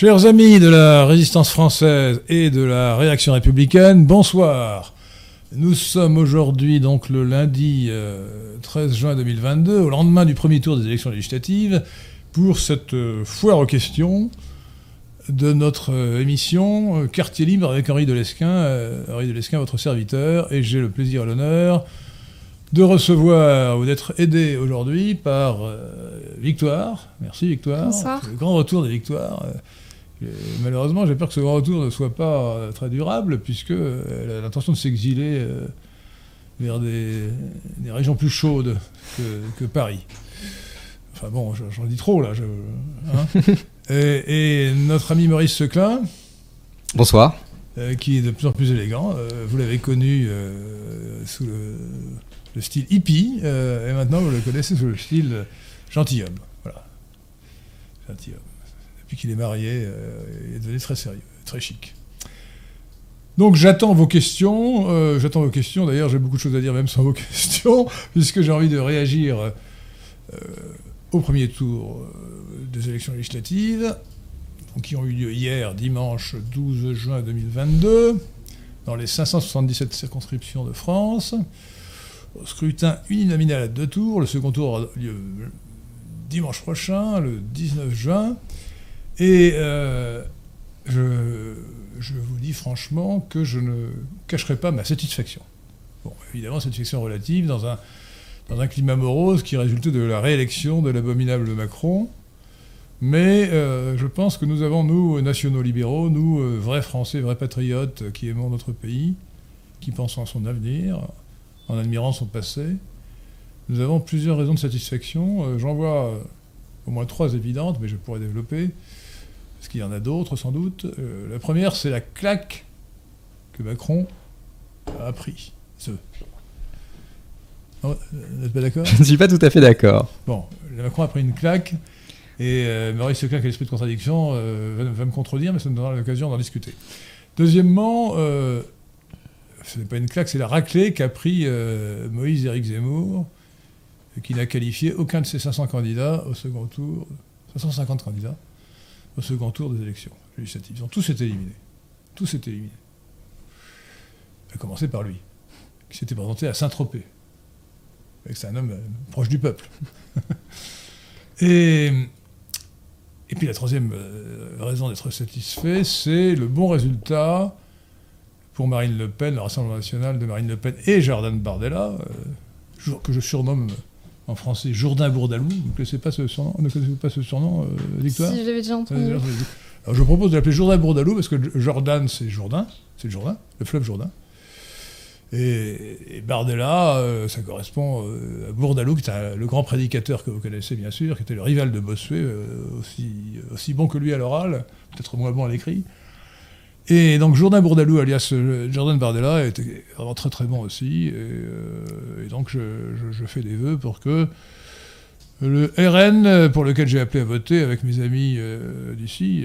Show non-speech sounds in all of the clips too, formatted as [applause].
Chers amis de la résistance française et de la réaction républicaine, bonsoir. Nous sommes aujourd'hui donc le lundi 13 juin 2022, au lendemain du premier tour des élections législatives, pour cette foire aux questions de notre émission Quartier libre avec Henri Delesquin, Henri Delesquin, votre serviteur, et j'ai le plaisir et l'honneur de recevoir ou d'être aidé aujourd'hui par Victoire. Merci Victoire. Bonsoir. Le grand retour des Victoires. malheureusement, j'ai peur que ce grand retour ne soit pas très durable, puisqu'elle a l'intention de s'exiler vers des, régions plus chaudes que, Paris. Enfin bon, j'en dis trop là. Hein. [laughs] et, notre ami Maurice Seclin. Bonsoir. qui est de plus en plus élégant. vous l'avez connu sous le, le, style hippie, et maintenant vous le connaissez sous le style gentilhomme. Voilà. Gentilhomme. Depuis qu'il est marié, euh, il est devenu très sérieux, très chic. Donc j'attends vos questions. Euh, j'attends vos questions. D'ailleurs, j'ai beaucoup de choses à dire même sans vos [laughs] questions, puisque j'ai envie de réagir euh, au premier tour des élections législatives, qui ont eu lieu hier, dimanche 12 juin 2022, dans les 577 circonscriptions de France. Au scrutin uninominal à deux tours. Le second tour aura lieu dimanche prochain, le 19 juin. Et euh, je, vous dis franchement que je ne cacherai pas ma satisfaction. Bon, évidemment, satisfaction relative dans un, dans un climat morose qui résultait de la réélection de l'abominable Macron. Mais euh, je pense que nous avons, nous, nationaux libéraux, nous, euh, vrais Français, vrais patriotes qui aimons notre pays, qui pensons à son avenir, en admirant son passé, nous avons plusieurs raisons de satisfaction. J'en vois au moins trois évidentes, mais je pourrais développer, parce qu'il y en a d'autres sans doute. Euh, la première, c'est la claque que Macron a pris. Ce. vous n'êtes pas d'accord Je ne suis pas tout à fait d'accord. Bon, Macron a pris une claque, et Maurice Seclin, qui a l'esprit de contradiction, va, me contredire, mais ça me donnera l'occasion d'en discuter. Deuxièmement, ce n'est pas une claque, c'est la raclée qu'a pris Moïse Éric Zemmour qui n'a qualifié aucun de ces 500 candidats au second tour, 550 candidats au second tour des élections législatives. Ils ont tous été éliminés. Tous été éliminés. À commencer par lui, qui s'était présenté à Saint-Tropez. C'est un homme euh, proche du peuple. [laughs] et, et puis la troisième euh, raison d'être satisfait, c'est le bon résultat pour Marine Le Pen, le Rassemblement national de Marine Le Pen et Jordan Bardella, euh, que je surnomme en français Jourdain Bourdalou. Vous ne connaissez pas ce surnom, ne connaissez pas ce surnom, euh, Victoire Si, je l'avais déjà entendu. Alors je propose de l'appeler Jourdain Bourdalou parce que Jordan, c'est Jourdain, c'est le Jourdain, le fleuve Jourdain. Et, Bardella, euh, ça correspond euh, à Bourdalou, qui est le grand prédicateur que vous connaissez bien sûr, qui était le rival de Bossuet, aussi, aussi bon que lui à l'oral, peut-être moins bon à l'écrit. Et donc Jourdain Bourdalou, alias euh, Jordan Bardella, était vraiment très très bon aussi. Et, euh, donc je, fais des vœux pour que le RN, pour lequel j'ai appelé à voter avec mes amis euh, d'ici,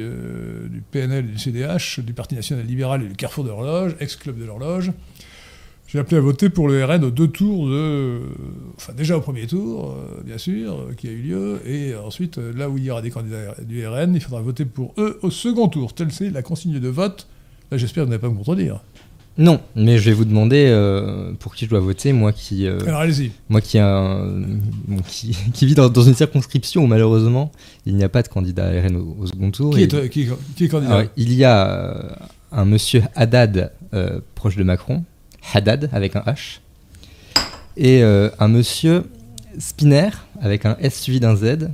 du PNL et du CDH, du Parti national libéral et du Carrefour de l'horloge, ex-club de l'horloge, j'ai appelé à voter pour le RN aux deux tours de. Enfin, déjà au premier tour, bien sûr, qui a eu lieu, et ensuite, là où il y aura des candidats du RN, il faudra voter pour eux au second tour. Telle c'est la consigne de vote j'espère que vous n'allez pas me contredire. Non, mais je vais vous demander euh, pour qui je dois voter, moi qui. Euh, Alors allez-y. Moi qui, [laughs] qui, vit dans, une circonscription où malheureusement il n'y a pas de candidat RN au, second tour. Qui, est, qui, est, candidat Il y a euh, un monsieur Haddad proche de Macron, Haddad avec un H, et un monsieur Spinner avec un S suivi d'un Z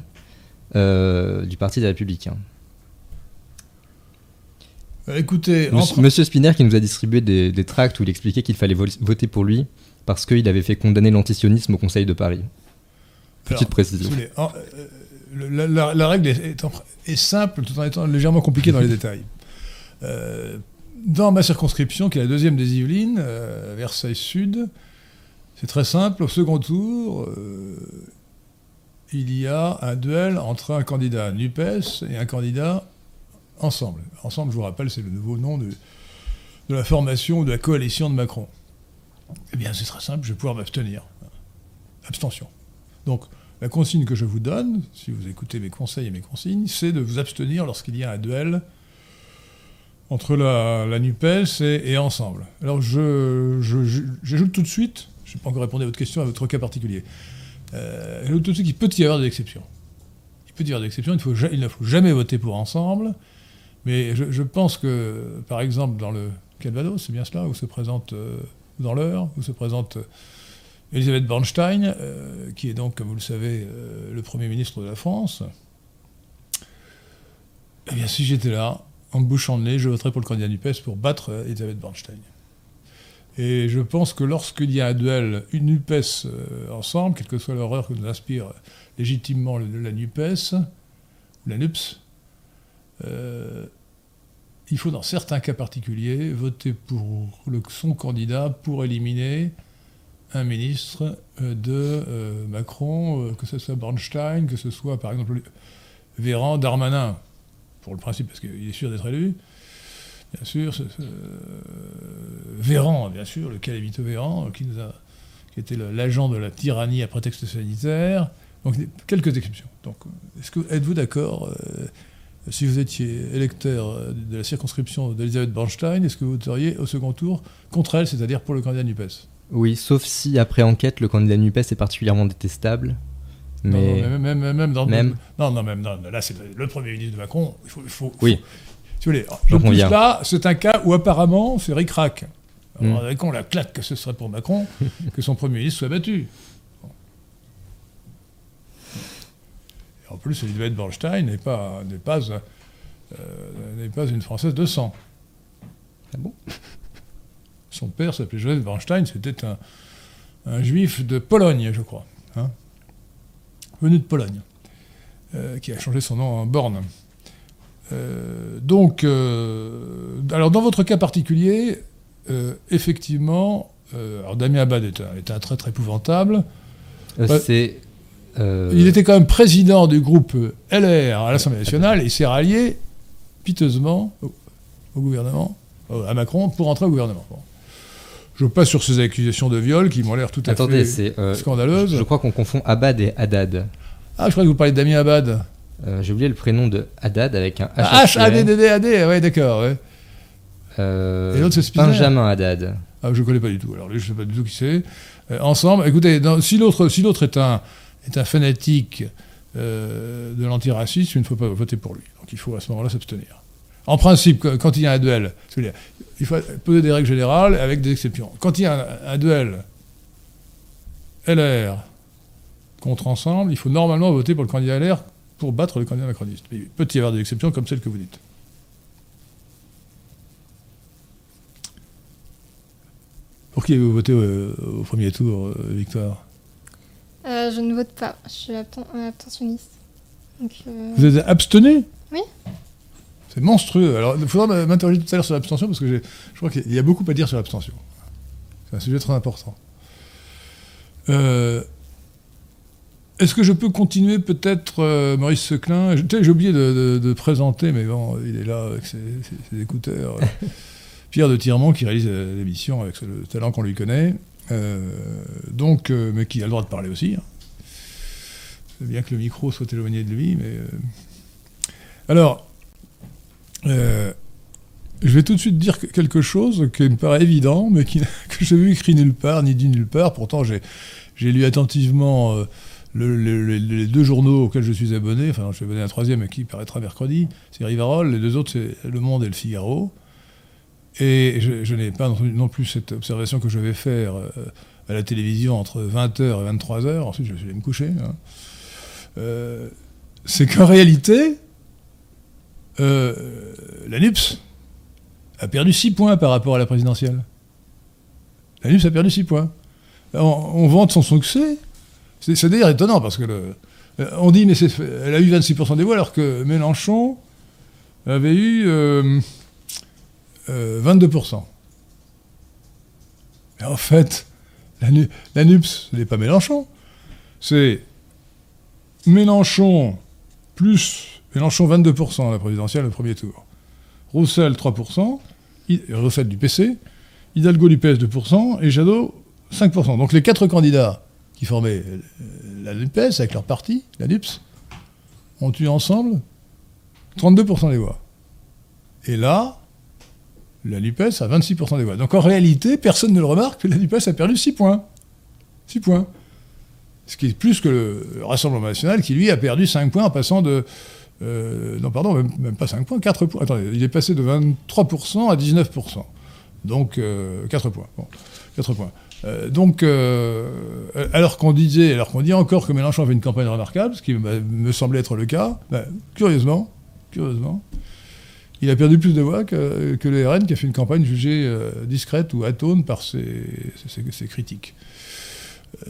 du Parti des Républicains. Euh, écoutez, Monsieur, Spinner qui nous a distribué des, tracts où il expliquait qu'il fallait voter pour lui parce qu'il avait fait condamner l'antisionisme au Conseil de Paris. Petite précision. Euh, la, règle est, simple tout en étant légèrement compliquée dans les détails. Euh, dans ma circonscription, qui est la deuxième des Yvelines, Versailles Sud, c'est très simple. Au second tour, il y a un duel entre un candidat NUPES et un candidat Ensemble. Ensemble, je vous rappelle, c'est le nouveau nom de, la formation de la coalition de Macron. Eh bien, c'est très simple, je vais pouvoir m'abstenir. Abstention. Donc, la consigne que je vous donne, si vous écoutez mes conseils et mes consignes, c'est de vous abstenir lorsqu'il y a un duel entre la, NUPES et, Ensemble. Alors je, j'ajoute tout de suite, je n'ai pas encore répondu à votre question, à votre cas particulier, euh, j'ajoute tout de suite qu'il peut y avoir des exceptions. Il peut y avoir des exceptions, il ne faut jamais voter pour Ensemble, mais je, pense que, par exemple, dans le Calvados, c'est bien cela, où se présente, euh, dans l'heure, où se présente euh, Elisabeth Bornstein, euh, qui est donc, comme vous le savez, le Premier ministre de la France. Eh bien, si j'étais là, en bouchant le nez, je voterais pour le candidat du PES pour battre Elisabeth Bornstein. Et je pense que lorsqu'il y a un duel, une NUPES ensemble, quelle que soit l'horreur que nous inspire légitimement la NUPES, la NUPS, euh, il faut dans certains cas particuliers voter pour son candidat pour éliminer un ministre euh, de euh, Macron, que ce soit Bornstein, que ce soit par exemple Véran, Darmanin, pour le principe, parce qu'il est sûr d'être élu. Bien sûr, Véran, bien sûr, le calamito Véran, qui était l'agent de la tyrannie à prétexte sanitaire. Donc, quelques exceptions. Donc, est-ce que êtes-vous d'accord si vous étiez électeur de la circonscription d'Elisabeth Bornstein, est-ce que vous voteriez au second tour contre elle, c'est-à-dire pour le candidat NUPES? Oui, sauf si après enquête, le candidat NUPES est particulièrement détestable. Mais... Non, même, même, même, dans même... Non, non, même, non, là c'est le Premier ministre de Macron. Il faut, il faut, oui. si vous voulez, donc là, c'est un cas où apparemment c'est ric-rac. Alors, mm. la claque que ce serait pour Macron [laughs] que son Premier ministre soit battu. En plus, Elisabeth Bornstein n'est pas, n'est pas, euh, n'est pas une Française de sang. Ah bon? Son père s'appelait Joseph Bornstein, c'était un, un, juif de Pologne, je crois, hein, venu de Pologne, euh, qui a changé son nom en Born. Euh, donc, alors dans votre cas particulier, effectivement, alors Damien Abad est un, est un très très épouvantable. c'est euh, il était quand même président du groupe LR à l'Assemblée nationale et s'est rallié piteusement au, gouvernement, à Macron, pour entrer au gouvernement. Je passe sur ces accusations de viol qui m'ont l'air tout à fait euh, scandaleuses. Je, crois qu'on confond Abad et Haddad. Ah, je crois que vous parlez de Damien Abad. Euh, j'ai oublié le prénom de Haddad avec un H. H, A, D, D, D, A, D, ouais, d'accord. Ouais. et l'autre, c'est Benjamin Haddad. Ah, je ne connais pas du tout. Alors, lui, je ne sais pas du tout qui c'est. ensemble, écoutez, si l'autre si est un est un fanatique euh, de l'antiracisme, il ne faut pas voter pour lui. Donc il faut à ce moment-là s'abstenir. En principe, quand il y a un duel, il faut poser des règles générales avec des exceptions. Quand il y a un, duel LR contre ensemble, il faut normalement voter pour le candidat LR pour battre le candidat macroniste. il peut y avoir des exceptions comme celles que vous dites. Pour qui avez-vous voté au, premier tour, euh, Victoire euh, je ne vote pas. Je suis abstentionniste. Euh, Vous êtes abstenu Oui. C'est monstrueux. Alors, il faudra m'interroger tout à l'heure sur l'abstention parce que je crois qu'il y a beaucoup à dire sur l'abstention. C'est un sujet très important. Euh, est-ce que je peux continuer peut-être, Maurice Seclin? J'ai oublié de, présenter, mais bon, il est là avec ses, écouteurs. [laughs] Pierre de Tiremont qui réalise l'émission avec le talent qu'on lui connaît. Euh, donc, euh, mais qui a le droit de parler aussi. Hein. Bien que le micro soit éloigné de lui, mais. Euh, alors, je vais tout de suite dire quelque chose qui me paraît évident, mais qui, que je n'ai vu écrit nulle part, ni dit nulle part. Pourtant, j'ai, lu attentivement les deux journaux auxquels je suis abonné. Enfin, je suis abonné à un troisième qui paraîtra mercredi, c'est Rivarol. Les deux autres, c'est Le Monde et Le Figaro. Et je, n'ai pas non plus cette observation que je vais faire euh, à la télévision entre 20h et 23h, ensuite je vais me coucher. Hein. Euh, c'est qu'en réalité, euh, la NUPS a perdu 6 points par rapport à la présidentielle. La NUPS a perdu 6 points. On, vante son succès. C'est d'ailleurs étonnant parce que le, on dit mais elle a eu 26% des voix alors que Mélenchon avait eu 22%. Euh, Mais en fait, la, NUPS, ce n'est pas Mélenchon. C'est Mélenchon plus Mélenchon 22% à la présidentielle au premier tour. Roussel 3%, Roussel du PC, Hidalgo du PS 2% et Jadot 5%. Donc les quatre candidats qui formaient la NUPES, avec leur parti, la NUPS, ont eu ensemble 32% des voix. Et là, la NUPES a 26% des voix. Donc en réalité, personne ne le remarque, la NUPES a perdu 6 points. 6 points. Ce qui est plus que le Rassemblement national, qui lui a perdu 5 points en passant de. euh, non, pardon, même, pas 5 points, 4 points. Attendez, il est passé de 23% à 19%. Donc euh, 4 points. Bon, 4 points. Euh, donc, euh, alors qu'on disait, alors qu'on dit encore que Mélenchon fait une campagne remarquable, ce qui me, me semblait être le cas, ben, curieusement, curieusement, il a perdu plus de voix que, que le RN qui a fait une campagne jugée euh, discrète ou atone par ses, ses- ses critiques.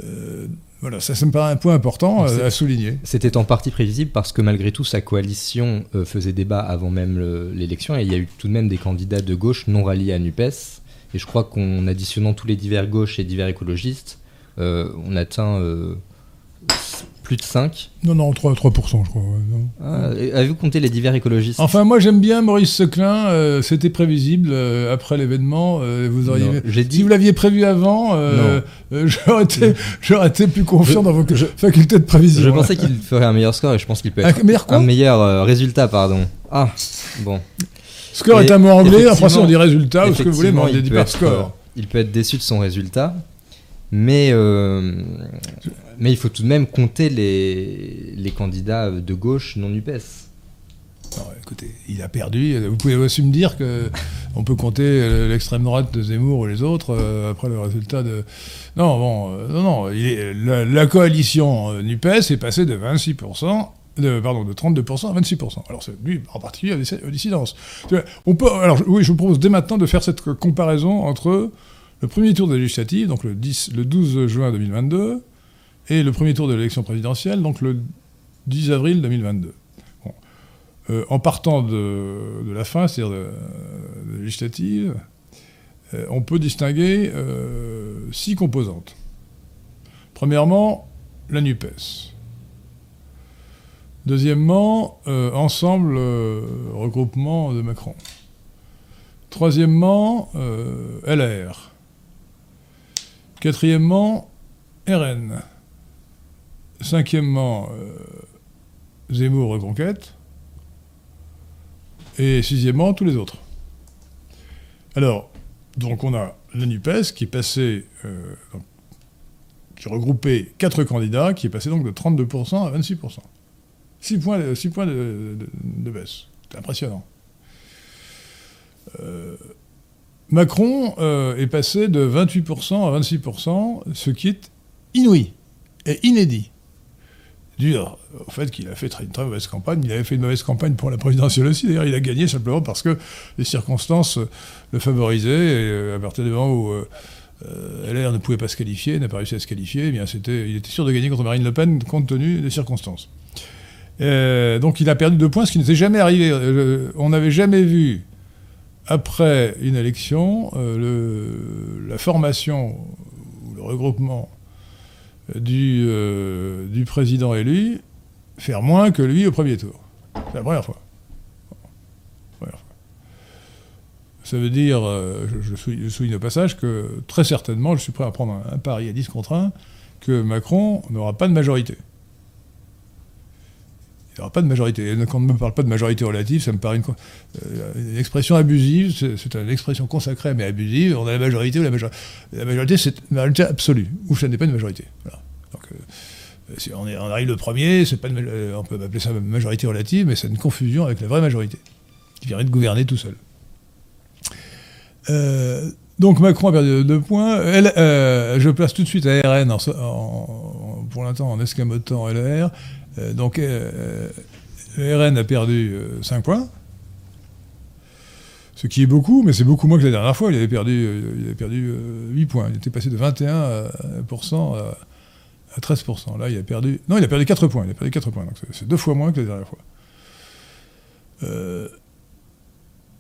Euh, voilà, ça, ça me paraît un point important euh, à souligner. C'était en partie prévisible parce que malgré tout, sa coalition faisait débat avant même le- l'élection et il y a eu tout de même des candidats de gauche non ralliés à NUPES. Et je crois qu'en additionnant tous les divers gauches et divers écologistes, on atteint plus de 5. Non, non, 3, 3% je crois. ouais. Ah, Avez-vous compté les divers écologistes Enfin, moi j'aime bien Maurice Seclin, euh, c'était prévisible euh, après l'événement. euh, vous auriez... Non, J'ai Si dit. vous l'aviez prévu avant, j'aurais été, [laughs] été plus confiant Je- dans vos je- facultés de prévision. Je pensais qu'il ferait un meilleur score et je pense qu'il peut Un être meilleur quoi un meilleur résultat, pardon. Ah, bon. Score Et est un mot anglais, en français effectivement- on dit résultat ou ce que vous voulez, mais on dit être, score. il peut être déçu de son résultat, mais, mais il faut tout de même compter les, candidats de gauche non UPS. Écoutez, il a perdu. Vous pouvez aussi me dire que on peut compter l'extrême droite de Zemmour ou les autres euh, après le résultat de. Non, bon, euh, non, non. la, la coalition euh, Nupes est passée de 26%. De, pardon, de 32% à 26%. Alors, lui, en particulier. Tu vois, On peut, alors, oui, je vous propose dès maintenant de faire cette comparaison entre le premier tour de législative, donc le, 10, le 12 juin 2022, et le premier tour de l'élection présidentielle, donc le 10 avril 2022. Bon. Euh, en partant de, la fin, c'est-à-dire de, la législative, euh, on peut distinguer euh, six composantes. Premièrement, la NUPES. Deuxièmement, ensemble regroupement de Macron. Troisièmement, LR. Quatrièmement, RN. Cinquièmement, euh, Zemmour Reconquête. Et sixièmement, tous les autres. Alors, donc on a la NUPES qui est passée, euh, qui regroupait quatre candidats, qui est passé donc de 32% à 26%. 6 points, points de, baisse. C'est impressionnant. Euh, Macron est passé de 28% à 26%, ce qui est inouï et inédit. Dû au fait qu'il a fait une très mauvaise campagne. Il avait fait une mauvaise campagne pour la présidentielle aussi. D'ailleurs, il a gagné simplement parce que les circonstances le favorisaient. Et euh, à partir du moment où euh, euh, LR ne pouvait pas se qualifier, n'a pas réussi à se qualifier, eh bien c'était, il était sûr de gagner contre Marine Le Pen compte tenu des circonstances. Donc il a perdu deux points, ce qui n'était jamais arrivé. On n'avait jamais vu, après une élection, le- la formation ou le regroupement du, euh, du président élu faire moins que lui au premier tour. C'est la première fois. Ça veut dire, euh, je, souligne, au passage, que très certainement, je suis prêt à prendre un, un pari à 10 contre 1, que Macron n'aura pas de majorité. Il n'aura pas de majorité. Quand on ne me parle pas de majorité relative, ça me paraît une, euh, expression abusive. C'est une expression consacrée mais abusive. On a la majorité ou la majorité. La majorité, c'est une majorité absolue, ou ça n'est pas une majorité. Donc, euh, si on, arrive le premier, pas euh, on peut appeler ça majorité relative, mais c'est une confusion avec la vraie majorité, qui viendrait de gouverner tout seul. Euh, donc Macron a perdu deux points. Euh, je place tout de suite à RN, pour l'instant en escamotant LR. Euh, donc euh, RN a perdu 5 points. Ce qui est beaucoup, mais c'est beaucoup moins que la dernière fois. Il avait perdu, euh, il avait perdu euh, 8 points. Il était passé de 21% à, à 13%. Là, il a perdu. Non, il a perdu 4 points. Il a perdu 4 points. Donc c'est- deux fois moins que la dernière fois. Euh,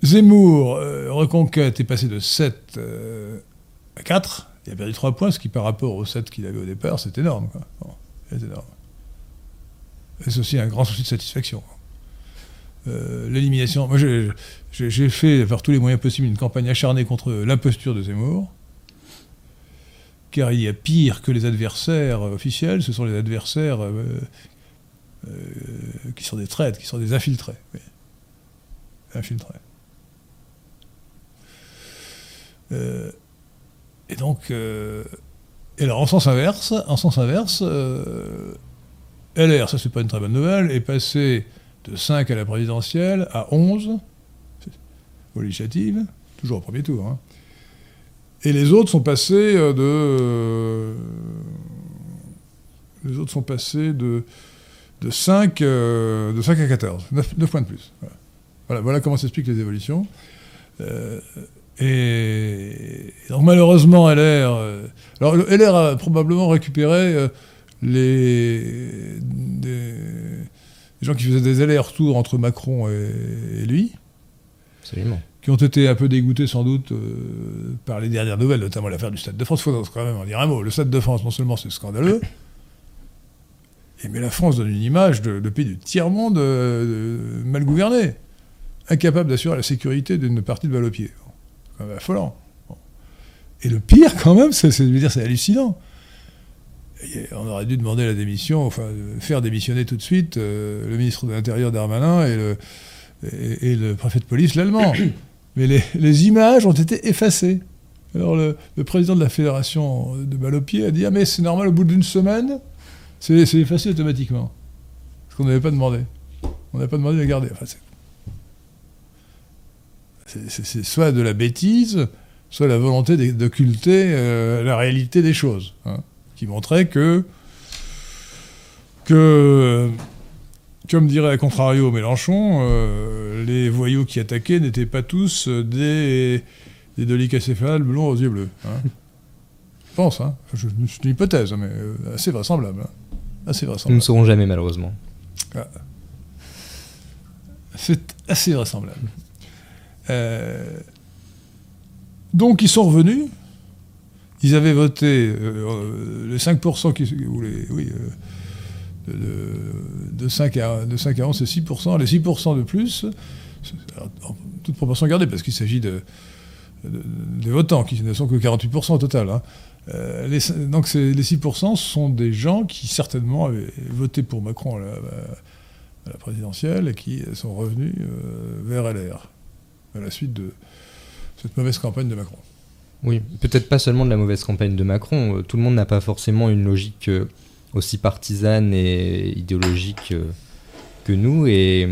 Zemmour, euh, Reconquête, est passé de 7 euh, à 4. Il a perdu 3 points, ce qui par rapport aux 7 qu'il avait au départ, c'est énorme. c'est énorme. Et c'est aussi un grand souci de satisfaction. Euh, L'élimination. Moi, j'ai- fait par tous les moyens possibles une campagne acharnée contre l'imposture de Zemmour. car il y a pire que les adversaires officiels, ce sont les adversaires euh, euh, qui sont des traites, qui sont des infiltrés. Infiltrés. Et donc, et alors en sens inverse, en sens inverse, LR, ça c'est pas une très bonne nouvelle, est passé de 5 à la présidentielle à 11 aux législatives, toujours au premier tour. hein. Et les autres sont passés euh, de. euh, les autres sont passés de, de, 5, euh, de 5 à 14, 9, points de plus. Voilà, comment s'expliquent les évolutions. Et donc malheureusement, LR. alors LR a probablement récupéré les, des, des gens qui faisaient des allers-retours entre Macron et, et lui Absolument. qui ont été un peu dégoûtés sans doute euh, par les dernières nouvelles, notamment l'affaire du Stade de France. Il faut quand même en dire un mot. Le Stade de France, non seulement c'est scandaleux, [coughs] et, mais la France donne une image de, de pays du tiers-monde euh, mal gouverné, incapable d'assurer la sécurité d'une partie de. Bon, c'est quand même affolant. Bon. Et le pire, quand même, c'est c'est de dire c'est hallucinant. On aurait dû demander la démission, enfin, euh, faire démissionner tout de suite euh, le ministre de l'Intérieur Darmanin et le, et, et le préfet de police, l'allemand. [coughs] Mais les, les images ont été effacées. Alors le, le président de la fédération de Balopier a dit Ah, mais c'est normal, au bout d'une semaine, c'est effacé automatiquement. Parce qu'on n'avait pas demandé. On n'avait pas demandé de la garder. Enfin, c'est- soit de la bêtise, soit la volonté d'occulter euh, la réalité des choses. hein, qui montrait que, que comme dirait à contrario Mélenchon, euh, les voyous qui attaquaient n'étaient pas tous des, des dolicacéphales blonds aux yeux bleus. hein. Je pense, hein. C'est une hypothèse, mais euh, assez vraisemblable. hein. Assez Nous ne vraisemblable. saurons jamais, malheureusement. C'est assez vraisemblable. Euh, donc ils sont revenus. Ils avaient voté euh, euh, les 5% qui, oui, euh, de, de 5 à, de 5 à 11, c'est 6%. Les 6% de plus, en toute proportion gardée, parce qu'il s'agit de, de- des votants, qui ne sont que 48% au total. hein. Euh, donc les 6% sont des gens qui certainement avaient voté pour Macron à la, présidentielle et qui sont revenus vers LR à la suite de cette mauvaise campagne de Macron. Oui, peut-être pas seulement de la mauvaise campagne de Macron. euh, Tout le monde n'a pas forcément une logique euh, aussi partisane et idéologique euh, que nous. Et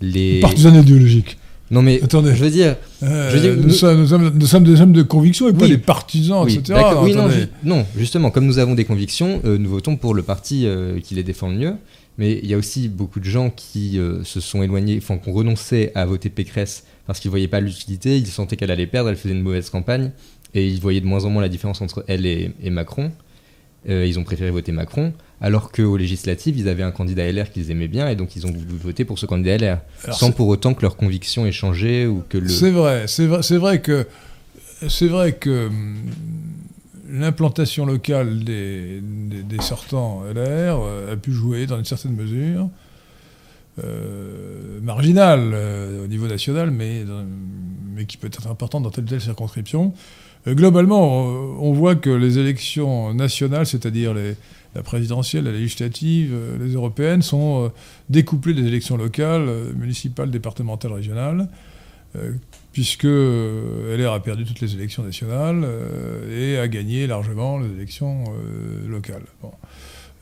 les. Partisan idéologique. Non mais Attendez. je veux dire, Euh, Je veux dire, nous, nous- sommes, nous sommes- nous sommes des hommes de conviction et pas Oui. des partisans, oui, etc. oui, non, attendez. ju- non, justement, comme nous avons des convictions, euh, nous votons pour le parti euh, qui les défend le mieux. Mais il y a aussi beaucoup de gens qui se sont éloignés, enfin, qui ont renoncé à voter Pécresse parce qu'ils ne voyaient pas l'utilité, ils sentaient qu'elle allait perdre, elle faisait une mauvaise campagne, et ils voyaient de moins en moins la différence entre elle et, et Macron. Euh, ils ont préféré voter Macron, alors qu'aux législatives, ils avaient un candidat LR qu'ils aimaient bien, et donc ils ont voulu voter pour ce candidat LR, Alors, sans pour autant que leur conviction ait changé ou que le... C'est vrai, c'est vrai, c'est vrai que c'est vrai que hum, l'implantation locale des, des, des sortants LR euh, a pu jouer dans une certaine mesure euh, marginale euh, au niveau national, mais, mais qui peut être importante dans telle ou telle circonscription. Euh, globalement, on, voit que les élections nationales, c'est-à-dire la présidentielle, la législative, les européennes, sont découplées des élections locales, municipales, départementales, régionales, puisque LR a perdu toutes les élections nationales et a gagné largement les élections locales. Bon.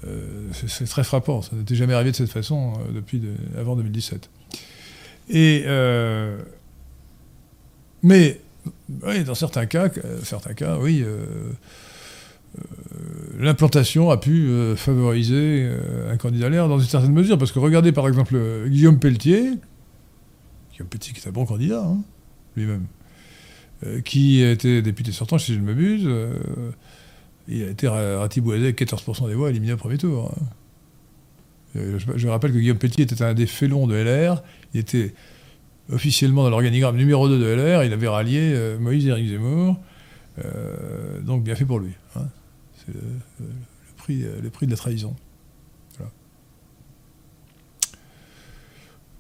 Euh, c'est- très frappant, ça n'était jamais arrivé de cette façon euh, depuis de- avant 2017. Et, euh, mais dans certains cas, certains cas, oui, l'implantation a pu favoriser un candidat LR dans une certaine mesure, parce que regardez par exemple Guillaume Pelletier, Guillaume Pelletier qui est un bon candidat, hein, lui-même, qui été député sortant, si je ne m'abuse, il a été ra- ratiboisé avec 14% des voix éliminé au premier tour. hein. Euh, Je, je rappelle que Guillaume Pelletier était un des félons de LR, il était officiellement dans l'organigramme numéro 2 de LR, il avait rallié euh, Moïse et Éric Zemmour, euh, donc bien fait pour lui. hein. C'est le, le- le prix, le prix de la trahison. Voilà.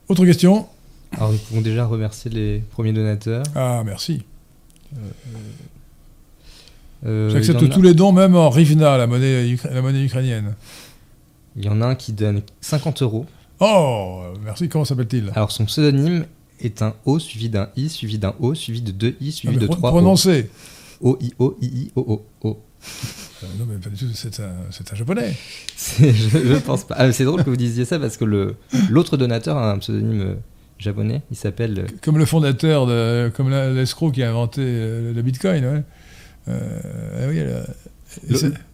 Autre question Alors nous pouvons déjà remercier les premiers donateurs. Ah, merci. Euh, J'accepte a- tous les dons, même en Rivna, la monnaie, ukra- la monnaie ukrainienne. Il y en a un qui donne 50 euros. Oh, merci, comment s'appelle-t-il? Alors son pseudonyme est un O suivi d'un I, suivi d'un O, suivi de deux I, Ah, suivi de trois O. Prononcez. O, I, O, I, I, O, O, O. Euh, non, mais pas du tout, c'est un, c'est un japonais. Je, je pense pas. Ah, c'est drôle que vous disiez ça parce que le l'autre donateur a un pseudonyme euh, japonais. Il s'appelle. euh, Comme le fondateur, de, comme l'escroc qui a inventé euh, le bitcoin, ouais. Euh, ah oui,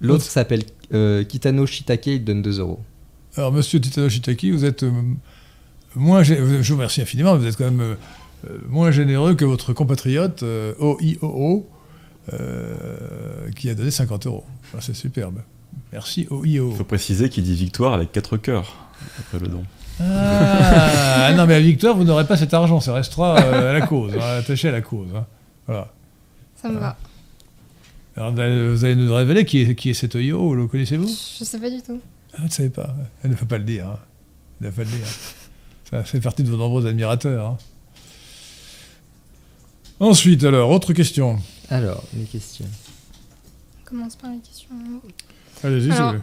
L'autre s'appelle euh, Kitano Shitake. Il donne 2 euros. Alors, monsieur Titano Shitaki, vous êtes euh, moins. Je vous remercie infiniment, vous êtes quand même moins généreux que votre compatriote euh, OIOO, euh, qui a donné 50 euros. Alors, C'est superbe. Merci OIOO. Il faut préciser qu'il dit victoire avec quatre cœurs après le don. Ah, ah non, mais à Victor, vous n'aurez pas cet argent, ça restera euh, à la cause, hein, attaché à la cause. hein. Voilà. Ça me va. Alors, vous allez- nous révéler qui est, qui est cet OIO, le connaissez-vous? Je sais pas du tout. Ah, Vous ne savez pas. Elle ne faut pas le dire. hein. Elle ne faut pas le dire. Ça fait partie de vos nombreux admirateurs. hein. Ensuite, alors, autre question. Alors, les questions. On commence par les questions. Allez-y, s'il vous Alors, plaît.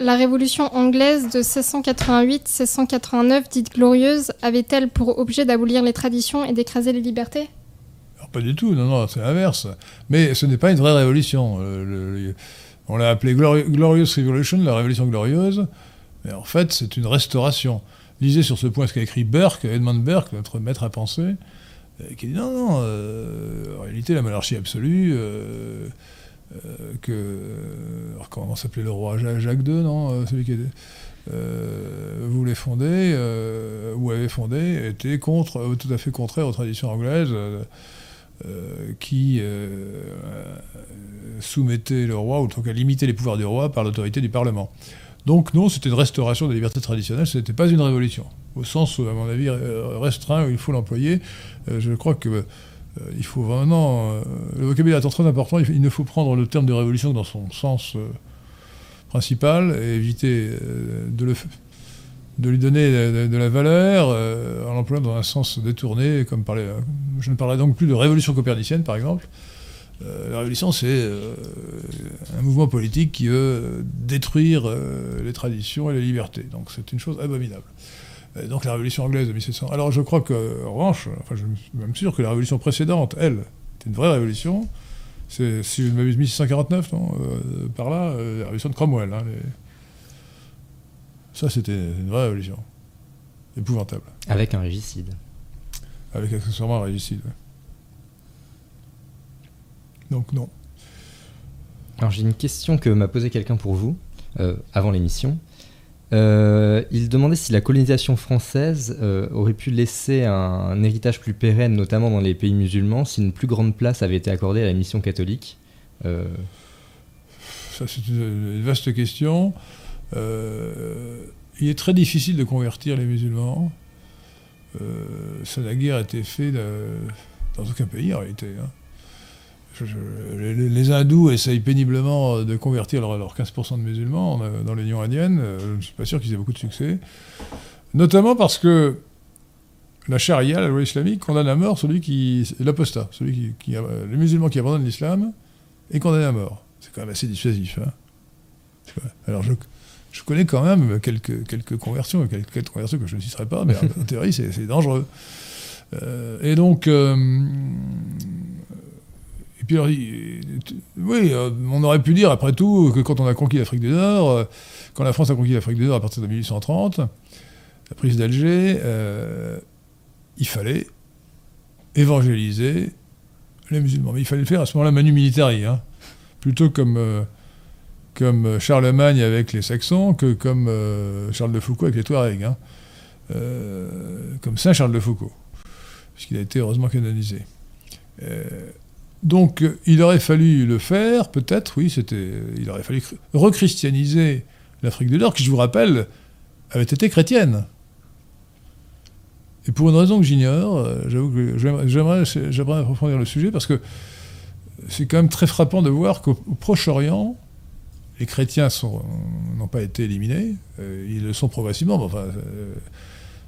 La révolution anglaise de 1688-1689, dite glorieuse, avait-elle pour objet d'abolir les traditions et d'écraser les libertés? Pas du tout, non, non, c'est l'inverse. Mais ce n'est pas une vraie révolution. Euh, on l'a appelé Glori- Glorious Revolution, la révolution glorieuse. Mais en fait, c'est une restauration. Lisez sur ce point ce qu'a écrit Burke, Edmund Burke, notre maître à penser, euh, qui dit non, non, euh, en réalité, la monarchie absolue, que. alors, comment s'appelait le roi? Ja- Jacques II, non Celui qui voulait fonder, ou avait fondé, était contre, tout à fait contraire aux traditions anglaises. Euh, qui euh, soumettait le roi, ou en tout cas limitait les pouvoirs du roi par l'autorité du Parlement. Donc non, c'était une restauration des libertés traditionnelles, ce n'était pas une révolution. Au sens, à mon avis, euh, restreint où il faut l'employer. Je crois que il faut vraiment... le vocabulaire étant très important, il, ne faut prendre le terme de révolution dans son sens principal et éviter de, le, de lui donner de, la valeur euh, en l'employant dans un sens détourné, comme parler, je ne parlerai donc plus de révolution copernicienne, par exemple. Euh, la révolution, c'est euh, un mouvement politique qui veut détruire euh, les traditions et les libertés. Donc c'est une chose abominable. Donc la révolution anglaise de 1700. Alors je crois que, en revanche, enfin, je suis même sûr que la révolution précédente, elle, était une vraie révolution. C'est, si je ne m'abuse, 1649, non Par là, la révolution de Cromwell. hein, Ça, c'était une vraie révolution. Épouvantable. Avec un régicide. Avec accessoirement un régicide. ouais. Donc non. Alors j'ai une question que m'a posée quelqu'un pour vous, euh, avant l'émission. Euh, il demandait si la colonisation française euh, aurait pu laisser un, un héritage plus pérenne, notamment dans les pays musulmans, si une plus grande place avait été accordée à la mission catholique. Ça, c'est une vaste question. Euh, il est très difficile de convertir les musulmans. Euh, ça n'a guère été fait de- dans aucun pays, en réalité. hein. Les, les hindous essayent péniblement de convertir leurs leur 15% de musulmans euh, dans l'Union indienne. Euh, Je ne suis pas sûr qu'ils aient beaucoup de succès. Notamment parce que la charia, la loi islamique, condamne à mort celui qui. l'apostat, celui qui, qui a- le musulman qui abandonne l'islam est condamné à mort. C'est quand même assez dissuasif. hein. Alors je, je connais quand même quelques, quelques conversions, quelques, quelques conversions que je ne citerai pas, mais en, [laughs] théorie c'est dangereux. Euh, et donc, euh, et puis alors, oui, euh, on aurait pu dire après tout que quand on a conquis l'Afrique du Nord, quand la France a conquis l'Afrique du Nord à partir de 1830, la prise d'Alger, euh, il fallait évangéliser les musulmans. Mais il fallait le faire à ce moment-là manu militari, hein. plutôt comme, comme Charlemagne avec les Saxons que comme euh, Charles de Foucault avec les Touaregs, hein. Euh, comme Saint Charles de Foucault, puisqu'il a été heureusement canonisé. Euh, donc euh, il aurait fallu le faire, peut-être, oui, c'était, il aurait fallu rechristianiser l'Afrique du Nord, qui, je vous rappelle, avait été chrétienne. Et pour une raison que j'ignore, euh, j'avoue que j'aimerais, j'aimerais, approfondir le sujet parce que c'est quand même très frappant de voir qu'au au Proche-Orient, les chrétiens n'ont pas été éliminés, euh, ils le sont progressivement, mais enfin, euh,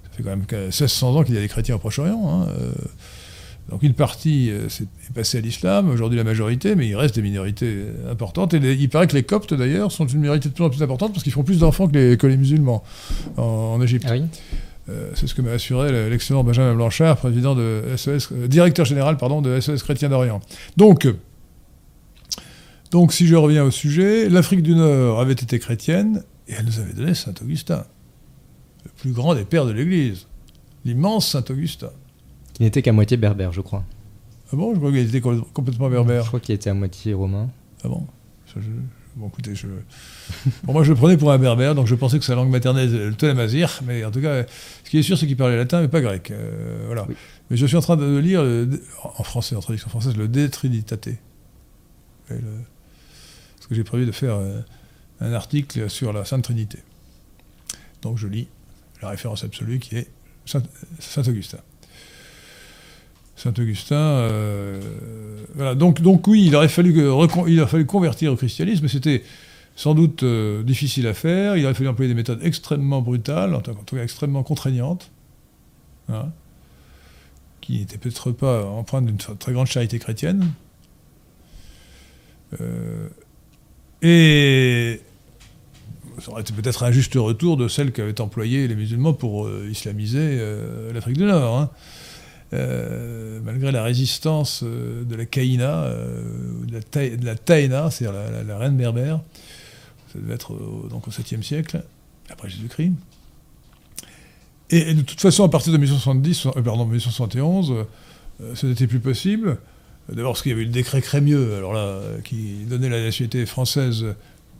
ça fait quand même 1600 ans qu'il y a des chrétiens au Proche-Orient. hein, euh, Donc une partie est passée à l'islam, aujourd'hui la majorité, mais il reste des minorités importantes. Et les- il paraît que les Coptes, d'ailleurs, sont une minorité de plus en plus importante parce qu'ils font plus d'enfants que les, que les musulmans en, en Égypte. Ah oui Euh, c'est ce que m'a assuré le- l'excellent Benjamin Blanchard, président de euh, directeur général pardon, de SOS Chrétien d'Orient. Donc, donc, si je reviens au sujet, l'Afrique du Nord avait été chrétienne et elle nous avait donné Saint Augustin, le plus grand des pères de l'Église, l'immense Saint Augustin. Qui n'était qu'à moitié berbère, je crois. Ah bon? Je crois qu'il était complè- complètement berbère. Je crois qu'il était à moitié romain. Ah bon? Ça, je- Bon, écoutez, je... Bon, moi, je le prenais pour un berbère, donc je pensais que sa langue maternelle était le Tolemazir, mais en tout cas, ce qui est sûr, c'est qu'il parlait latin, mais pas grec. Euh, voilà. Oui. Mais je suis en train de lire, le- en français, en traduction française, le De Trinitate. Et le- Parce que j'ai prévu de faire euh, un article sur la Sainte Trinité. Donc je lis la référence absolue qui est Saint, Saint-Augustin. Saint-Augustin, euh, voilà. Donc, donc oui, il aurait fallu, il fallu convertir au christianisme, c'était sans doute euh, difficile à faire. Il aurait fallu employer des méthodes extrêmement brutales, en tout cas extrêmement contraignantes, hein, qui n'étaient peut-être pas empreintes d'une très grande charité chrétienne. Et ça aurait été peut-être un juste retour de celle qu'avaient employées les musulmans pour euh, islamiser euh, l'Afrique du Nord. hein. Euh, malgré la résistance de la Caïna, de la, Taïna, c'est-à-dire la, reine berbère, ça devait être au, donc au 7e siècle, après Jésus-Christ. Et, de toute façon, à partir de 1870, euh, pardon, 1871, euh, ce n'était plus possible. D'abord parce qu'il y avait le décret Crémieux, alors là, qui donnait la nationalité française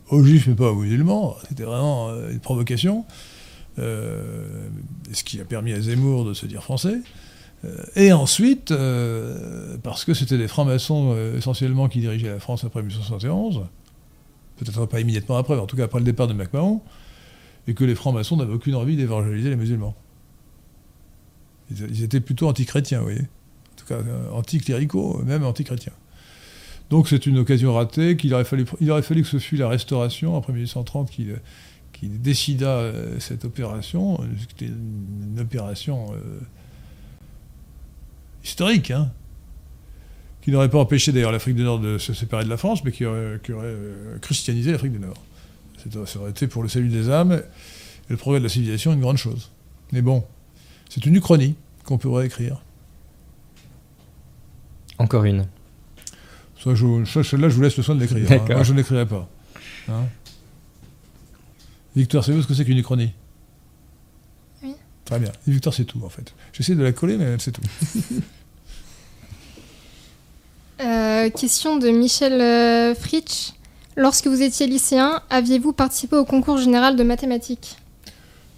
aux juifs mais pas aux musulmans. C'était vraiment euh, une provocation. Euh, ce qui a permis à Zemmour de se dire français. Euh, Et ensuite, parce que c'était des francs-maçons essentiellement qui dirigeaient la France après 1871, peut-être pas immédiatement après, mais en tout cas après le départ de MacMahon, et que les francs-maçons n'avaient aucune envie d'évangéliser les musulmans. Ils, ils étaient plutôt anti-chrétiens, vous voyez. Euh, anti-cléricaux, même anti-chrétiens. Donc c'est une occasion ratée, qu'il aurait fallu, il aurait fallu que ce fût la Restauration, après 1830, qui, euh, décida euh, cette opération. Une, opération historique, hein, qui n'aurait pas empêché d'ailleurs l'Afrique du Nord de se séparer de la France, mais qui aurait, christianisé l'Afrique du Nord. Ça aurait été pour le salut des âmes et le progrès de la civilisation une grande chose. Mais bon, c'est une uchronie qu'on pourrait écrire. Encore une. Soit je, soit celle-là, je vous laisse le soin de l'écrire. hein. D'accord. Moi, je ne l'écrirai pas. Hein Victor, savez-vous ce que c'est qu'une uchronie? Oui. Très bien. Et Victor, c'est tout, en fait. J'essaie de la coller, mais c'est tout. [laughs] Euh, question de Michel euh, Fritsch. Lorsque vous étiez lycéen, aviez-vous participé au concours général de mathématiques?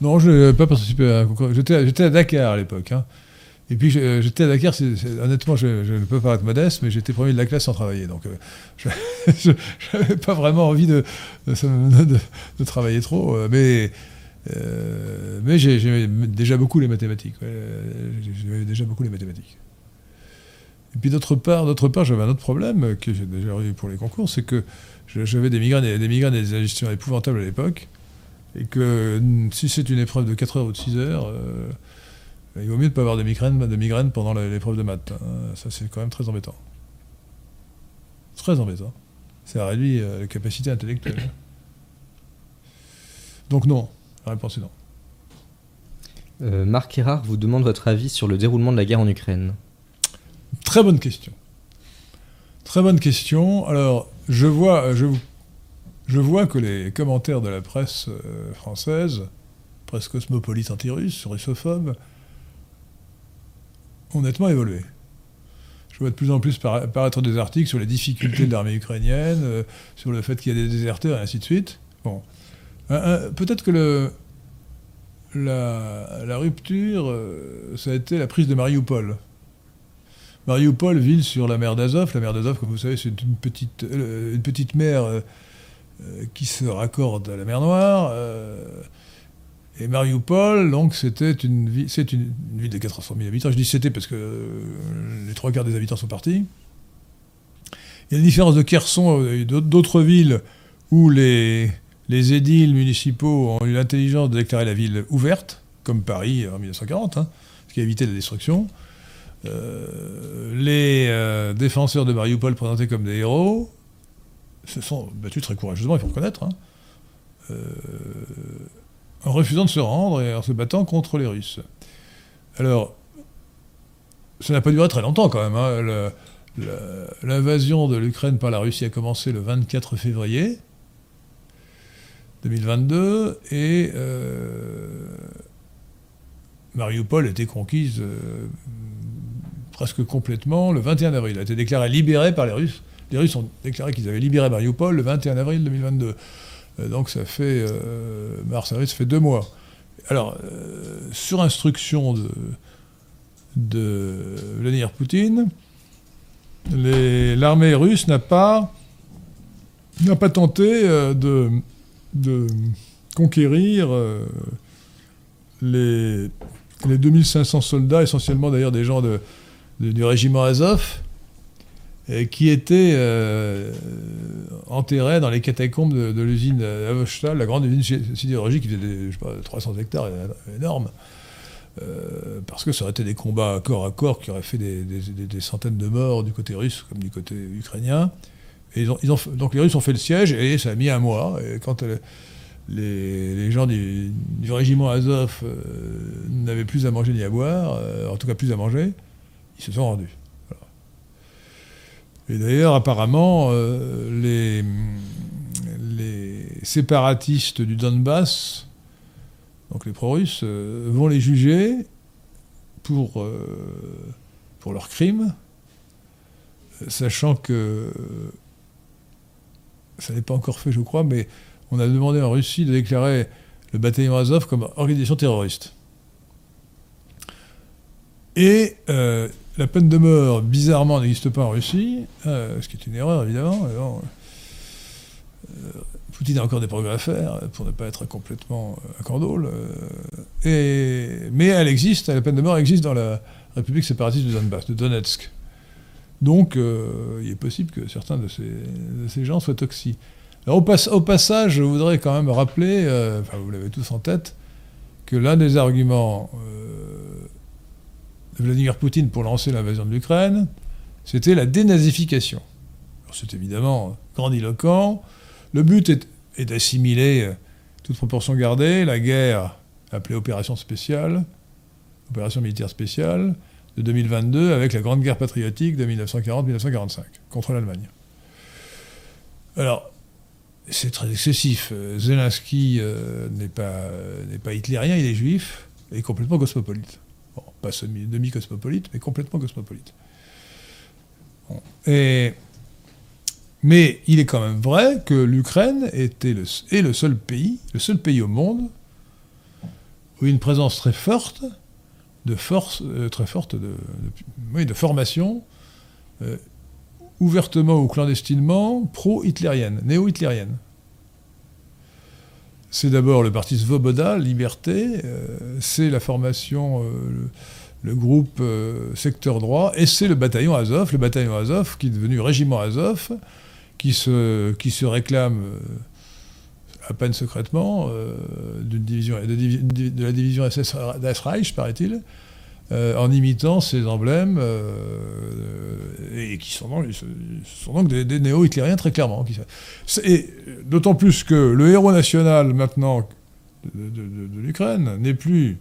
Non, je n'ai pas participé à un concours. J'étais à, j'étais à Dakar à l'époque. hein. Et puis j'étais à Dakar, c'est- honnêtement, je, ne peux pas être modeste, mais j'étais premier de la classe sans travailler. Donc euh, [laughs] je n'avais pas vraiment envie de, travailler trop. euh, Mais, euh, mais j'ai- j'aimais déjà beaucoup les mathématiques. J'aimais déjà beaucoup les mathématiques. Et puis d'autre part, d'autre part, j'avais un autre problème que j'ai déjà eu pour les concours, c'est que j'avais des migraines, et- des migraines et des épouvantables à l'époque et que si c'est une épreuve de 4 heures ou de 6 heures, il vaut mieux ne pas avoir de migraines pendant l'épreuve de maths. hein. Ça, c'est quand même très embêtant. Très embêtant. Ça réduit euh, la capacité intellectuelle. Donc non, la réponse est non. Euh, Marc Erard vous demande votre avis sur le déroulement de la guerre en Ukraine. Très bonne question. Très bonne question. Alors, je vois, je, je vois que les commentaires de la presse euh, française, presse cosmopolite anti-russe, russophobe, ont nettement évolué. Je vois de plus en plus para- apparaître des articles sur les difficultés de l'armée ukrainienne, euh, sur le fait qu'il y a des déserteurs et ainsi de suite. Bon. Un- un- Peut-être que la, rupture, euh, ça a été la prise de Mariupol. Mariupol, ville sur la mer d'Azov. La mer d'Azov, comme vous savez, c'est une petite, euh, une petite mer euh, euh, qui se raccorde à la mer Noire. Euh, et Mariupol, donc, c'était une, ville- c'est une, ville de 400 000 habitants. Je dis c'était parce que euh, les trois quarts des habitants sont partis. Il y a une différence de Kherson et d'autres- d'autres villes où les, les édiles municipaux ont eu l'intelligence de déclarer la ville ouverte, comme Paris en 1940, hein, ce qui a évité la destruction. Euh, les euh, défenseurs de Mariupol présentés comme des héros se sont battus très courageusement, il faut reconnaître, hein, euh, en refusant de se rendre et en se battant contre les Russes. Alors, ça n'a pas duré très longtemps quand même. hein. L'invasion de l'Ukraine par la Russie a commencé le 24 février 2022 et euh, Mariupol a été conquise euh, presque complètement le 21 avril. Elle a été déclarée libérée par les Russes. Les Russes ont déclaré qu'ils avaient libéré Mariupol le 21 avril 2022. Euh, donc ça fait euh, mars avril, ça fait deux mois. Alors euh, sur instruction de, Vladimir Poutine, l'armée russe n'a pas n'a pas tenté de, de conquérir les, les 2500 soldats, essentiellement d'ailleurs des gens de- du régiment Azov, qui étaient euh, enterrés dans les catacombes de, l'usine Avostal, la grande usine sidé- sidérurgique qui faisait des, je sais pas, 300 hectares, énorme. Euh, parce que ça aurait été des combats corps à corps qui auraient fait des, centaines de morts du côté russe comme du côté ukrainien. Et ils ont, donc les Russes ont fait le siège et ça a mis un mois. Et quand euh, les, gens du, régiment Azov euh, n'avaient plus à manger ni à boire, euh, en tout cas plus à manger, ils se sont rendus. Et d'ailleurs, apparemment, euh, les, séparatistes du Donbass, donc les pro-russes, euh, vont les juger pour, euh, pour leurs crimes, sachant que ça n'est pas encore fait, je crois, mais on a demandé en Russie de déclarer le bataillon Azov comme organisation terroriste. Et la peine de mort, bizarrement, n'existe pas en Russie, euh, ce qui est une erreur, évidemment. euh, Poutine a encore des progrès à faire pour ne pas être complètement euh, un candole. mais elle existe, la peine de mort existe dans la République séparatiste de Donbass, de Donetsk. Donc, il est possible que certains de ces, gens soient toxiques. Au, pas- au passage, je voudrais quand même rappeler, vous l'avez tous en tête, que l'un des arguments Vladimir Poutine pour lancer l'invasion de l'Ukraine, c'était la dénazification. C'est évidemment grandiloquent. Le but est, d'assimiler, euh, toute proportion gardée, la guerre appelée opération spéciale, opération militaire spéciale, de 2022 avec la Grande Guerre patriotique de 1940-1945 contre l'Allemagne. Alors, c'est très excessif. Euh, Zelensky euh, n'est pas, pas hitlérien, il est juif et complètement cosmopolite. Pas demi-cosmopolite, mais complètement cosmopolite. Mais il est quand même vrai que l'Ukraine est le seul pays, le seul pays au monde où une présence très forte de force euh, très forte de formation euh, ouvertement ou clandestinement pro-hitlérienne, néo-hitlérienne. C'est d'abord le parti Svoboda, Liberté, euh, c'est la formation, euh, le, groupe euh, secteur droit, et c'est le bataillon Azov, le bataillon Azov qui est devenu régiment Azov, qui se, réclame à peine secrètement de, la division SS das Reich, paraît-il, euh, en imitant ces emblèmes, euh, et qui sont donc, des, néo-hitlériens très clairement. d'autant plus que le héros national maintenant de, l'Ukraine n'est plus,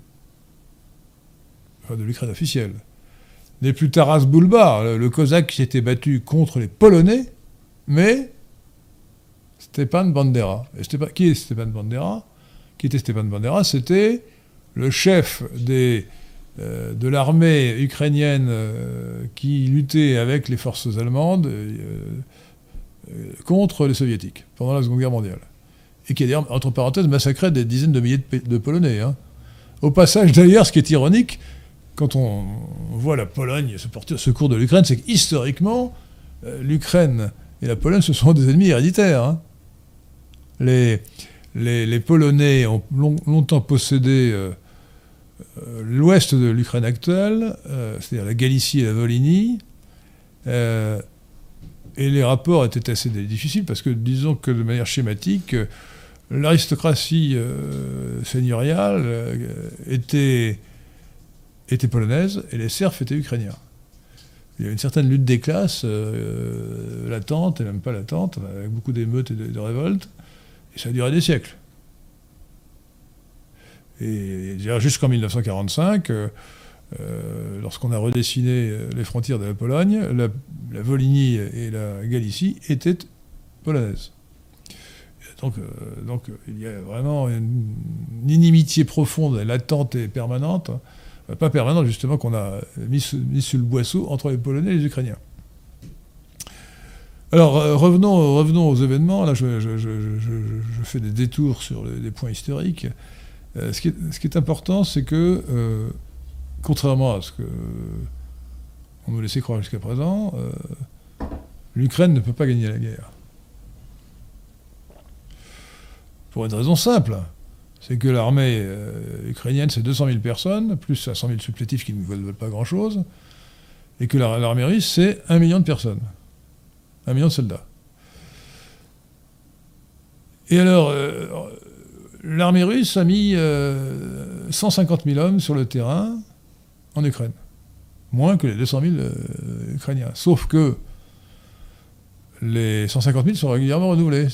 enfin de l'Ukraine officielle, n'est plus Taras Bulba, le, le cosaque qui s'était battu contre les Polonais, mais Stepan Bandera. Et qui est Stepan Bandera? Qui était Stepan Bandera? C'était le chef des, de l'armée ukrainienne euh, qui luttait avec les forces allemandes euh, euh, contre les soviétiques pendant la Seconde Guerre mondiale. Et qui d'ailleurs, entre parenthèses, massacré des dizaines de milliers de, Polonais. hein. Au passage, d'ailleurs, ce qui est ironique, quand on, voit la Pologne se porter au secours de l'Ukraine, c'est qu'historiquement, euh, l'Ukraine et la Pologne, ce sont des ennemis héréditaires. hein. Les, Polonais ont long- longtemps possédé euh, euh, l'ouest de l'Ukraine actuelle, euh, c'est-à-dire la Galicie et la Volhynie, euh, et les rapports étaient assez difficiles parce que, disons que de manière schématique, euh, l'aristocratie euh, seigneuriale euh, était étaient polonaises et les serfs étaient ukrainiens. Il y a une certaine lutte des classes, euh, latente, et même pas latente, avec beaucoup d'émeutes et de, de révoltes, et ça a duré des siècles. Jusqu'en 1945, euh, euh, lorsqu'on a redessiné euh, les frontières de la Pologne, la, la Volhynie et la Galicie étaient polonaises. Donc, il y a vraiment une, inimitié profonde, latente et permanente, pas permanente justement, qu'on a mis, sous- mis sur le boisseau entre les Polonais et les Ukrainiens. Alors revenons, aux événements, là je, fais des détours sur les, des points historiques. Euh, ce, qui est, important, c'est que, euh, contrairement à ce que on nous laissait croire jusqu'à présent, euh, l'Ukraine ne peut pas gagner la guerre. Pour une raison simple, c'est que l'armée ukrainienne, c'est 200 000 personnes, plus 500 000 supplétifs qui ne veulent pas grand-chose, et que la- l'armée russe, c'est 1 million de personnes, 1 million de soldats. Et alors, l'armée russe a mis euh, 150 000 hommes sur le terrain en Ukraine, moins que les 200 000 euh, Ukrainiens. Sauf que les 150 000 sont régulièrement renouvelés.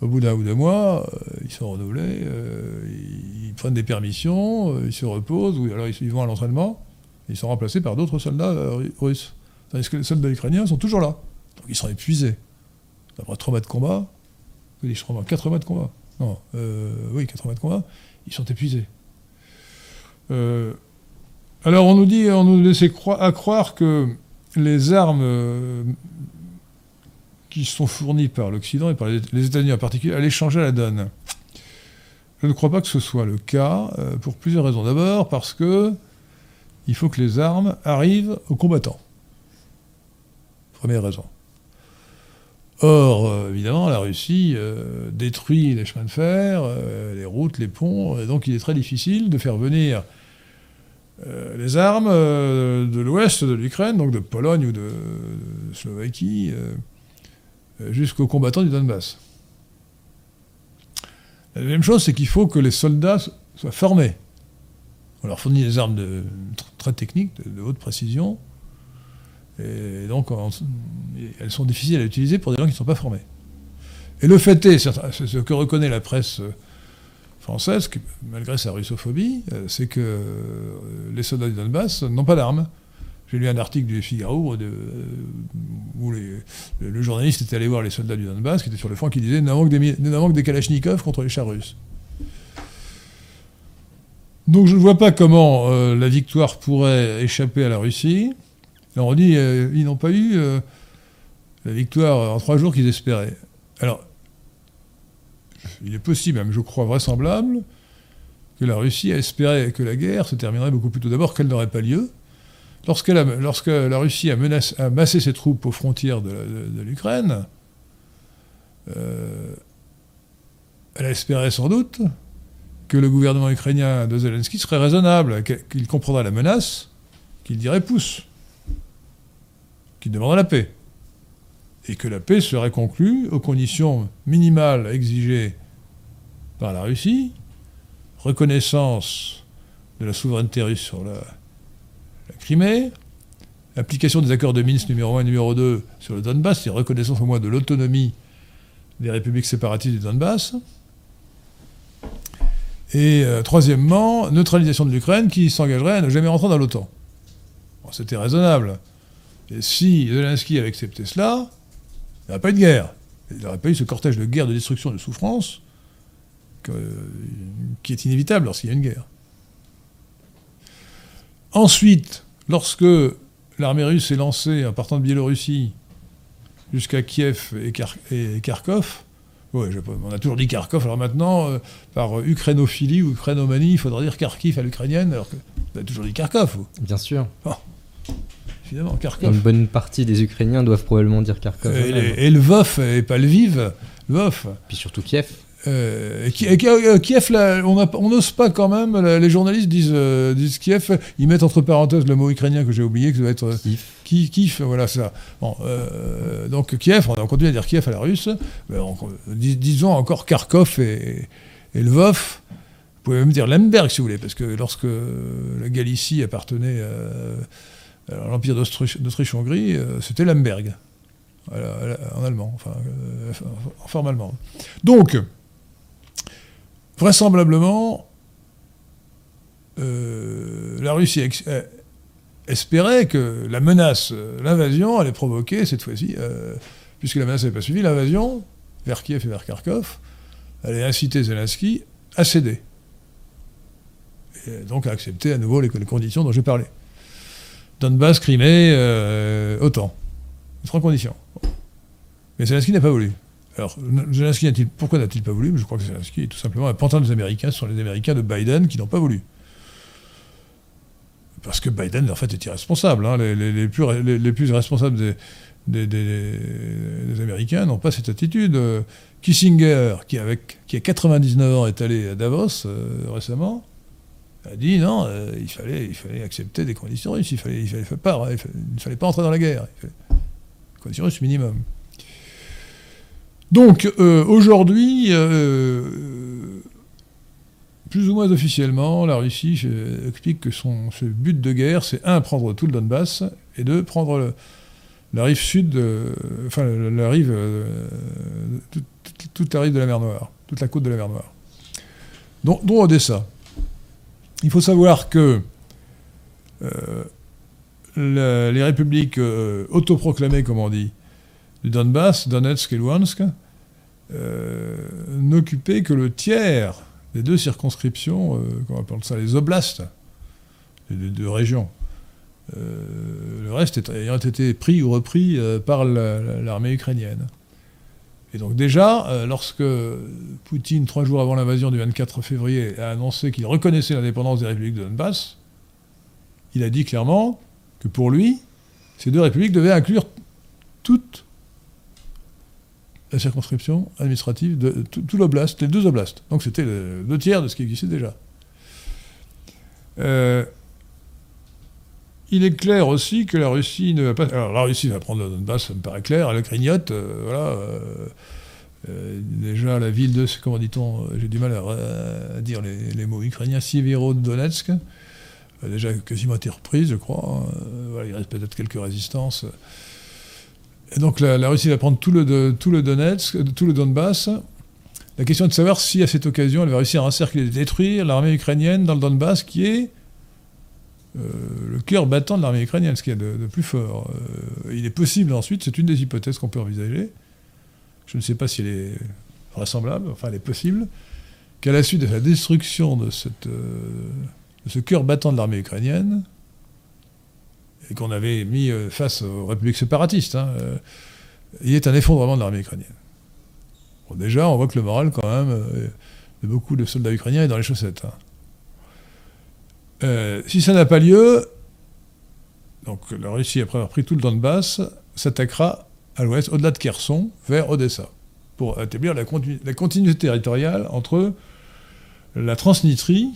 Au bout d'un ou deux mois, euh, ils sont renouvelés, euh, ils, ils prennent des permissions, euh, ils se reposent, ou alors ils, ils vont à l'entraînement, ils sont remplacés par d'autres soldats euh, ru- russes. Tandis que les soldats ukrainiens sont toujours là. Donc ils sont épuisés. Après trois mois de combat, oui, je crois, quatre mois de combat. Non, euh, oui, quatre mois de combat, ils sont épuisés. Euh, alors on nous dit, on nous laissait à croire que les armes euh, qui sont fournies par l'Occident et par les, États-Unis en particulier allaient changer la donne. Je ne crois pas que ce soit le cas pour plusieurs raisons. D'abord parce que il faut que les armes arrivent aux combattants. Première raison. Or, euh, évidemment, la Russie euh, détruit les chemins de fer, euh, les routes, les ponts, et donc il est très difficile de faire venir les armes de l'ouest de l'Ukraine, donc de Pologne ou de, Slovaquie, jusqu'aux combattants du Donbass. La deuxième chose, c'est qu'il faut que les soldats so- soient formés. On leur fournit des armes très techniques, de haute précision, et donc elles sont difficiles à utiliser pour des gens qui ne sont pas formés. Et le fait est, c'est ce que reconnaît la presse française, malgré sa russophobie, euh, c'est que euh, les soldats du Donbass n'ont pas d'armes. J'ai lu un article du Figaro euh, où le, journaliste était allé voir les soldats du Donbass qui étaient sur le front qui disaient « Nous n'avons que des, des Kalachnikovs contre les chars russes ». Donc je ne vois pas comment la victoire pourrait échapper à la Russie. Alors on dit euh, ils n'ont pas eu euh, la victoire en trois jours qu'ils espéraient. Alors, il est possible, même je crois vraisemblable, que la Russie a espéré que la guerre se terminerait beaucoup plus tôt. D'abord qu'elle n'aurait pas lieu. Lorsque la Russie a, massé ses troupes aux frontières de, l'Ukraine, euh, elle a espéré sans doute que le gouvernement ukrainien de Zelensky serait raisonnable, qu'il comprendrait la menace, qu'il dirait pousse, qu'il demanderait la paix, et que la paix serait conclue aux conditions minimales exigées par la Russie, reconnaissance de la souveraineté russe sur la, Crimée, application des accords de Minsk numéro 1 et numéro 2 sur le Donbass, c'est reconnaissance au moins de l'autonomie des républiques séparatistes du Donbass, et euh, troisièmement, neutralisation de l'Ukraine qui s'engagerait à ne jamais rentrer dans l'OTAN. C'était raisonnable. Et si Zelensky avait accepté cela, il n'y aurait pas eu de guerre. Il n'y aurait pas eu ce cortège de guerre, de destruction, de souffrance que- qui est inévitable lorsqu'il y a une guerre. Ensuite, lorsque l'armée russe est lancée en partant de Biélorussie jusqu'à Kiev et, Kar- et Kharkov, ouais, on a toujours dit Kharkov, alors maintenant, euh, par ukrainophilie ou ukrainomanie, il faudra dire Kharkiv à l'ukrainienne, alors que on a toujours dit Kharkov. Bien sûr. Kharkov. Une bonne partie des Ukrainiens doivent probablement dire Kharkov. Et, les- et Lvov, et pas Lviv, Lvov. Puis surtout Kiev. Euh, et et euh, Kiev, là, on n'ose pas quand même, là, les journalistes disent, euh, disent Kiev, ils mettent entre parenthèses le mot ukrainien que j'ai oublié, que ça doit être Kiev. Ki- Kiev, voilà ça. Bon, donc Kiev, on, on continue à dire Kiev à la russe, mais on- dis- disons encore Kharkov et, et Lvov, Vous pouvez même dire Lemberg si vous voulez, parce que lorsque la Galicie appartenait à l'Empire d'Autriche- d'Autriche-Hongrie, euh, c'était Lemberg, la- en allemand, enfin, euh, en forme allemande. Donc, vraisemblablement, euh, la Russie euh, espérait que la menace, euh, l'invasion allait provoquer cette fois-ci, euh, puisque la menace n'avait pas suivi, l'invasion vers Kiev et vers Kharkov allait inciter Zelensky à céder. Et donc à accepter à nouveau les conditions dont j'ai parlé. Donbass, Crimée, euh, OTAN. Trois conditions. Mais Zelensky n'a pas voulu. Alors, Zelensky n'a-t-il, pourquoi n'a-t-il pas voulu? Je crois que Zelensky est tout simplement un pantin des Américains, ce sont les Américains de Biden qui n'ont pas voulu. Parce que Biden, en fait, est irresponsable. hein. Les, plus, les, responsables des Américains n'ont pas cette attitude. Euh, Kissinger, qui, avec, qui a 99 ans, est allé à Davos euh, récemment, a dit non, euh, il, fallait, il fallait accepter des conditions russes, il fallait, il fallait hein, il, fallait- ne pas entrer dans la guerre. Conditions russes minimum. Donc, euh, aujourd'hui, euh, plus ou moins officiellement, la Russie explique que son ce but de guerre, c'est un, prendre tout le Donbass, et deux, prendre la rive sud, enfin la, rive, toute la rive de la mer Noire, toute la côte de la mer Noire, dont, dont Odessa. Il faut savoir que euh, les républiques euh, autoproclamées, comme on dit, du Donbass, Donetsk et Luhansk, euh, n'occupaient que le tiers des deux circonscriptions, euh, comment on appelle ça, les oblasts, les deux, régions. Le reste est- ayant été pris ou repris par la- la- l'armée ukrainienne. Et donc déjà, euh, lorsque Poutine, trois jours avant l'invasion du 24 février, a annoncé qu'il reconnaissait l'indépendance des républiques de Donbass, il a dit clairement que pour lui, ces deux républiques devaient inclure toute la circonscription administrative de tout, tout l'oblast, les deux oblasts. Donc c'était le deux tiers de ce qui existait déjà. Euh, il est clair aussi que la Russie ne va pas. Alors la Russie va prendre le Donbass, ça me paraît clair, elle le grignote, euh, voilà. euh, euh, déjà, la ville de, comment dit-on, j'ai du mal à, dire les, mots ukrainiens, Sievierodonetsk, a déjà quasiment été reprise, je crois. Voilà, il reste peut-être quelques résistances. Et donc la, Russie va prendre tout le, tout tout le Donbass. La question est de savoir si à cette occasion elle va réussir à encercler et détruire l'armée ukrainienne dans le Donbass, qui est euh, le cœur battant de l'armée ukrainienne, ce qu'il y a de, plus fort. Euh, il est possible ensuite, c'est une des hypothèses qu'on peut envisager, je ne sais pas si elle est vraisemblable, enfin elle est possible, qu'à la suite de la destruction de, euh, ce cœur battant de l'armée ukrainienne, et qu'on avait mis face aux républiques séparatistes, hein, il y ait un effondrement de l'armée ukrainienne. Déjà, on voit que le moral, quand même, de beaucoup de soldats ukrainiens est dans les chaussettes. hein. Euh, si ça n'a pas lieu, donc la Russie, après avoir pris tout le Donbass, s'attaquera à l'ouest, au-delà de Kherson, vers Odessa, pour établir la, continu- la continuité territoriale entre la Transnistrie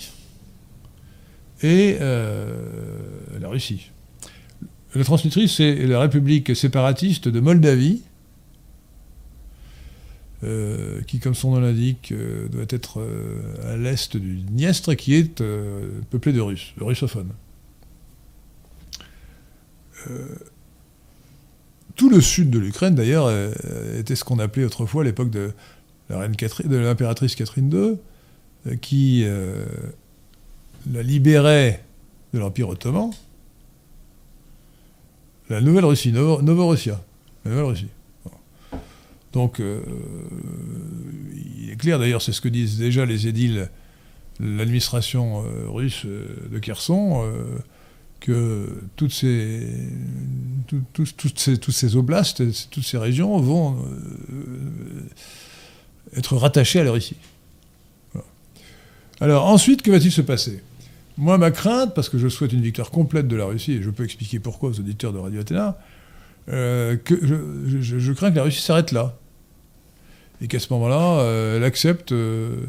et euh, la Russie. La Transnistrie, c'est la république séparatiste de Moldavie, euh, qui, comme son nom l'indique, euh, doit être euh, à l'est du Dniestre, qui est peuplée de Russes, de russophones. Tout le sud de l'Ukraine, d'ailleurs, était ce qu'on appelait autrefois l'époque de Catherine, l'impératrice Catherine II, qui la libérait de l'Empire ottoman, la Nouvelle-Russie, Novo- Novorossia, la Nouvelle-Russie. Donc, euh, il est clair, d'ailleurs, c'est ce que disent déjà les édiles, l'administration euh, russe euh, de Kherson, que toutes ces, tout- tout- toutes ces, toutes ces oblasts, toutes ces régions vont être rattachées à la Russie. Alors, ensuite, que va-t-il se passer? Moi, ma crainte, parce que je souhaite une victoire complète de la Russie, et je peux expliquer pourquoi aux auditeurs de Radio Athéna, que je crains que la Russie s'arrête là. Et qu'à ce moment-là, euh, elle accepte euh,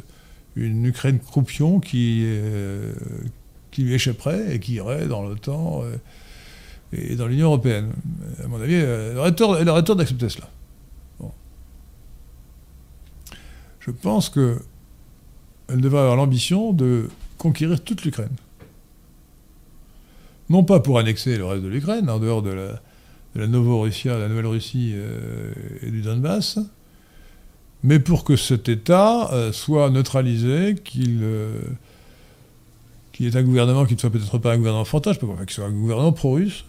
une Ukraine croupion qui, euh, qui lui échapperait et qui irait dans l'OTAN et dans l'Union européenne. À mon avis, elle aurait tort, d'accepter cela. Je pense que elle devrait avoir l'ambition de conquérir toute l'Ukraine. Non pas pour annexer le reste de l'Ukraine, en dehors de la, de la Novorussia, la Nouvelle-Russie et du Donbass, mais pour que cet État euh, soit neutralisé, qu'il euh, y ait un gouvernement qui ne soit peut-être pas un gouvernement fantasme, enfin, qu'il soit un gouvernement pro-russe,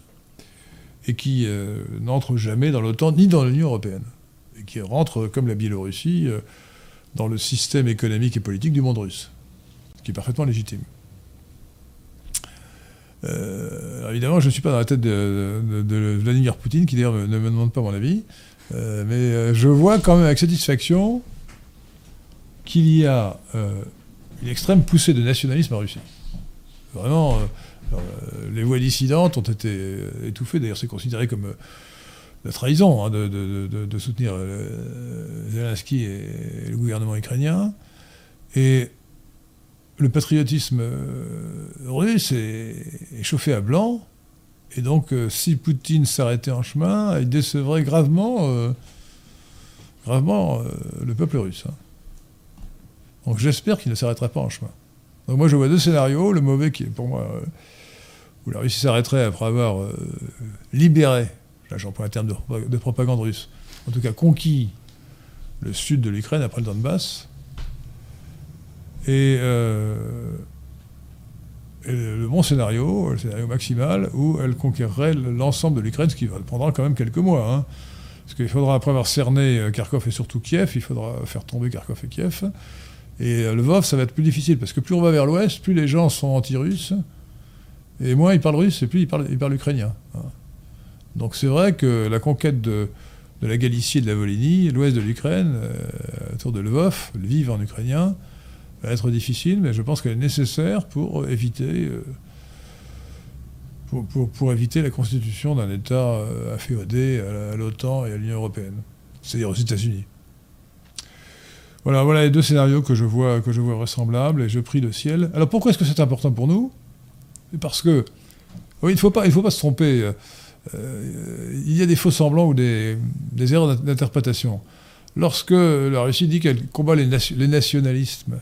et qui euh, n'entre jamais dans l'OTAN ni dans l'Union européenne, et qui rentre, comme la Biélorussie, dans le système économique et politique du monde russe, ce qui est parfaitement légitime. Évidemment, je ne suis pas dans la tête de- de Vladimir Poutine, qui d'ailleurs ne me demande pas mon avis, euh, mais euh, je vois quand même avec satisfaction qu'il y a euh, une extrême poussée de nationalisme en Russie. Vraiment, les voix dissidentes ont été étouffées. D'ailleurs, c'est considéré comme la trahison hein, de, soutenir Zelensky et, le gouvernement ukrainien. Et le patriotisme russe est chauffé à blanc. Et donc, euh, si Poutine s'arrêtait en chemin, il décevrait gravement, euh, gravement euh, le peuple russe. hein. Donc, j'espère qu'il ne s'arrêtera pas en chemin. Donc, moi, je vois deux scénarios. Le mauvais, qui est pour moi, où la Russie s'arrêterait après avoir libéré, là j'emploie un terme de, de propagande russe, en tout cas conquis le sud de l'Ukraine après le Donbass. Et, euh, le le bon scénario, le scénario maximal, où elle conquerrait l'ensemble de l'Ukraine, ce qui prendra quand même quelques mois. hein. Parce qu'il faudra, après avoir cerné euh, Kharkov et surtout Kiev, il faudra faire tomber Kharkov et Kiev. Et euh, Lvov, ça va être plus difficile, parce que plus on va vers l'ouest, plus les gens sont anti-russes, et moins ils parlent russe, et plus ils parlent, ils parlent ukrainien. hein. Donc c'est vrai que la conquête de, de la Galicie et de la Volhynie, l'ouest de l'Ukraine, euh, autour de Lvov, Lviv en ukrainien, va être difficile, mais je pense qu'elle est nécessaire pour éviter, euh, pour, pour- pour éviter la constitution d'un État euh, afféodé à l'OTAN et à l'Union européenne, c'est-à-dire aux États-Unis. Voilà, voilà les deux scénarios que je vois, que je vois vraisemblables, et je prie le ciel. Alors pourquoi est-ce que c'est important pour nous? Parce que, oui, il ne faut, pas- faut pas se tromper. euh, il y a des faux semblants ou des, des erreurs d'in- d'interprétation. Lorsque la Russie dit qu'elle combat les, les nationalismes,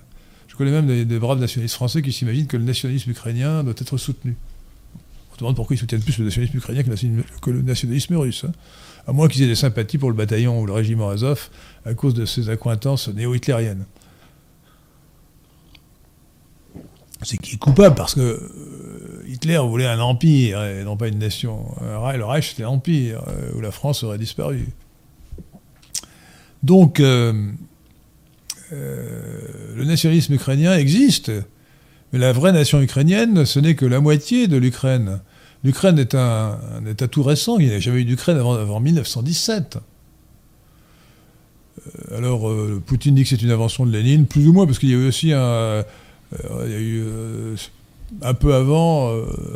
je connais même des, braves nationalistes français qui s'imaginent que le nationalisme ukrainien doit être soutenu. On se demande pourquoi ils soutiennent plus le nationalisme ukrainien que le nationalisme, russe. hein. À moins qu'ils aient des sympathies pour le bataillon ou le régiment Azov à cause de ses accointances néo-hitlériennes. C'est qui est coupable parce que euh, Hitler voulait un empire et non pas une nation. Reich- Le Reich c'était l'empire euh, où la France aurait disparu. Donc euh, euh, le nationalisme ukrainien existe, mais la vraie nation ukrainienne, ce n'est que la moitié de l'Ukraine. L'Ukraine est un, État tout récent, il n'y a jamais eu d'Ukraine avant, avant 1917. Euh, alors, euh, Poutine dit que c'est une invention de Lénine, plus ou moins, parce qu'il y a eu aussi un, euh, il y a eu un peu avant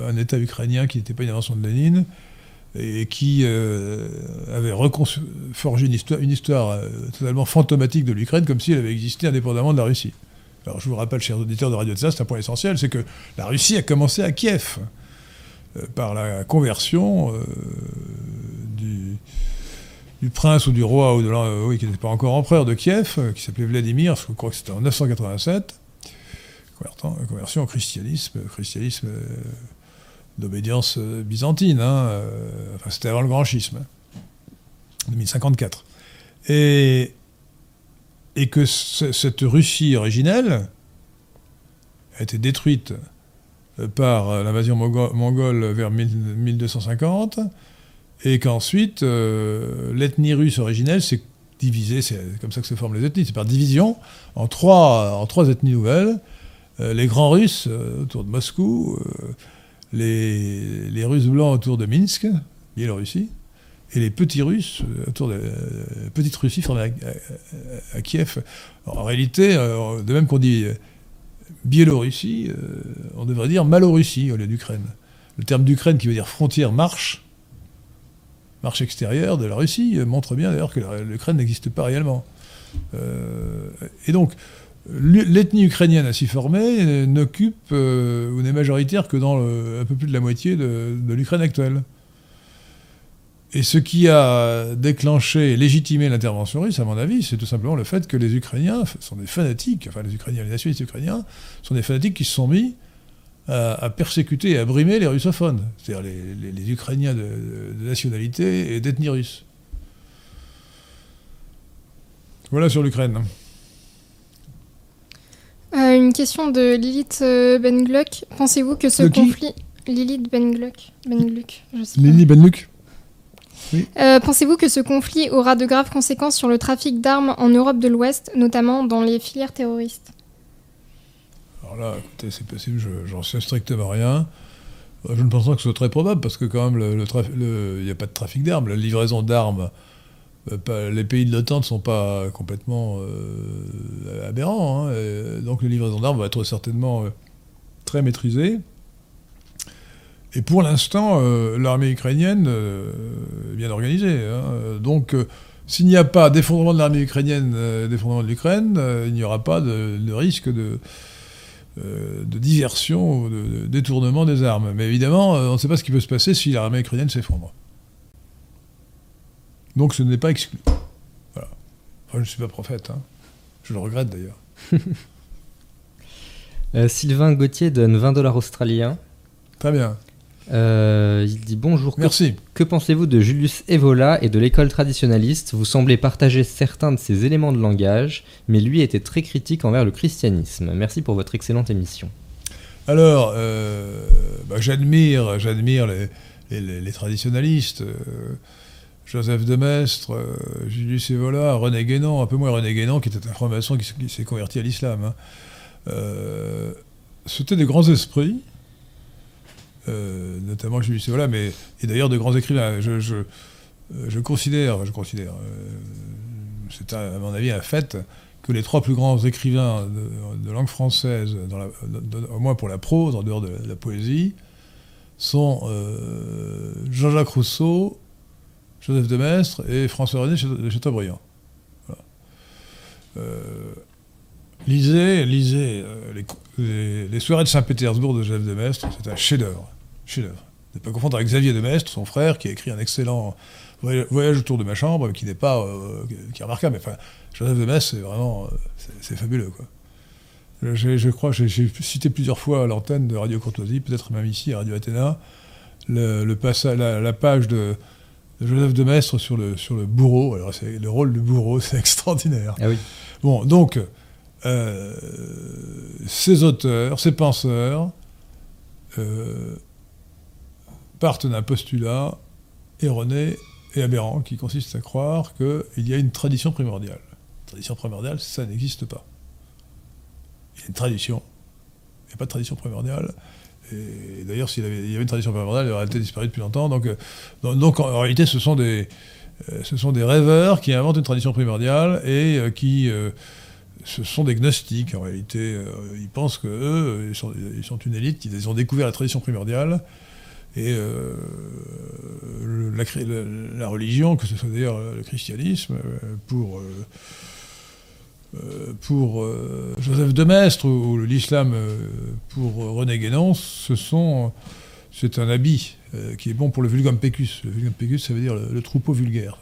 un État ukrainien qui n'était pas une invention de Lénine et qui euh, avait forgé une histoire, euh, totalement fantomatique de l'Ukraine, comme si elle avait existé indépendamment de la Russie. Alors je vous rappelle, chers auditeurs de Radio Tsa, c'est un point essentiel, c'est que la Russie a commencé à Kiev euh, par la conversion du, prince ou du roi, ou de oui, qui n'était pas encore empereur de Kiev, qui s'appelait Vladimir, je crois que c'était en 987, convertant- conversion au christianisme, d'obédience euh, byzantine, hein, euh, c'était avant le grand schisme, hein, 2054. Et, et que ce- cette Russie originelle a été détruite euh, par l'invasion mongo- mongole vers 1000 1250, et qu'ensuite l'ethnie russe originelle s'est divisée, c'est comme ça que se forment les ethnies, c'est par division, en trois, en trois ethnies nouvelles. Les grands russes autour de Moscou, les, Russes blancs autour de Minsk, Biélorussie, et les petits Russes euh, autour de la petite Russie à, Kiev. En réalité, euh, de même qu'on dit euh, Biélorussie, euh, on devrait dire Malorussie au lieu d'Ukraine. Le terme d'Ukraine qui veut dire frontière marche, marche extérieure de la Russie, euh, montre bien d'ailleurs que l'Ukraine n'existe pas réellement. Euh, et donc, l'ethnie ukrainienne ainsi formée euh, n'occupe euh, ou n'est majoritaire que dans un peu plus de la moitié de, l'Ukraine actuelle. Et ce qui a déclenché et légitimé l'intervention russe, à mon avis, c'est tout simplement le fait que les Ukrainiens sont des fanatiques, enfin les Ukrainiens, les nationalistes ukrainiens, sont des fanatiques qui se sont mis à, persécuter et à brimer les russophones, c'est-à-dire les, Ukrainiens de nationalité et d'ethnie russe. Voilà sur l'Ukraine. Euh, une question de Lilith euh, Ben Gluck. Pensez-vous que ce conflit. Lilith Ben Gluck. Ben Gluck, je sais Benluc Euh, Pensez-vous que ce conflit aura de graves conséquences sur le trafic d'armes en Europe de l'Ouest, notamment dans les filières terroristes? Alors là, écoutez, c'est possible, je- j'en sais strictement rien. Je ne pense pas que ce soit très probable, parce que quand même, le le- il n'y a pas de trafic d'armes. La livraison d'armes, les pays de l'OTAN ne sont pas complètement euh, aberrants. hein, et donc la livraison d'armes va être certainement euh, très maîtrisée. Et pour l'instant, euh, l'armée ukrainienne euh, est bien organisée. hein. Donc, euh, s'il n'y a pas d'effondrement de l'armée ukrainienne, euh, d'effondrement de l'Ukraine, euh, il n'y aura pas de, risque de, euh, de diversion ou de, détournement des armes. Mais évidemment, euh, on ne sait pas ce qui peut se passer si l'armée ukrainienne s'effondre. Donc ce n'est pas exclu. Voilà. Enfin, je ne suis pas prophète. hein. Je le regrette d'ailleurs. [laughs] Euh, Sylvain Gauthier donne 20 dollars australiens. Très bien. Euh, il dit bonjour. que- Merci. Que pensez-vous de Julius Evola et de l'école traditionnaliste? Vous semblez partager certains de ses éléments de langage, mais lui était très critique envers le christianisme. Merci pour votre excellente émission. Alors, euh, bah, j'admire, j'admire les, les- les- les traditionalistes. euh, Joseph de Maistre, euh, Julius Evola, René Guénon, un peu moins René Guénon, qui était un franc-maçon qui, s'est converti à l'islam. hein. Euh, C'était des grands esprits, euh, notamment Julius Evola, mais et d'ailleurs de grands écrivains. Je, considère, je considère, c'est à mon avis un fait, que les trois plus grands écrivains de, langue française, au moins pour la prose, en dehors de la, poésie, sont Jean-Jacques Rousseau, Joseph de Maistre et François-René de Chateaubriand. Euh, lisez lisez euh, les, soirées de Saint-Pétersbourg de Joseph de Maistre, c'est un chef-d'œuvre. Chef-d'œuvre. Ne pas confondre avec Xavier de Maistre, son frère, qui a écrit un excellent voyage, autour de ma chambre, qui n'est pas euh, qui est remarquable. Mais Joseph de Maistre, c'est vraiment c'est- fabuleux. Je, crois, j'ai cité plusieurs fois l'antenne de Radio Courtoisie, peut-être même ici à Radio Athéna, le, le la page de, de Joseph de Maistre sur le, sur le bourreau. Alors, c'est- le rôle du bourreau, c'est [laughs] extraordinaire. Ah oui. Bon, donc, euh, ces auteurs, ces penseurs euh, partent d'un postulat erroné et aberrant qui consiste à croire qu'il y a une tradition primordiale. Tradition primordiale, ça n'existe pas. Il y a une tradition. Il n'y a pas de tradition primordiale. Et d'ailleurs, s'il y avait une tradition primordiale, elle aurait été disparue depuis longtemps. Donc, euh, en réalité, ce sont des, euh, ce sont des rêveurs qui inventent une tradition primordiale et euh, qui ce sont des gnostiques en réalité. Ils pensent que eux, ils sont, une élite, ils ont découvert la tradition primordiale et la, religion, que ce soit d'ailleurs le christianisme, pour pour euh, Joseph de Maistre ou l'islam euh, pour René Guénon, ce sont c'est un habit euh, qui est bon pour le vulgum pecus. Le vulgum pecus, ça veut dire le, troupeau vulgaire.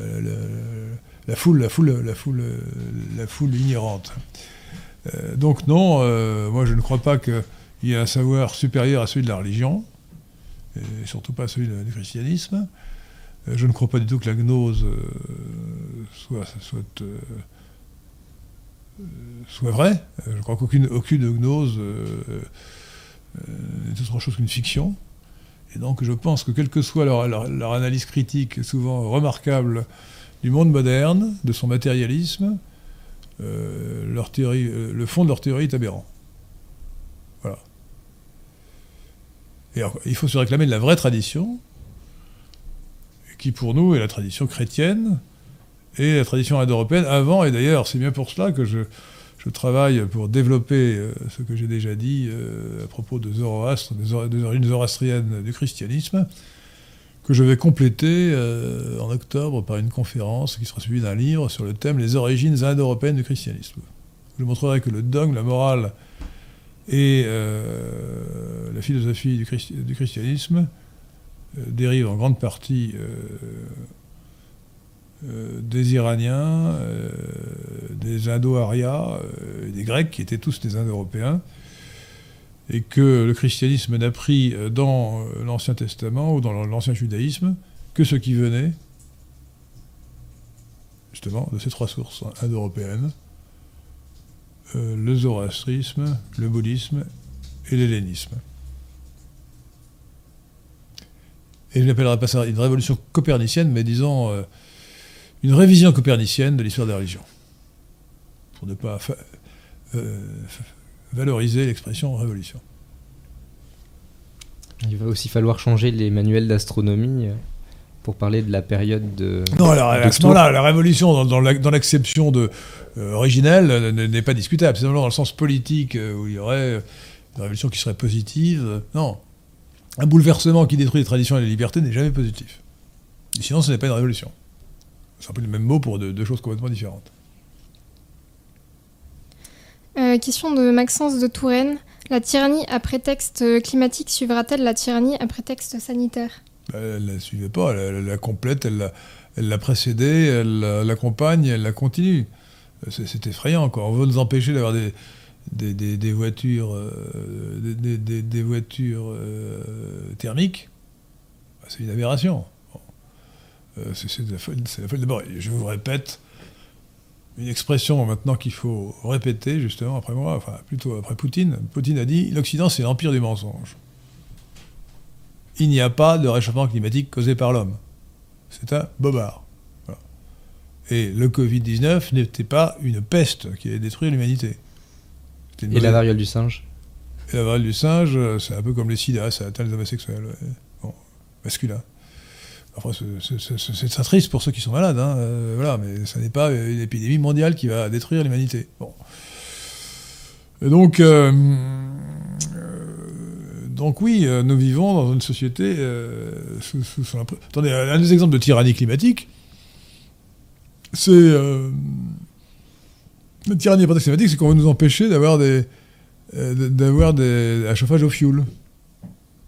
Euh, la foule, la foule, la foule, euh, la foule ignorante. Euh, donc non, euh, moi je ne crois pas qu'il y ait un savoir supérieur à celui de la religion, et surtout pas à celui du christianisme. Euh, je ne crois pas du tout que la gnose euh, soit, soit, euh, euh, soit vraie. Euh, je crois qu'aucune aucune gnose euh, euh, n'est autre chose qu'une fiction. Et donc je pense que quelle que soit leur, analyse critique, souvent remarquable, du monde moderne, de son matérialisme, euh, leur théorie, euh, le fond de leur théorie est aberrant. Voilà. Et alors, il faut se réclamer de la vraie tradition, qui pour nous est la tradition chrétienne et la tradition indo-européenne avant, et d'ailleurs c'est bien pour cela que je, travaille pour développer euh, ce que j'ai déjà dit euh, à propos de Zoroastre, des, or- des origines zoroastriennes du christianisme, que je vais compléter euh, en octobre par une conférence qui sera suivie d'un livre sur le thème Les origines indo-européennes du christianisme. Je montrerai que le dogme, la morale et la philosophie du, christi- du christianisme euh, dérive en grande partie euh, des Iraniens, euh, des Indo-Arias, euh, des Grecs qui étaient tous des Indo-Européens, et que le christianisme n'a pris euh, dans l'Ancien Testament ou dans l'Ancien judaïsme que ce qui venait justement de ces trois sources indo-européennes, euh, le zoroastrisme, le bouddhisme et l'hellénisme. Et je n'appellerai pas ça une révolution copernicienne, mais disons une révision copernicienne de l'histoire des religions. Pour ne pas euh, valoriser l'expression révolution. Il va aussi falloir changer les manuels d'astronomie euh, pour parler de la période de. Non, alors à de ce moment-là, la révolution dans, dans la- l'acception de euh, originelle n'est pas discutable. C'est simplement dans le sens politique où il y aurait une révolution qui serait positive. non. Un bouleversement qui détruit les traditions et les libertés n'est jamais positif. Et sinon, ce n'est pas une révolution. C'est un peu le même mot pour deux, deux choses complètement différentes. Euh, question de Maxence de Touraine. La tyrannie à prétexte climatique suivra-t-elle la tyrannie à prétexte sanitaire? Bah, Elle ne la suivait pas, elle, la complète, elle l'a elle précédée, elle la- l'accompagne, elle la continue. C'est effrayant, quoi. On veut nous empêcher d'avoir des, des, des- des voitures, euh, des euh, thermiques. Bah, C'est une aberration. Euh, c'est de la folie. c'est la folie. D'abord, je vous répète, une expression maintenant qu'il faut répéter, justement, après moi, enfin plutôt après Poutine. Poutine a dit l'Occident, c'est l'empire du mensonge il n'y a pas de réchauffement climatique causé par l'homme. C'est un bobard. Voilà. Et le Covid-19 n'était pas une peste qui allait détruire l'humanité. Et la variole du singe? Et la variole du singe, c'est un peu comme les sida, ça atteint les homosexuels, ouais. bon, masculins. Enfin, c'est- très triste pour ceux qui sont malades, hein, euh, voilà, mais ça n'est pas une épidémie mondiale qui va détruire l'humanité. Bon. Et donc, euh, euh, donc oui, nous vivons dans une société sous, Attendez, un des exemples de tyrannie climatique, c'est la tyrannie climatique, c'est qu'on veut nous empêcher d'avoir des d'avoir des, un chauffage au fioul.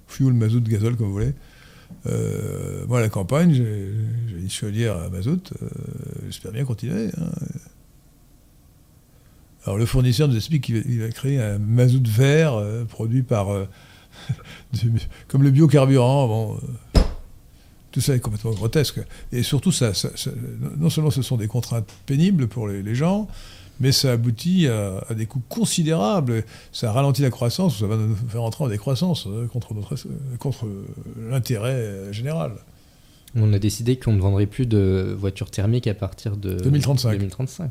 Fioul, mazout, gazole, comme vous voulez. Euh, moi, à la campagne, j'ai une chaudière à mazout. euh, J'espère bien continuer. hein. Alors, le fournisseur nous explique qu'il va, créer un mazout vert euh, produit par. [laughs] comme le biocarburant. Bon, tout ça est complètement grotesque. Et surtout, ça, non seulement ce sont des contraintes pénibles pour les gens, mais ça aboutit à, à des coûts considérables. Ça ralentit la croissance, ça va nous faire entrer en décroissance euh, contre, notre, euh, contre euh, l'intérêt général. On a décidé qu'on ne vendrait plus de voitures thermiques à partir de 2035. 2035.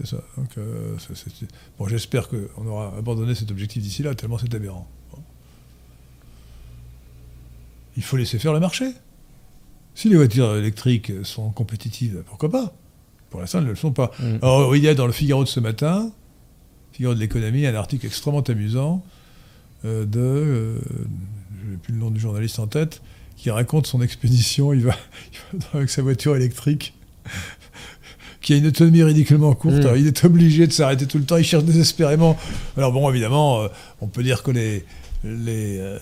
C'est ça. Donc, euh, ça, c'est- bon, j'espère qu'on aura abandonné cet objectif d'ici là, tellement c'est aberrant. Bon. Il faut laisser faire le marché. Si les voitures électriques sont compétitives, pourquoi pas? Pour l'instant, elles ne le sont pas. Mm. Alors, il y a dans le Figaro de ce matin, Figaro de l'économie, un article extrêmement amusant euh, de, euh, je n'ai plus le nom du journaliste en tête, qui raconte son expédition. Il va, [laughs] il va avec sa voiture électrique, [laughs] qui a une autonomie ridiculement courte. Mm. Alors, il est obligé de s'arrêter tout le temps. Il cherche désespérément. Alors bon, évidemment, euh, on peut dire que les les, euh,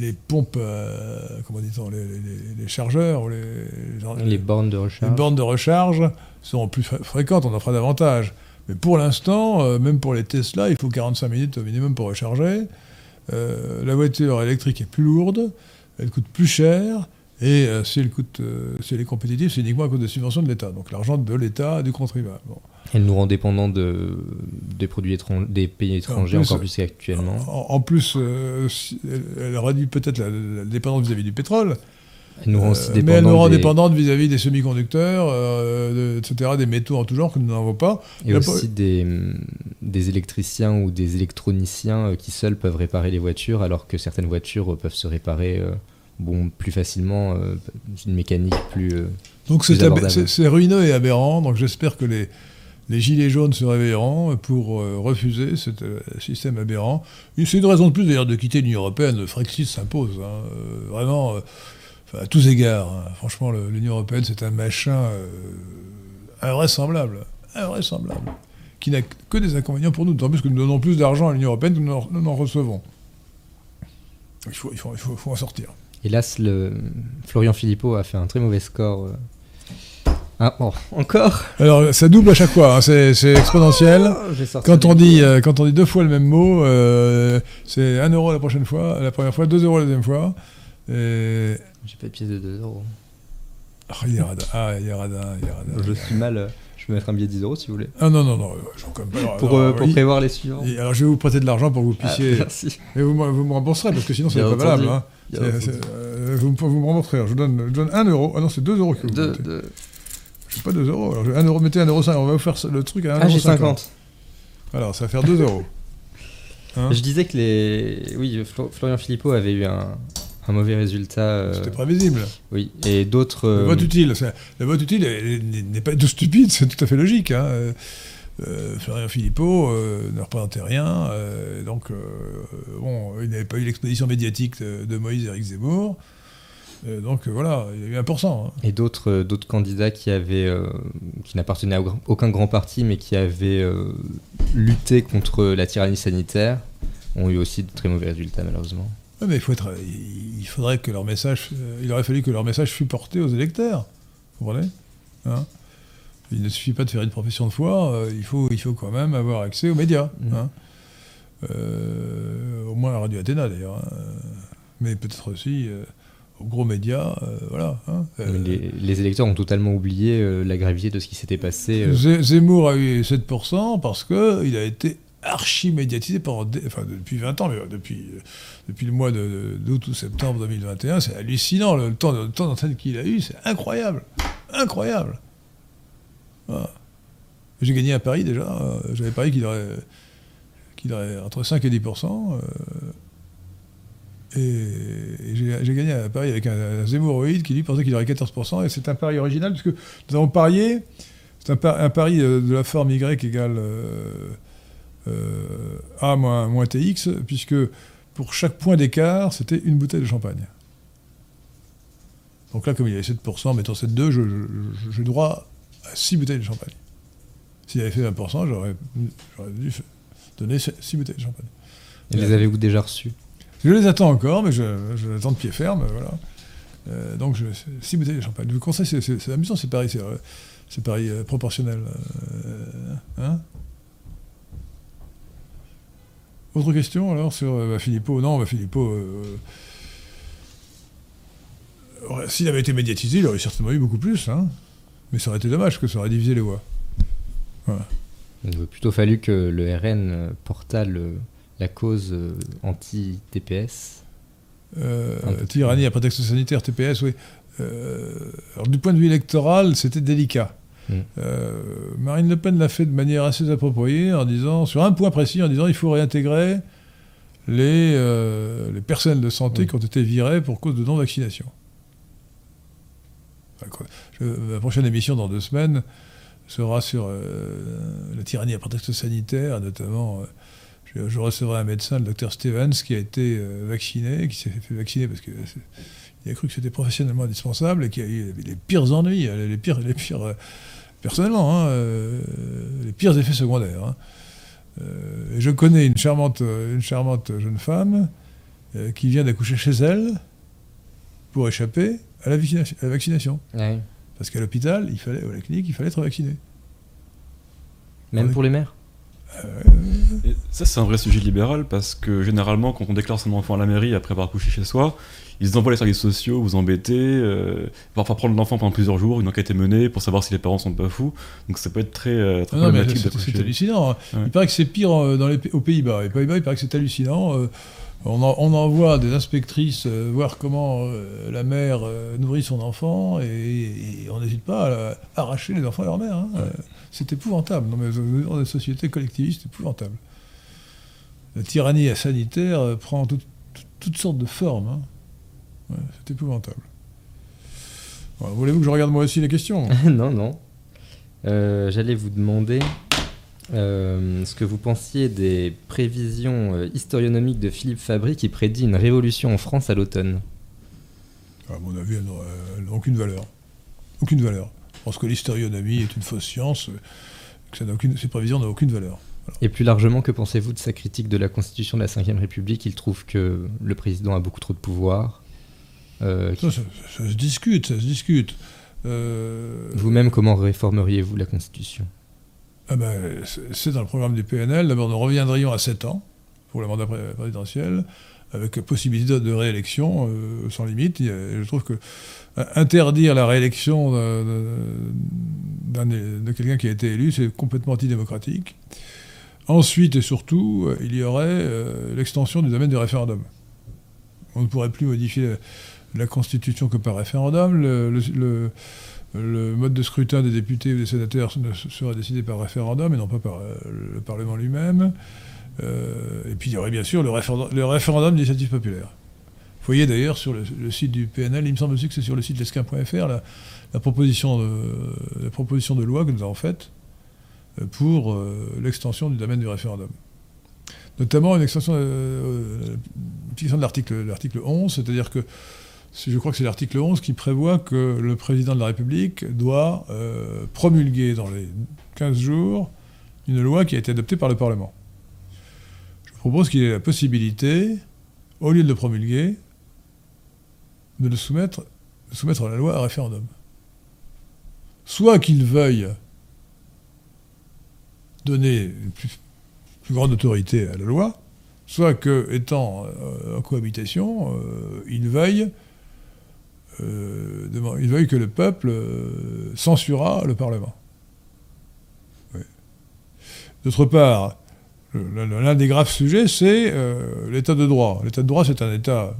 les pompes, euh, comment dit-on, les, les- les chargeurs, ou les, Les bornes de les recharge. bornes de recharge seront plus fr- fréquentes, on en fera davantage. Mais pour l'instant, euh, même pour les Tesla, il faut 45 minutes au minimum pour recharger. Euh, la voiture électrique est plus lourde, elle coûte plus cher, et euh, si, elle coûte, euh, si elle est compétitive, c'est uniquement à cause des subventions de l'État. Donc l'argent de l'État, du contribuable. Bon. Elle nous rend dépendants de, des produits étrangers, des pays étrangers plus, encore plus qu'actuellement. En, en plus, euh, elle, réduit peut-être la, la dépendance vis-à-vis du pétrole, Elle nous rend aussi Euh, mais elle nous rend des- dépendante vis-à-vis des semi-conducteurs, euh, de- etc., des métaux en tout genre que nous n'en avons pas. Et La aussi des, des électriciens ou des électroniciens euh, qui seuls peuvent réparer les voitures, alors que certaines voitures peuvent se réparer bon, plus facilement, une mécanique plus... Donc c'est ruineux et aberrant. Donc j'espère que les, les gilets jaunes se réveilleront pour euh, refuser ce système aberrant. C'est une raison de plus d'ailleurs de quitter l'Union européenne. Le Frexit s'impose. hein. Euh, vraiment, euh, à tous égards. hein. Franchement, l'Union européenne, c'est un machin euh, invraisemblable. Invraisemblable. Qui n'a que des inconvénients pour nous. D'autant plus que nous donnons plus d'argent à l'Union européenne que nous nous en recevons. Il faut, en sortir. Hélas, Florian Philippot a fait un très mauvais score. Ah, bon, encore Alors, ça double à chaque fois, hein, c'est c'est exponentiel. Sorti Quand on, dit, euh, quand on dit deux fois le même mot, euh, c'est 1 euro la prochaine fois, la première fois, 2 euros la deuxième fois. Et... J'ai pas de pièce de 2 euros. Ah, il est radin, ah, il est radin, il est radin. Je suis mal. euh, Je peux mettre un billet de 10 euros si vous voulez. Ah non, non, non, quand même pas. Pour, non, euh, pour oui. prévoir les suivants. Et alors, je vais vous prêter de l'argent pour que vous Ah, puissiez. merci. Et vous, me- vous me rembourserez, parce que sinon, c'est pas valable. hein. Euh, vous, me- vous me rembourserez. Je, donne, je donne 1 euro. Ah non, c'est 2 euros que vous Deux- pas 2 euros. Alors, je- 1 euro, mettez 1 euro 5. On va vous faire le truc à 1 Ah, euro j'ai 50. Alors, ça va faire 2 euros. Hein Je disais que les. Oui, Flo- Florian Philippot avait eu un, un mauvais résultat. euh, C'était prévisible. Oui, et d'autres. Le euh, vote utile, c'est- le vote utile est- n'est pas tout stupide, c'est tout à fait logique. Hein. Euh, euh, Florian Philippot euh, ne représentait rien, euh, donc euh, bon, il n'avait pas eu l'exposition médiatique de, de Moïse et Eric Zemmour. Euh, donc euh, voilà, il y a eu 1%. hein. Et d'autres euh, d'autres candidats qui avaient euh, qui n'appartenaient à aucun- grand parti mais qui avaient euh, lutté contre la tyrannie sanitaire ont eu aussi de très mauvais résultats malheureusement. Ouais, mais il, faut être, il faudrait que leur message, il aurait fallu que leur message fût porté aux électeurs. Vous comprenez? Hein? Il ne suffit pas de faire une profession de foi, il, faut, il faut quand même avoir accès aux médias. Mhm. hein. Euh, au moins à Radio Athéna d'ailleurs. hein. Mais peut-être aussi aux gros médias. euh, voilà. hein. Euh, Mais les, les électeurs ont totalement oublié euh, la gravité de ce qui s'était passé. Zemmour a eu 7% parce qu'il a été archi médiatisé pendant des- enfin, depuis 20 ans, mais depuis, depuis le mois de- d'août ou septembre 2021. C'est hallucinant le temps, le temps d'antenne qu'il a eu, c'est incroyable. Incroyable. Voilà. J'ai gagné à Paris déjà. J'avais parié qu'il aurait, qu'il aurait entre 5 et 10%. Et j'ai j'ai gagné à Paris avec un, un Zemmouroïde qui lui pensait qu'il aurait 14%. Et c'est un pari original puisque nous avons parié c'est un, par- un pari euh, de la forme Y égale euh, euh, A moins, moins TX, puisque pour chaque point d'écart, c'était une bouteille de champagne. Donc là, comme il avait 7%, mettons 7,2, je- je- j'ai droit à 6 bouteilles de champagne. S'il avait fait 20%, j'aurais dû donner 6 bouteilles de champagne. Et les avez-vous déjà reçus Je les attends encore, mais je, je les attends de pied ferme, voilà. Euh, donc, 6 bouteilles de champagne. Je vous conseille, c'est- amusant, c'est pareil, c'est euh, pareil euh, proportionnel. hein Autre question alors sur bah, Philippot Non, bah, Philippot, s'il avait été médiatisé, il aurait certainement eu beaucoup plus, hein. mais ça aurait été dommage que ça aurait divisé les voix. Il aurait plutôt fallu que le RN portât le- la cause euh, anti-TPS. Euh, peu tyrannie à prétexte sanitaire, TPS, oui. Euh, alors, du point de vue électoral, c'était délicat. Mm. Euh, Marine Le Pen l'a fait de manière assez appropriée, en disant, sur un point précis, en disant il faut réintégrer les, euh, les personnels de santé Mm. qui ont été virés pour cause de non-vaccination. La prochaine émission dans deux semaines sera sur euh, la tyrannie à prétexte sanitaire, notamment. Euh, je, je recevrai un médecin, le docteur Stevens, qui a été euh, vacciné, qui s'est fait vacciner parce qu'il a cru que c'était professionnellement indispensable et qui a eu les, pires ennuis, euh, les pires, les pires euh, personnellement, hein, euh, les pires effets secondaires. hein. Euh, et je connais une charmante, une charmante jeune femme euh, qui vient d'accoucher chez elle pour échapper à la, vaccination- à la vaccination. Parce qu'à l'hôpital, il fallait, ou à la clinique, il fallait être vacciné. Même pour les mères? Et ça, c'est un vrai sujet libéral parce que généralement, quand on déclare son enfant à la mairie après avoir accouché chez soi, ils envoient les services sociaux vous embêter, euh, parfois prendre l'enfant pendant plusieurs jours, une enquête est menée pour savoir si les parents sont pas fous. Donc ça peut être très, euh, très non, mais problématique c'est- hallucinant. hein. Ouais. Il paraît que c'est pire euh, dans les, aux Pays-Bas. Les Pays-Bas, il paraît que c'est hallucinant. euh, on, en- on envoie des inspectrices euh, voir comment euh, la mère euh, nourrit son enfant et, et on n'hésite pas à arracher les enfants à leur mère. hein. Euh, c'est épouvantable. Non, mais dans des sociétés collectivistes, c'est épouvantable. La tyrannie sanitaire euh, prend tout- tout- toutes sortes de formes. hein. Ouais, c'est épouvantable. Voilà, Voulez-vous que je regarde moi aussi les questions [laughs] non, non. Euh, J'allais vous demander euh, ce que vous pensiez des prévisions euh, historionomiques de Philippe Fabry qui prédit une révolution en France à l'automne. À mon avis, elles n'ont aucune valeur. Aucune valeur. Je pense que l'historionomie est une fausse science, euh, que ça aucune, ces prévisions n'ont aucune valeur. Et plus largement, que pensez-vous de sa critique de la Constitution de la Ve République? Il trouve que le président a beaucoup trop de pouvoir. Euh, ça, se discute, ça se discute. Euh, Vous-même, comment réformeriez-vous la Constitution? Ah ben, C'est dans le programme du PNL. D'abord, nous reviendrions à 7 ans pour le mandat présidentiel, avec possibilité de réélection euh, sans limite. je trouve que interdire la réélection de quelqu'un qui a été élu, c'est complètement antidémocratique. Ensuite et surtout, euh, il y aurait euh, l'extension du domaine du référendum. On ne pourrait plus modifier la, Constitution que par référendum. Le, mode de scrutin des députés ou des sénateurs serait décidé par référendum et non pas par euh, le Parlement lui-même. et puis il y aurait bien sûr le, référendum, d'initiative populaire. Vous voyez d'ailleurs sur le, site du PNL, il me semble aussi que c'est sur le site lesquin.fr, la, proposition de loi que nous avons faite pour euh, l'extension du domaine du référendum. Notamment une extension, euh, de l'article 11, c'est-à-dire que je crois que c'est l'article 11 qui prévoit que le président de la République doit euh, promulguer dans les 15 jours une loi qui a été adoptée par le Parlement. Je propose qu'il ait la possibilité, au lieu de le promulguer, de le soumettre, à la loi à référendum. Soit qu'il veuille donner une plus, grande autorité à la loi, soit que, étant euh, en cohabitation, euh, euh, il veuille que le peuple censurera le Parlement. D'autre part, l'un des graves sujets, c'est l'état de droit. L'état de droit, c'est un état,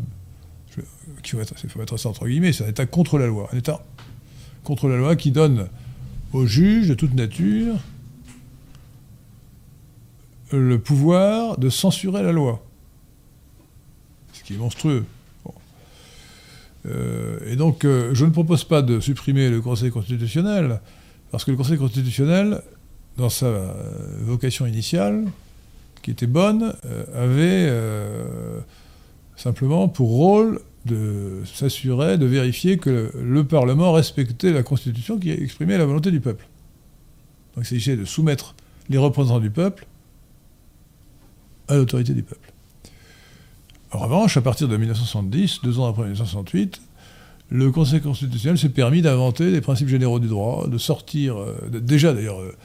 il faut mettre ça entre guillemets, c'est un état contre la loi. Un état contre la loi qui donne aux juges de toute nature le pouvoir de censurer la loi. Ce qui est monstrueux. Euh, et donc, euh, je ne propose pas de supprimer le Conseil constitutionnel, parce que le Conseil constitutionnel, dans sa vocation initiale, qui était bonne, euh, avait simplement pour rôle de s'assurer, de vérifier que le, le, Parlement respectait la Constitution qui exprimait la volonté du peuple. Donc il s'agissait de soumettre les représentants du peuple à l'autorité du peuple. En revanche, à partir de 1970, deux ans après 1968, le Conseil constitutionnel s'est permis d'inventer des principes généraux du droit, de sortir, euh, déjà d'ailleurs, euh,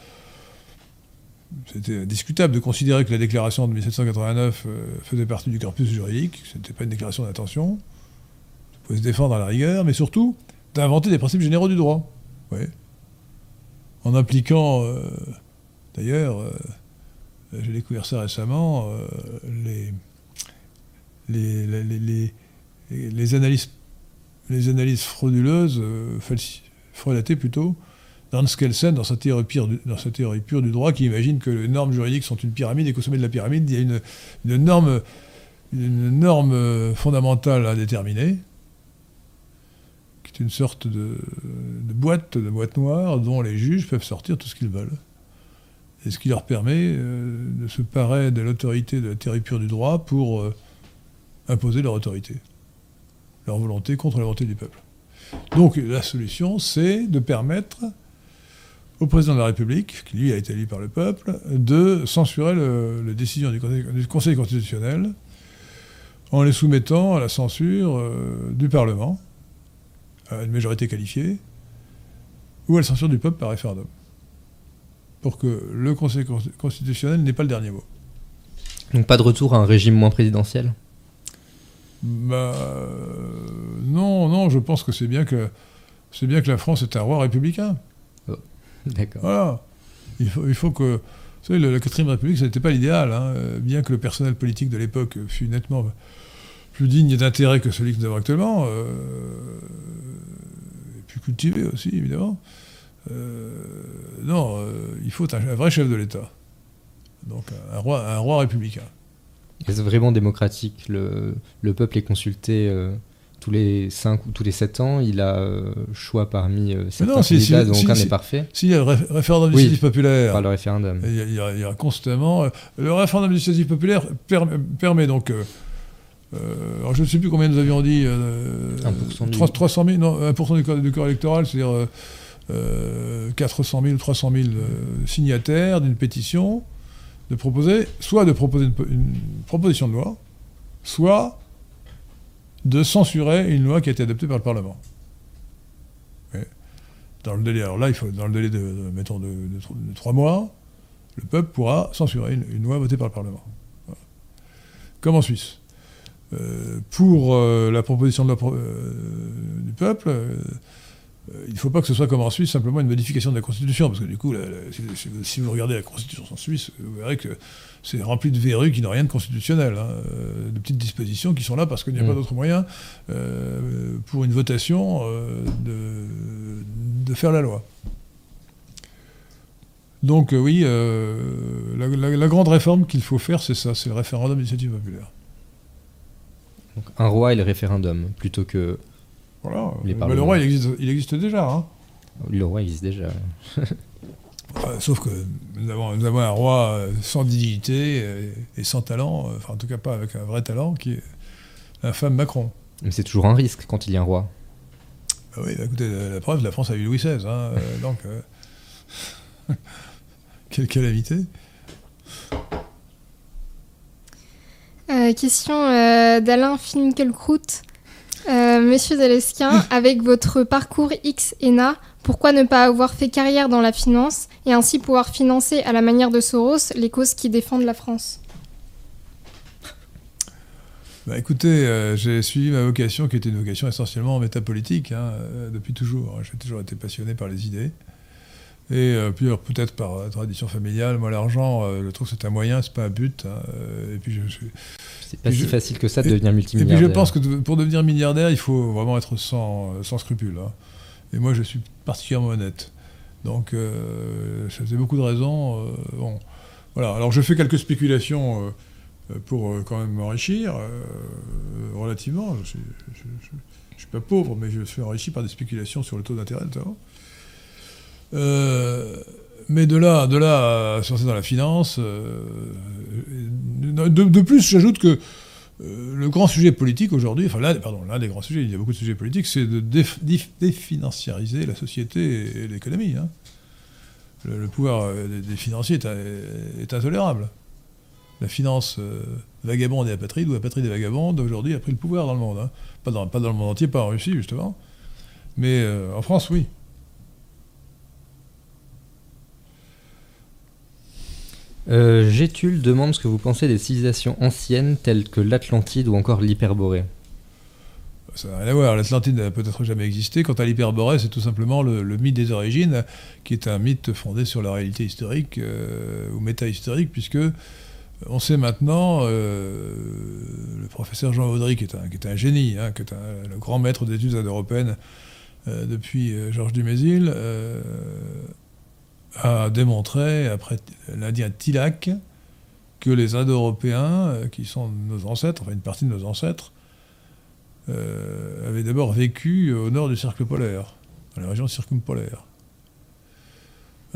c'était discutable de considérer que la déclaration de 1789 euh, faisait partie du corpus juridique, ce n'était pas une déclaration d'intention, on pouvait se défendre à la rigueur, mais surtout d'inventer des principes généraux du droit. En appliquant, d'ailleurs, euh, j'ai découvert ça récemment, euh, les, les, les, analyses, frauduleuses, euh, plutôt, dans sa, théorie pure du, dans sa théorie pure du droit, qui imagine que les normes juridiques sont une pyramide et qu'au sommet de la pyramide, il y a une, norme, fondamentale à déterminer, qui est une sorte de, de boîte, de boîte noire, dont les juges peuvent sortir tout ce qu'ils veulent et ce qui leur permet euh, de se parer de l'autorité de la théorie pure du droit pour euh, imposer leur autorité, leur volonté contre la volonté du peuple. Donc la solution, c'est de permettre au président de la République, qui lui a été élu par le peuple, de censurer les décisions du conseil, constitutionnel en les soumettant à la censure euh, du Parlement, à une majorité qualifiée, ou à la censure du peuple par référendum pour que le Conseil constitutionnel n'ait pas le dernier mot. Donc pas de retour à un régime moins présidentiel? Bah, Non, non, je pense que c'est bien que c'est bien que la France est un roi républicain. [laughs] D'accord. Voilà. Il faut, il faut que. Vous savez, la 4 République, ce n'était pas l'idéal, hein, bien que le personnel politique de l'époque fût nettement plus digne d'intérêt que celui que nous avons actuellement, euh, et plus cultivé aussi, évidemment. Euh, non, euh, il faut un, vrai chef de l'État. Donc un roi, un roi républicain. Est-ce vraiment démocratique le, le, peuple est consulté euh, tous les 5 ou tous les 7 ans. Il a choix parmi certains non, candidats dont aucun n'est parfait. S'il y a le référendum d'initiative populaire. Par le référendum. Il y, a, il y a constamment. le référendum d'initiative populaire permet, donc. alors je ne sais plus combien nous avions dit. 1% 300 000, non, 1% du corps, du corps électoral, c'est-à-dire 400 000 ou 300 000 signataires d'une pétition de proposer, soit de proposer une, une proposition de loi, soit de censurer une loi qui a été adoptée par le Parlement. Dans le délai, de, mettons, de, de tro- de trois mois, le peuple pourra censurer une, loi votée par le Parlement. Comme en Suisse. Euh, pour euh, la proposition de pro- euh, du peuple, il ne faut pas que ce soit comme en Suisse, simplement une modification de la Constitution, parce que du coup, la- la- si vous regardez la Constitution en Suisse, vous verrez que c'est rempli de verrues qui n'ont rien de constitutionnel, hein, euh, de petites dispositions qui sont là parce qu'il n'y a Mm. pas d'autre moyen euh, pour une votation euh, de, de faire la loi. Donc euh, oui, la, la- la grande réforme qu'il faut faire, c'est ça, c'est le référendum d'initiative populaire. Donc, un roi et le référendum, plutôt que Voilà. Les Mais le roi, il existe, il existe déjà. hein. le roi existe déjà. [laughs] Sauf que nous avons, nous avons un roi euh, sans dignité euh, et sans talent, euh, enfin en tout cas pas avec un vrai talent, qui est l'infâme Macron. Mais c'est toujours un risque quand il y a un roi. Ah oui, bah, écoutez, la, la preuve, la France a eu Louis XVI, hein, [laughs] donc euh, [laughs] quelle calamité. Euh, question euh, d'Alain Finkielkraut. Euh, Monsieur Zaleskin, [laughs] avec votre parcours X ENA, pourquoi ne pas avoir fait carrière dans la finance et ainsi pouvoir financer à la manière de Soros les causes qui défendent la France? Bah, écoutez, euh, j'ai suivi ma vocation, qui était une vocation essentiellement métapolitique, hein, euh, depuis toujours. J'ai toujours été passionné par les idées. Et euh, puis peut-être par euh, tradition familiale, moi l'argent, euh, je trouve que c'est un moyen, c'est pas un but. hein, et puis je, je- C'est pas Et si je- facile que ça de et- devenir Et multimilliardaire. puis je pense que pour devenir milliardaire, il faut vraiment être sans, sans scrupules. hein. Et moi, je suis particulièrement honnête. Donc, euh, ça faisait beaucoup de raisons. euh, bon, voilà. Alors, je fais quelques spéculations euh, pour quand même m'enrichir, relativement. Je je suis pas pauvre, mais je suis enrichi par des spéculations sur le taux d'intérêt, notamment. Mais de là, de là à se lancer dans la finance, de plus, j'ajoute que euh, le grand sujet politique aujourd'hui, enfin l'un pardon, l'un des grands sujets, il y a beaucoup de sujets politiques, c'est de définanciariser la société et l'économie. hein. Le, pouvoir euh, des, financiers est, est intolérable. La finance euh, vagabonde et apatride, ou apatride et vagabonde, aujourd'hui a pris le pouvoir dans le monde. hein. Pas, dans, le monde entier, pas en Russie justement, mais euh, en France, oui. Euh, Gétule demande ce que vous pensez des civilisations anciennes telles que l'Atlantide ou encore l'Hyperborée. Ça n'a rien à voir. L'Atlantide n'a peut-être jamais existé. Quant à l'hyperborée, c'est tout simplement le, mythe des origines, qui est un mythe fondé sur la réalité historique euh, ou méta-historique, puisque on sait maintenant, euh, le professeur Jean Audry, qui est un, génie, hein, qui est un- le grand maître d'études indo-européennes euh, depuis Georges Dumézil, a démontré, après l'Indien Tilak, que les Indo-Européens, euh, qui sont nos ancêtres, enfin une partie de nos ancêtres, euh, avait d'abord vécu au nord du cercle polaire, dans la région circumpolaire.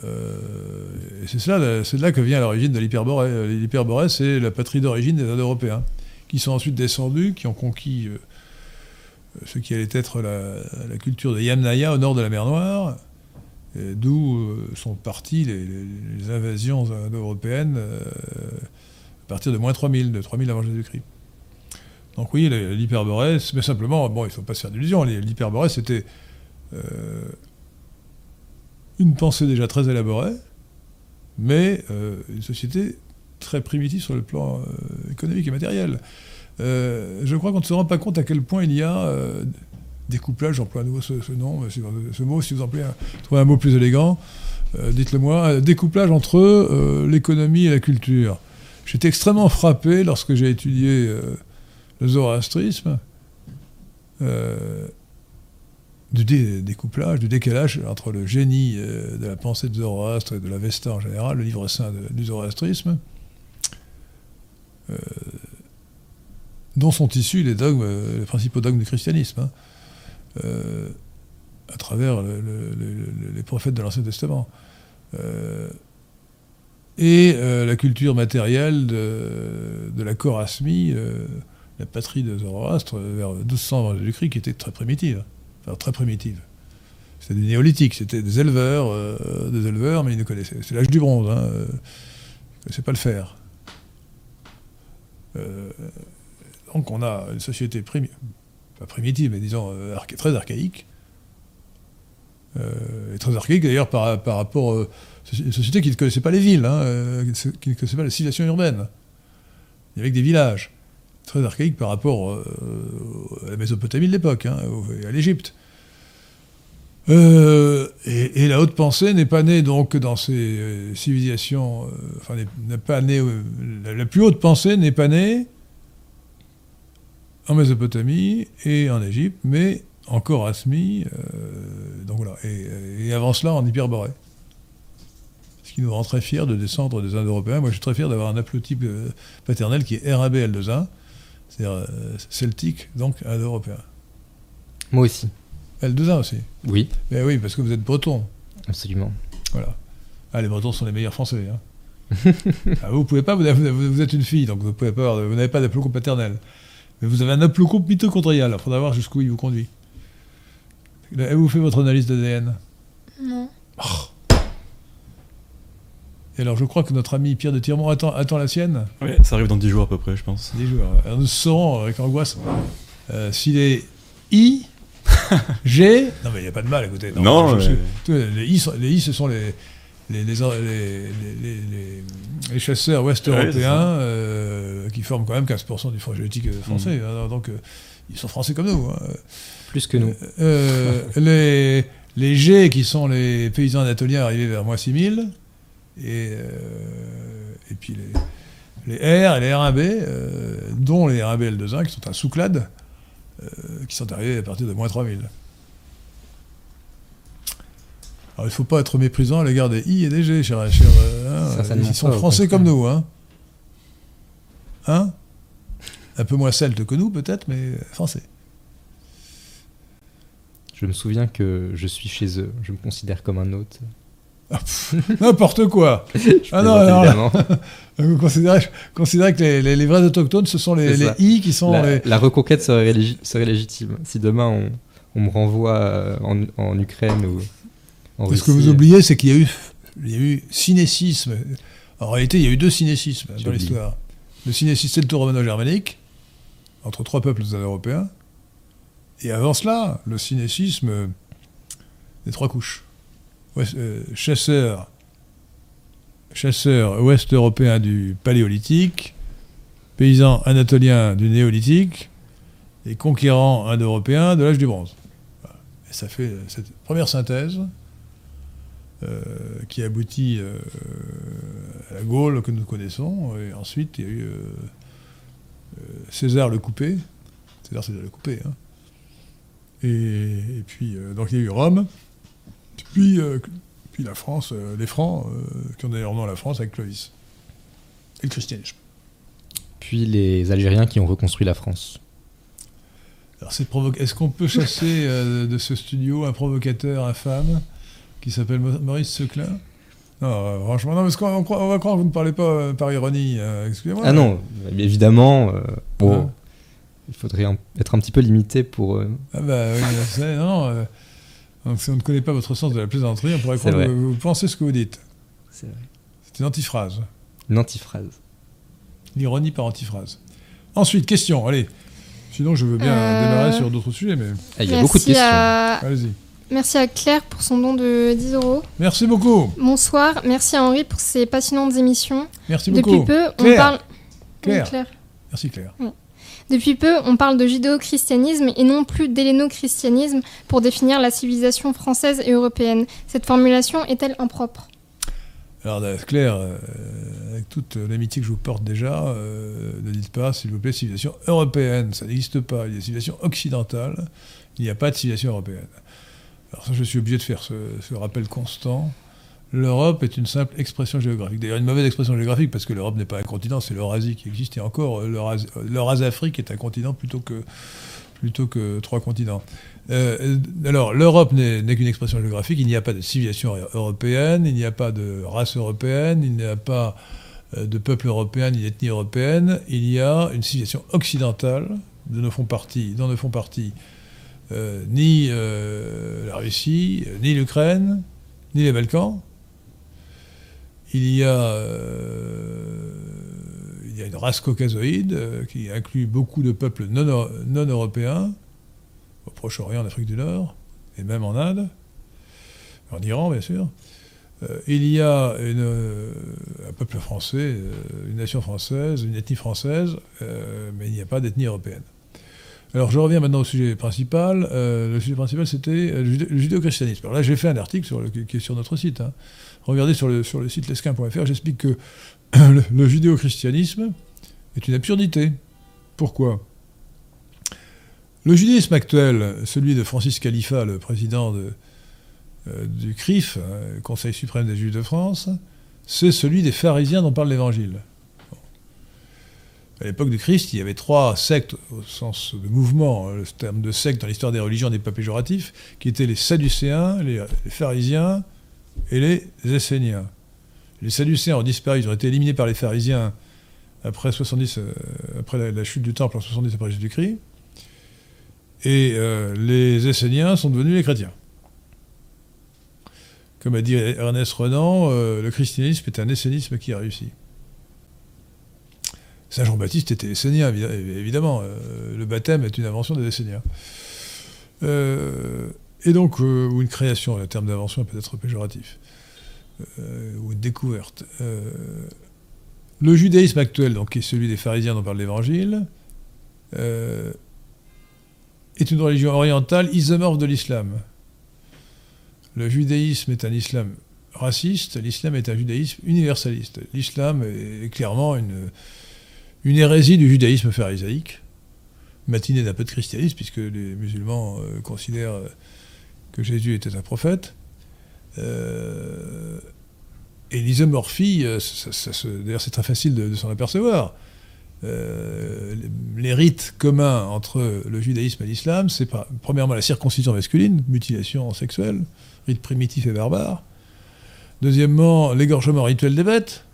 Euh, et c'est de là que vient l'origine de l'hyperborée. L'hyperborée, c'est la patrie d'origine des Indo-Européens, qui sont ensuite descendus, qui ont conquis ce qui allait être la, la culture de Yamnaya au nord de la mer Noire, d'où euh, sont parties les, invasions euh, à partir de moins 3000, de 3000 avant Jésus-Christ. Donc oui, l'hyperborée, mais simplement, bon, il ne faut pas se faire d'illusions, l'hyperborée, c'était euh, une pensée déjà très élaborée, mais euh, une société très primitive sur le plan euh, économique et matériel. Euh, je crois qu'on ne se rend pas compte à quel point il y a euh, découplage, j'emploie à nouveau ce, ce mot, si vous employez un, trouvez un mot plus élégant, euh, dites-le moi, euh, découplage entre euh, l'économie et la culture. J'étais extrêmement frappé lorsque j'ai étudié euh, le zoroastrisme, euh, du dé- découplage, du décalage entre le génie euh, de la pensée de Zoroastre et de la Vesta en général, le livre saint du zoroastrisme, euh, dont sont issus les dogmes, euh, les principaux dogmes du christianisme, hein, euh, à travers le- le- le- les prophètes de l'Ancien Testament. Euh, et euh, la culture matérielle de, la Chorasmie, la patrie de Zoroastre, vers 1200 avant Jésus-Christ, qui était très primitive. Enfin, très primitive. C'était du néolithique, c'était des éleveurs, des éleveurs, mais ils ne connaissaient. C'est l'âge du bronze. Hein, euh, ne sait pas le. Euh, donc on a une société primi- pas primitive, mais disons euh, très archaïque. Euh, et très archaïque d'ailleurs par, par rapport à une société qui ne connaissait pas les villes, hein, euh, qui ne connaissait pas la civilisation urbaine. Il y avait que des villages. Très archaïque par rapport euh, à la Mésopotamie de l'époque, hein, à l'Égypte. Euh, et, la haute pensée n'est pas née donc dans ces euh, civilisations, euh, enfin n'est- pas née, euh, la plus haute pensée n'est pas née en Mésopotamie et en Égypte, mais encore à Smi, euh, donc voilà, et, et avant cela en Hyperborée. Ce qui nous rend très fiers de descendre des Indo-Européens. Moi je suis très fier d'avoir un haplotype euh, paternel qui est RAB-L2A, c'est-à-dire euh, celtique, donc Indo-Européen. Moi aussi. L2A aussi. Oui, Mais oui, parce que vous êtes breton. absolument. Voilà. Ah, les Bretons sont les meilleurs Français. hein. [laughs] Ah, vous pouvez pas, vous, êtes une fille, donc vous pouvez pas, avoir de- vous n'avez pas d'haplocompe paternel. Mais vous avez un haplocompe mitochondrial. Il faudra voir jusqu'où il vous conduit. Là, Vous faites votre analyse d'ADN. Non. Et alors, je crois que notre ami Pierre de Tirmont attend, attend la sienne. Ouais, ça arrive dans 10 jours à peu près, je pense. 10 jours. Alors, nous saurons avec angoisse euh, s'il est I, [laughs] G. Non, mais il n'y a pas de mal, écoutez. Non, je- mais- Tous Les, les I, sont- les I, ce sont les, les, les, les, les- les- les chasseurs c'est ça. euh, qui forment quand même 15% du front génétique euh, français. hein, donc, euh, ils sont français comme nous. hein. Plus que nous. Euh, les, les G, qui sont les paysans anatoliens arrivés vers moins 6000, et, euh, et puis les, les R et les R1B, euh, dont les R1B L2A, qui sont un sous-clade, euh, qui sont arrivés à partir de moins 3000. Alors il ne faut pas être méprisant à l'égard des I et des G, cher, cher, euh, hein, ils sont pas, français comme nous. Hein, hein? Un peu moins celtes que nous, peut-être, mais français. Je me souviens que je suis chez eux. Je me considère comme un hôte. [laughs] N'importe quoi [laughs] Je Ah non, alors. [laughs] Vous considérez, considérez que les, les- les vrais autochtones, ce sont les. I qui sont la, les... la reconquête serait, légi- serait légitime. Si demain on, on me renvoie euh, en, en Ukraine ou Ce que vous oubliez, c'est qu'il y a eu, il y a eu cinécisme. En réalité, il y a eu deux cinécismes dans l'histoire. Le cinécisme celto-romano-germanique, entre trois peuples européens. Et avant cela, le cinécisme des trois couches. Ouest- euh, chasseurs, chasseurs ouest-européens du paléolithique, paysans anatoliens du néolithique, et conquérants indo-européens de l'âge du bronze. Voilà. Et ça fait euh, cette première synthèse qui aboutit euh, à la Gaule que nous connaissons. Et ensuite, il y a eu euh, euh, César le Coupé. César, César le Coupé. hein. Et, et puis, euh, donc il y a eu Rome. Puis, euh, puis la France, euh, les Francs, euh, qui ont d'ailleurs nom à la France avec Clovis. Et le christianisme. Puis les Algériens qui ont reconstruit la France. Alors, c'est provo- Est-ce qu'on peut chasser euh, de ce studio un provocateur infâme? Qui s'appelle Maurice Seclin Non, euh, franchement, non, parce qu'on on croit- on va croire que vous ne parlez pas euh, par ironie. euh, Excusez-moi. Ah non, mais évidemment, euh, bon, Hein il faudrait un- être un petit peu limité pour. euh, Ah bah oui, [laughs] sais, non. non, euh, donc, si on ne connaît pas votre sens de la plaisanterie, on pourrait C'est croire que vous, vous pensez ce que vous dites. c'est vrai. C'est une antiphrase. Une antiphrase. L'ironie par antiphrase. Ensuite, question, allez. Sinon, je veux bien Euh, démarrer sur d'autres sujets, mais Ah, il y a beaucoup de questions. à- allez-y. Merci à Claire pour son don de 10 euros. Merci beaucoup. Bonsoir. Merci à Henri pour ses passionnantes émissions. Merci Depuis beaucoup. peu, on Claire. parle. Claire. Oui, Claire. Merci Claire. Depuis peu, on parle de judéo-christianisme et non plus d'helléno-christianisme pour définir la civilisation française et européenne. Cette formulation est-elle impropre? Alors, euh, Claire, euh, avec toute l'amitié que je vous porte déjà, euh, ne dites pas, s'il vous plaît, civilisation européenne. Ça n'existe pas. Il y a civilisation occidentale. Il n'y a pas de civilisation européenne. Alors, je suis obligé de faire ce, rappel constant. L'Europe est une simple expression géographique. D'ailleurs, une mauvaise expression géographique, parce que l'Europe n'est pas un continent, c'est l'Eurasie qui existe. Et encore, l'Euras- l'Eurasafrique est un continent plutôt que, plutôt que trois continents. Euh, alors, l'Europe n'est qu'une expression géographique. Il n'y a pas de civilisation européenne, il n'y a pas de race européenne, il n'y a pas euh, de peuple européen ni d'ethnie européenne. Il y a une civilisation occidentale dont ne font partie, dont ne font partie ni euh, la Russie, euh, ni l'Ukraine, ni les Balkans. il y a, euh, une race caucasoïde euh, qui inclut beaucoup de peuples non, européens, au Proche-Orient, en Afrique du Nord, et même en Inde, en Iran bien sûr. Euh, il y a euh, un peuple français, euh, une nation française, une ethnie française, euh, mais il n'y a pas d'ethnie européenne. Alors je reviens maintenant au sujet principal. Euh, le sujet principal c'était euh, le judé- le judéo-christianisme. Alors là j'ai fait un article qui est sur notre site. hein. Regardez sur le, sur le site lesquin.fr, j'explique que [clears throat] le, judéo-christianisme est une absurdité. Pourquoi? Le judaïsme actuel, celui de Francis Khalifa, le président de, euh, du CRIF, hein, Conseil suprême des Juifs de France, c'est celui des pharisiens dont parle l'Évangile. À l'époque du Christ, il y avait trois sectes, au sens de mouvement, hein, le terme de secte dans l'histoire des religions n'est pas péjoratif, qui étaient les Sadducéens, les, pharisiens et les Esséniens. Les Sadducéens ont disparu, ils ont été éliminés par les pharisiens après, 70, euh, après la, la chute du temple en 70 après Jésus-Christ. Et euh, les Esséniens sont devenus les chrétiens. Comme a dit Ernest Renan, euh, le christianisme est un essénisme qui a réussi. Saint Jean-Baptiste était essénien, évi- évidemment. euh, le baptême est une invention des esséniens. Euh, et donc, euh, ou une création, le terme d'invention est peut-être péjoratif, ou une découverte. Le judaïsme actuel, qui est celui des pharisiens dont parle l'Évangile, est une religion orientale isomorphe de l'islam. Le judaïsme est un islam raciste, l'islam est un judaïsme universaliste. L'islam est clairement une, une hérésie du judaïsme pharisaïque, matinée d'un peu de christianisme, puisque les musulmans euh, considèrent euh, que Jésus était un prophète. Euh, et l'isomorphie, d'ailleurs c'est très facile de, s'en apercevoir. Les- rites communs entre le judaïsme et l'islam, c'est premièrement la circoncision masculine, mutilation sexuelle, rite primitif et barbare. Deuxièmement, l'égorgement rituel des bêtes.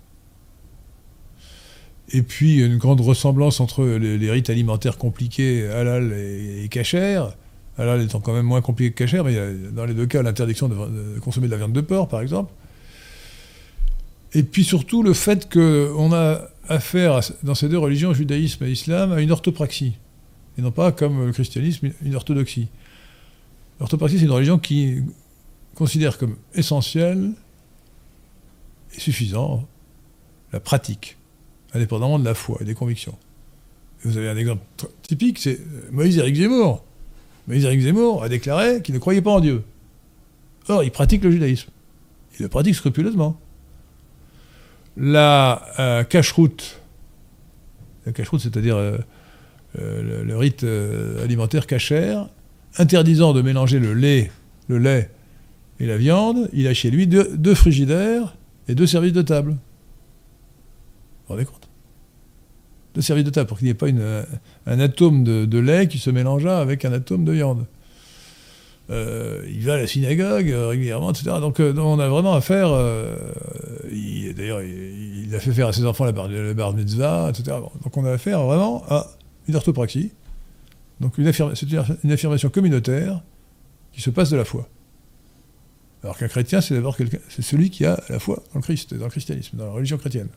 Et puis une grande ressemblance entre les, rites alimentaires compliqués, halal et, et kasher. Halal étant quand même moins compliqué que kasher, mais il y a dans les deux cas l'interdiction de, consommer de la viande de porc, par exemple. Et puis surtout le fait qu'on a affaire, dans ces deux religions, judaïsme et islam, à une orthopraxie. Et non pas, comme le christianisme, une- orthodoxie. L'orthopraxie, c'est une religion qui considère comme essentiel et suffisant la pratique, indépendamment de la foi et des convictions. Vous avez un exemple typique, c'est euh, Moïse-Éric Zemmour. Moïse-Éric Zemmour a déclaré qu'il ne croyait pas en Dieu. Or, il pratique le judaïsme. Il le pratique scrupuleusement. La euh, cache-route, la cache-route, c'est-à-dire euh, euh, le, rite alimentaire cachère, interdisant de mélanger le lait, le lait et la viande, il a chez lui deux, deux frigidaires et deux services de table. Vous vous rendez compte? Deux services de table pour qu'il n'y ait pas euh, un atome de, de lait qui se mélangeât avec un atome de viande. Euh, il va à la synagogue euh, régulièrement, etc. Donc on a vraiment affaire. il- D'ailleurs, il, a fait faire à ses enfants la bar, le bar mitzvah, etc. Donc on a affaire vraiment à une orthopraxie. Donc une une, affirmation communautaire qui se passe de la foi. Alors qu'un chrétien, c'est d'abord c'est celui qui a la foi dans le Christ, dans le christianisme, dans la religion chrétienne.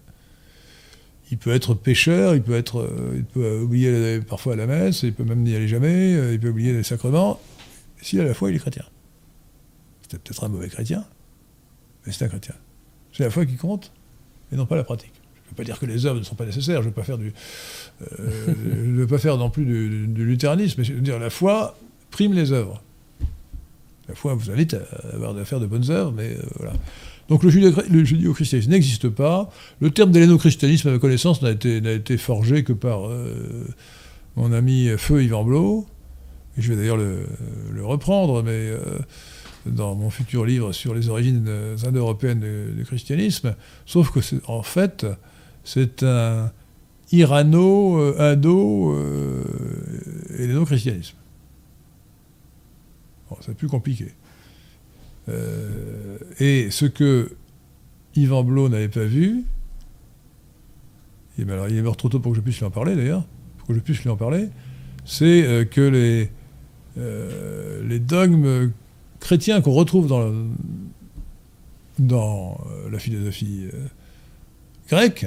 Il peut être pécheur, il peut être, euh, il peut oublier parfois la messe, il peut même n'y aller jamais, euh, il peut oublier les sacrements. S'il a la foi, il est chrétien. C'est peut-être un mauvais chrétien, mais c'est un chrétien. C'est la foi qui compte, et non pas la pratique. Je ne veux pas dire que les œuvres ne sont pas nécessaires, je ne veux pas faire euh, veux pas faire non plus du, du luthéranisme, mais je veux dire la foi prime les œuvres. La foi vous invite à avoir à faire de bonnes œuvres, mais voilà. Donc le judéo- le judéo-christianisme n'existe pas. Le terme d'helléno-christianisme, à ma connaissance, n'a été, forgé que par euh, mon ami Feu Yvan Blot. Je vais d'ailleurs le, reprendre, mais euh, dans mon futur livre sur les origines indo-européennes du, christianisme. Sauf que, en fait, c'est un irano, euh, c'est plus compliqué. Euh, et ce que Yvan Blot n'avait pas vu, et alors, il est mort trop tôt pour que je puisse lui en parler d'ailleurs, pour que je puisse lui en parler, c'est euh, que les, euh, les dogmes chrétiens qu'on retrouve dans, dans la philosophie grecque,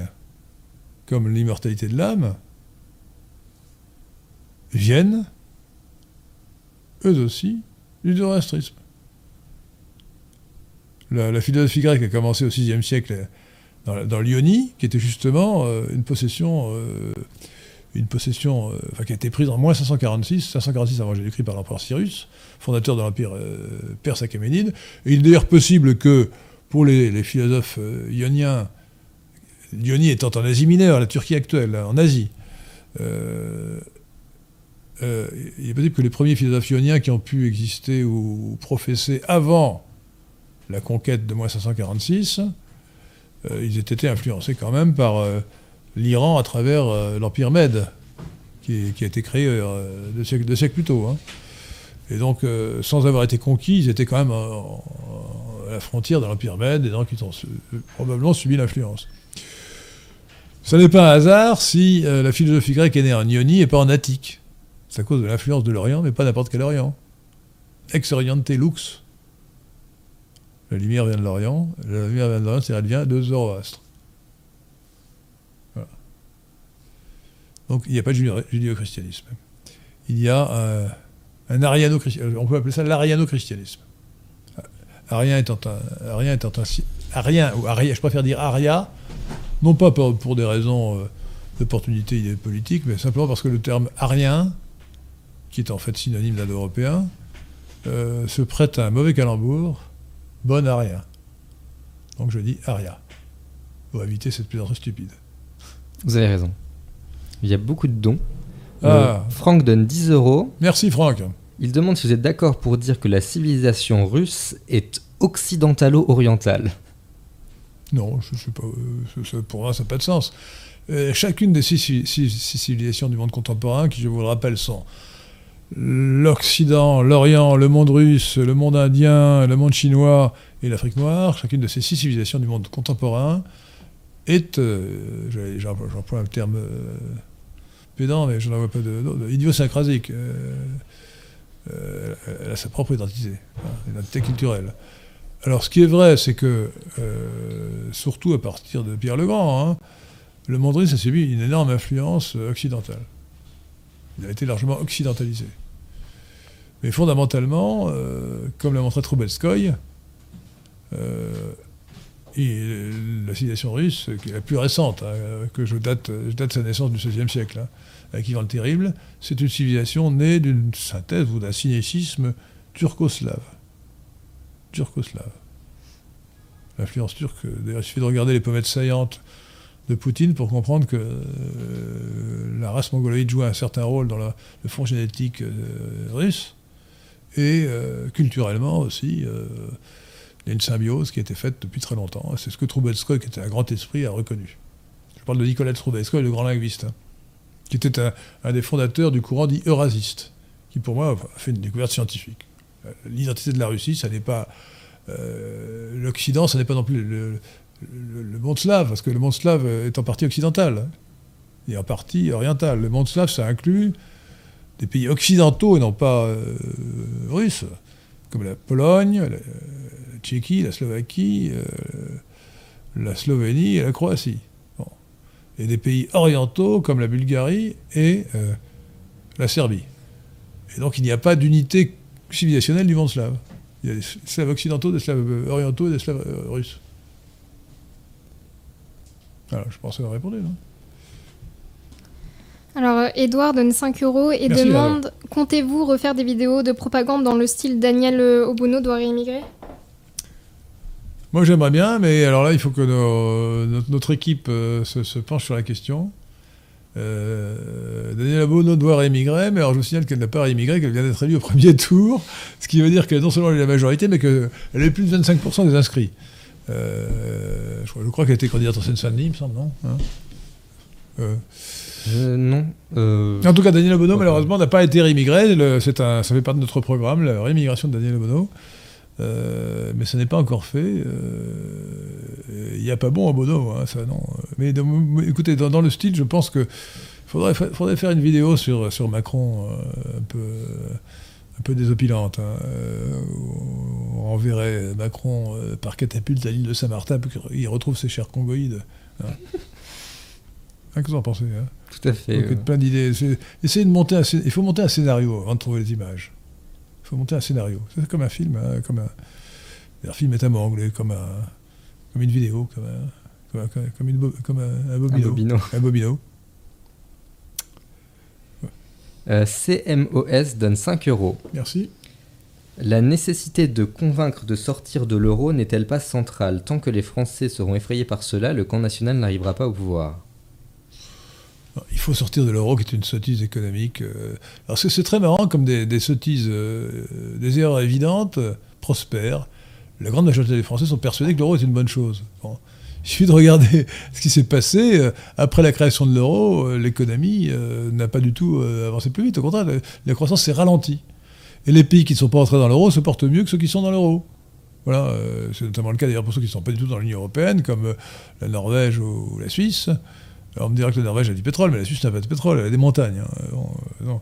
comme l'immortalité de l'âme, viennent, eux aussi, du zoroastrisme. La, philosophie grecque a commencé au VIe siècle dans, l'Ionie, qui était justement euh, une possession, euh, une possession euh, qui a été prise en moins 546, 546 avant Jésus-Christ par l'empereur Cyrus, fondateur de l'empire perse achéménide. Et il est d'ailleurs possible que pour les, philosophes ioniens, l'Ionie étant en Asie mineure, la Turquie actuelle, hein, en Asie, il est possible que les premiers philosophes ioniens qui ont pu exister ou professer avant la conquête de moins 546, euh, ils aient été influencés quand même par euh, l'Iran à travers euh, l'Empire Mède, qui, a été créé deux, siècles, plus tôt. hein. Et donc, sans avoir été conquis, ils étaient quand même à la frontière de l'Empire Mède, et donc ils ont probablement subi l'influence. Ce n'est pas un hasard si la philosophie grecque est née en Ionie et pas en Attique. C'est à cause de l'influence de l'Orient, mais pas n'importe quel Orient. Ex oriente lux. La lumière vient de l'Orient. La lumière vient de l'Orient, c'est-à-dire elle vient de Zoroastre. Donc il n'y a pas de judéo- judéo-christianisme. Il y a euh, un ariano-christianisme. On peut appeler ça l'ariano-christianisme. Arien étant un, Arien ou je préfère dire Aria, non pas pour, des raisons euh, d'opportunité politique, mais simplement parce que le terme arien, qui est en fait synonyme d'indo-européen, euh, se prête à un mauvais calembour, bon arien. Donc je dis aria, pour éviter cette plaisanterie stupide. Vous avez raison. Il y a beaucoup de dons. Ah. Euh, Franck donne 10 euros. Merci Franck. Il demande si vous êtes d'accord pour dire que la civilisation russe est occidentalo-orientale. Non, je sais pas. euh, ça- pour moi, ça n'a pas de sens. Euh, chacune des six- six civilisations du monde contemporain, qui, je vous le rappelle, sont l'Occident, l'Orient, le monde russe, le monde indien, le monde chinois et l'Afrique noire, chacune de ces six civilisations du monde contemporain est, euh, j'emploie un terme euh, pédant, mais je n'en vois pas de, idiosyncrasique. euh, euh, elle a sa propre identité, hein, identité culturelle. Alors, ce qui est vrai, c'est que, surtout à partir de Pierre le Grand, hein, le monde russe a subi une énorme influence occidentale. Il a été largement occidentalisé. Mais fondamentalement, euh, comme l'a montré Troubetskoy, euh, la civilisation russe, qui est la plus récente, hein, que je date, je date sa naissance du XVIe siècle, hein, avec Ivan le Terrible, c'est une civilisation née d'une synthèse ou d'un cinécisme turco-slave turco-slave. L'influence turque, d'ailleurs, il suffit de regarder les pommettes saillantes de Poutine pour comprendre que euh, la race mongoloïde joue un certain rôle dans le fond génétique euh, russe. Et euh, culturellement aussi, il y a une symbiose qui a été faite depuis très longtemps. C'est ce que Troubetskoy, qui était un grand esprit, a reconnu. Je parle de Nicolas Troubetskoy, le grand linguiste, hein, qui était un, des fondateurs du courant dit eurasiste, qui pour moi a fait une découverte scientifique. L'identité de la Russie, ça n'est pas l'Occident, ça n'est pas non plus le, le- le monde slave, parce que le monde slave est en partie occidental hein, et en partie oriental. Le monde slave, ça inclut des pays occidentaux et non pas euh, russes, comme la Pologne, la, la Tchéquie, la Slovaquie, euh, la Slovénie et la Croatie. Et des pays orientaux comme la Bulgarie et euh, la Serbie. Et donc il n'y a pas d'unité civilisationnelle du monde slave. Il y a des Slaves occidentaux, des Slaves euh, orientaux et des Slaves euh, russes. Voilà, je pense avoir répondu. Non? Alors, euh, Edouard donne 5 euros et Merci, demande Comptez-vous refaire des vidéos de propagande dans le style Daniel euh, Obono doit réimmigrer Moi j'aimerais bien, mais alors là il faut que nos- notre, notre équipe euh, se, se penche sur la question. Euh, Daniela Bono doit réémigrer, mais alors je vous signale qu'elle n'a pas réémigré, qu'elle vient d'être élue au premier [laughs] tour, ce qui veut dire que non seulement elle est la majorité, mais qu'elle est plus de 25% des inscrits. Euh, je, crois- crois qu'elle était candidate en Seine-Saint-Denis, il me semble, non Hein Euh, Euh, non. En tout cas, Daniel Obono, Ok. malheureusement, n'a pas été réimmigré. Le- un- ça fait partie de notre programme, la réimmigration de Daniel Obono. Euh, mais ce n'est pas encore fait. Il n'y a pas bon à Bono, hein, ça non. Mais dans- écoutez, dans, dans le style, je pense que faudrait, fa- faudrait faire une vidéo sur, sur Macron un peu un peu désopilante, hein, euh, on enverrait Macron euh, par catapulte à l'île de Saint-Martin pour qu'il retrouve ses chers congoïdes. Hein. Hein, Qu'est-ce que vous en pensez hein? Tout à fait. Donc, euh, plein d'idées. Essayez de monter un, il faut monter un scénario avant de trouver les images. Il faut monter un scénario. C'est comme un film, hein, comme un, un film est un mot anglais, comme, un, comme une vidéo, comme un, comme un- comme un- comme une bo- comme un, un un bobino. bobino. Un bobino. Euh, CMOS donne 5 euros. Merci. La nécessité de convaincre de sortir de l'euro n'est-elle pas centrale? Tant que les Français seront effrayés par cela, le camp national n'arrivera pas au pouvoir. Il faut sortir de l'euro qui est une sottise économique. euh. Alors c'est c'est très marrant comme des, des sottises, euh, des erreurs évidentes euh, prospèrent. La grande majorité des Français sont persuadés que l'euro est une bonne chose. Bon. Il suffit de regarder [laughs] ce qui s'est passé. euh, Après la création de l'euro, euh, l'économie euh, n'a pas du tout avancé plus vite. Au contraire, la, croissance s'est ralentie. Et les pays qui ne sont pas entrés dans l'euro se portent mieux que ceux qui sont dans l'euro. Voilà, c'est notamment le cas d'ailleurs pour ceux qui ne sont pas du tout dans l'Union européenne, comme la Norvège ou la Suisse. Alors on me dirait que la Norvège a du pétrole, mais la Suisse n'a pas de pétrole, elle a des montagnes. hein.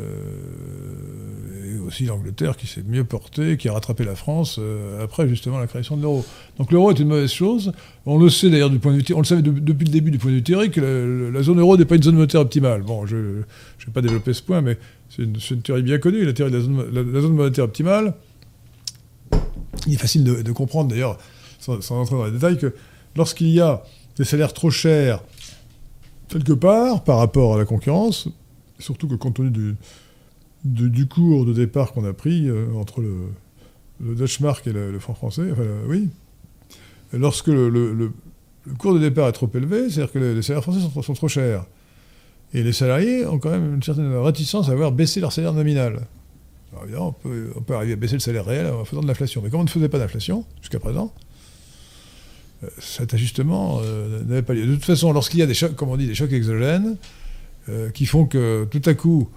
Euh, et aussi l'Angleterre qui s'est mieux portée, qui a rattrapé la France euh, après justement la création de l'euro. Donc l'euro est une mauvaise chose. On le sait d'ailleurs du point de vue, on le savait de- depuis le début du point de vue théorique, la, la zone euro n'est pas une zone monétaire optimale. Bon, je ne vais pas développer ce point, mais c'est une, théorie bien connue, la théorie de la zone, monétaire optimale. Il est facile de, de comprendre d'ailleurs, sans, sans entrer dans les détails, que lorsqu'il y a des salaires trop chers quelque part par rapport à la concurrence, surtout que compte tenu du, cours de départ qu'on a pris euh, entre le, le Dutch Mark et le, franc français, enfin, oui, lorsque le, cours de départ est trop élevé, c'est-à-dire que les, salaires français sont, trop- chers. Et les salariés ont quand même une certaine réticence à voir baisser leur salaire nominal. Évidemment, on peut, on peut arriver à baisser le salaire réel en faisant de l'inflation. Mais comme on ne faisait pas d'inflation jusqu'à présent, euh, cet ajustement euh, n'avait pas lieu. De toute façon, lorsqu'il y a des chocs, comme on dit, des chocs exogènes, euh, qui font que tout à coup,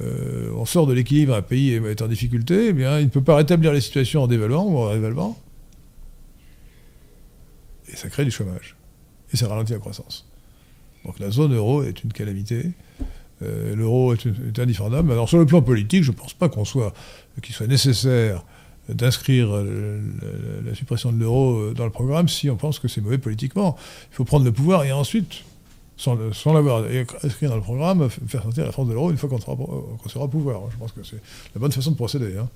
euh, on sort de l'équilibre, un pays est en difficulté, eh bien, il ne peut pas rétablir les situations en dévaluant ou en révaluant. Et ça crée du chômage. Et ça ralentit la croissance. Donc la zone euro est une calamité. Euh, L'euro est, est. Alors sur le plan politique, je ne pense pas soit, qu'il soit nécessaire d'inscrire la, suppression de l'euro dans le programme si on pense que c'est mauvais politiquement. Il faut prendre le pouvoir et ensuite, sans, l'avoir inscrit dans le programme, faire sortir la France de l'euro une fois qu'on sera, au pouvoir. Je pense que c'est la bonne façon de procéder. hein.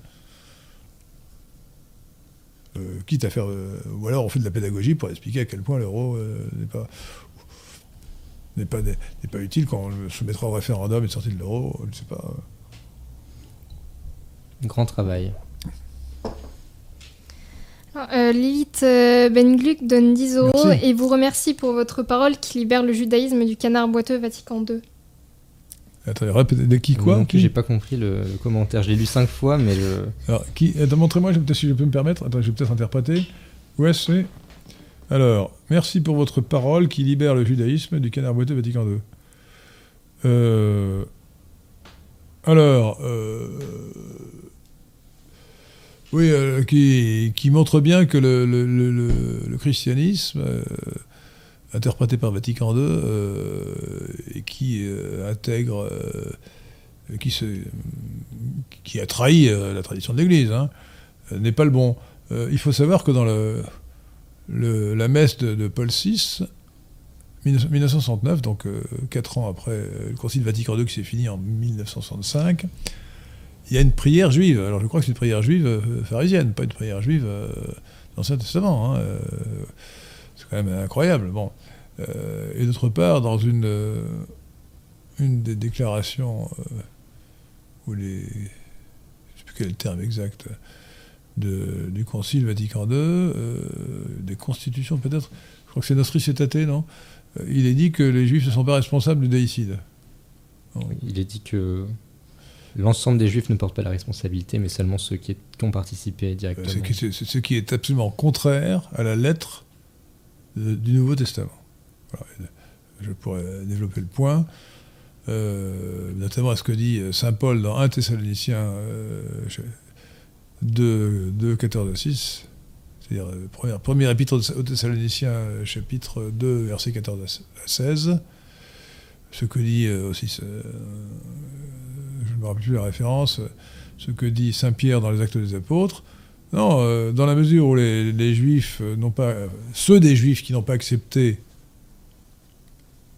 Euh, quitte à faire... euh, ou alors on fait de la pédagogie pour expliquer à quel point l'euro euh, n'est pas n'est pas, pas utile quand on le soumettra au référendum et sortie de l'euro, je ne sais pas. Grand travail. Alors, euh, Lilith euh, Ben Gluck donne 10 euros Merci. et vous remercie pour votre parole qui libère le judaïsme du canard boiteux Vatican II. Attendez, répétez, de qui quoi j'ai pas compris le, le commentaire. Je l'ai lu cinq fois, mais je... Alors, qui, attends, montrez-moi, je- peut-être si je peux me permettre. Attends, je vais peut-être interpréter. Ouais, c'est. Alors, merci pour votre parole qui libère le judaïsme du canard boiteux Vatican II. Euh, alors, euh, oui, euh, qui, montre bien que le, christianisme, euh, interprété par Vatican II, euh, et qui intègre, qui, a trahi la tradition de l'Église, hein, n'est pas le bon. Il faut savoir que dans la messe de, de Paul VI, 19- 1969, donc euh, quatre ans après le Concile Vatican II qui s'est fini en 1965, il y a une prière juive. Alors je crois que c'est une prière juive euh, pharisienne, pas une prière juive euh, l'Ancien Testament. hein, euh, c'est quand même incroyable. Bon. Euh, et d'autre part, dans une, une des déclarations où les. Je ne sais plus quel terme exact. du Concile Vatican II, des constitutions peut-être, je crois que c'est Nostri Aetate, non Il est dit que les Juifs ne sont pas responsables du déicide. il est dit que l'ensemble des juifs ne portent pas la responsabilité, mais seulement ceux qui, qui ont participé Euh, directement. C'est- c'est ce qui est absolument contraire à la lettre de- du Nouveau Testament. Voilà. Je pourrais développer le point, euh, notamment à ce que dit Saint Paul dans 1 Thessaloniciens euh, je- 2, 2, 14 à 6, c'est-à-dire euh, première, premier épître aux Thessaloniciens, euh, chapitre 2, versets 14 à 16. Ce que dit euh, aussi, euh, me rappelle plus la référence, ce que dit Saint Pierre dans les Actes des Apôtres, Non, euh, dans la mesure où les, juifs euh, n'ont pas. euh, ceux des juifs qui n'ont pas accepté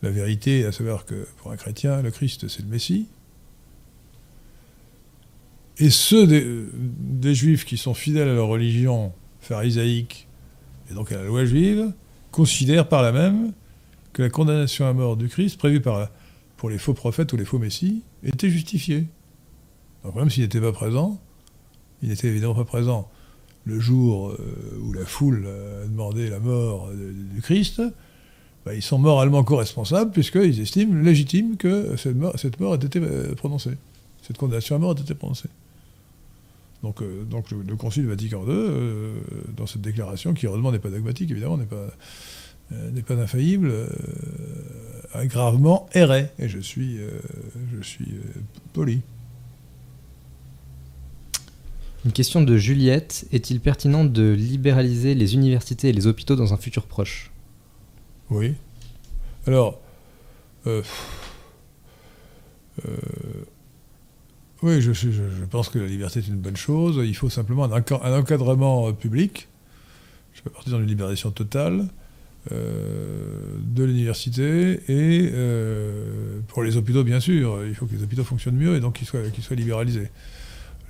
la vérité, à savoir que pour un chrétien, le Christ, c'est le Messie, et ceux des, euh, juifs qui sont fidèles à leur religion pharisaïque, et donc à la loi juive, considèrent par là même que la condamnation à mort du Christ, prévue par pour les faux prophètes ou les faux messies, était justifiée. Même s'il n'était pas présent, il n'était évidemment pas présent le jour euh, où la foule a demandé la mort du Christ, bah, ils sont moralement co-responsables puisqu'ils estiment légitime que cette mort, cette mort ait été euh, prononcée. Cette condamnation à mort ait été prononcée. Donc, euh, le, le Concile Vatican II, dans cette déclaration, qui heureusement n'est pas dogmatique, évidemment, n'est pas, infaillible, a gravement erré. Et je suis, poli. Une question de Juliette. Est-il pertinent de libéraliser les universités et les hôpitaux dans un futur proche? Oui. Alors, euh, euh, oui, je, pense que la liberté est une bonne chose. Il faut simplement un, enca- un encadrement euh, public. Je fais partie dans une libération totale de l'université et pour les hôpitaux, bien sûr. Il faut que les hôpitaux fonctionnent mieux et donc qu'ils soient libéralisés.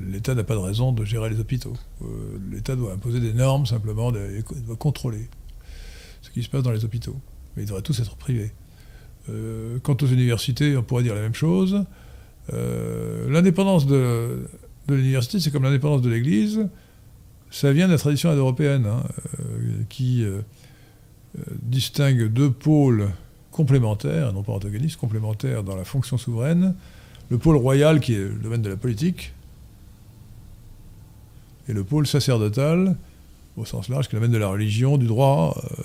L'État n'a pas de raison de gérer les hôpitaux. Euh, L'État doit imposer des normes simplement, il doit contrôler ce qui se passe dans les hôpitaux. Mais ils devraient tous être privés. Euh, quant aux universités, on pourrait dire la même chose. Euh, l'indépendance de, l'université, c'est comme l'indépendance de l'Église. Ça vient de la tradition européenne, hein, qui distingue deux pôles complémentaires, non pas antagonistes, complémentaires dans la fonction souveraine. Le pôle royal, qui est le domaine de la politique, et le pôle sacerdotal, au sens large, qui domaine de la religion, du droit, euh,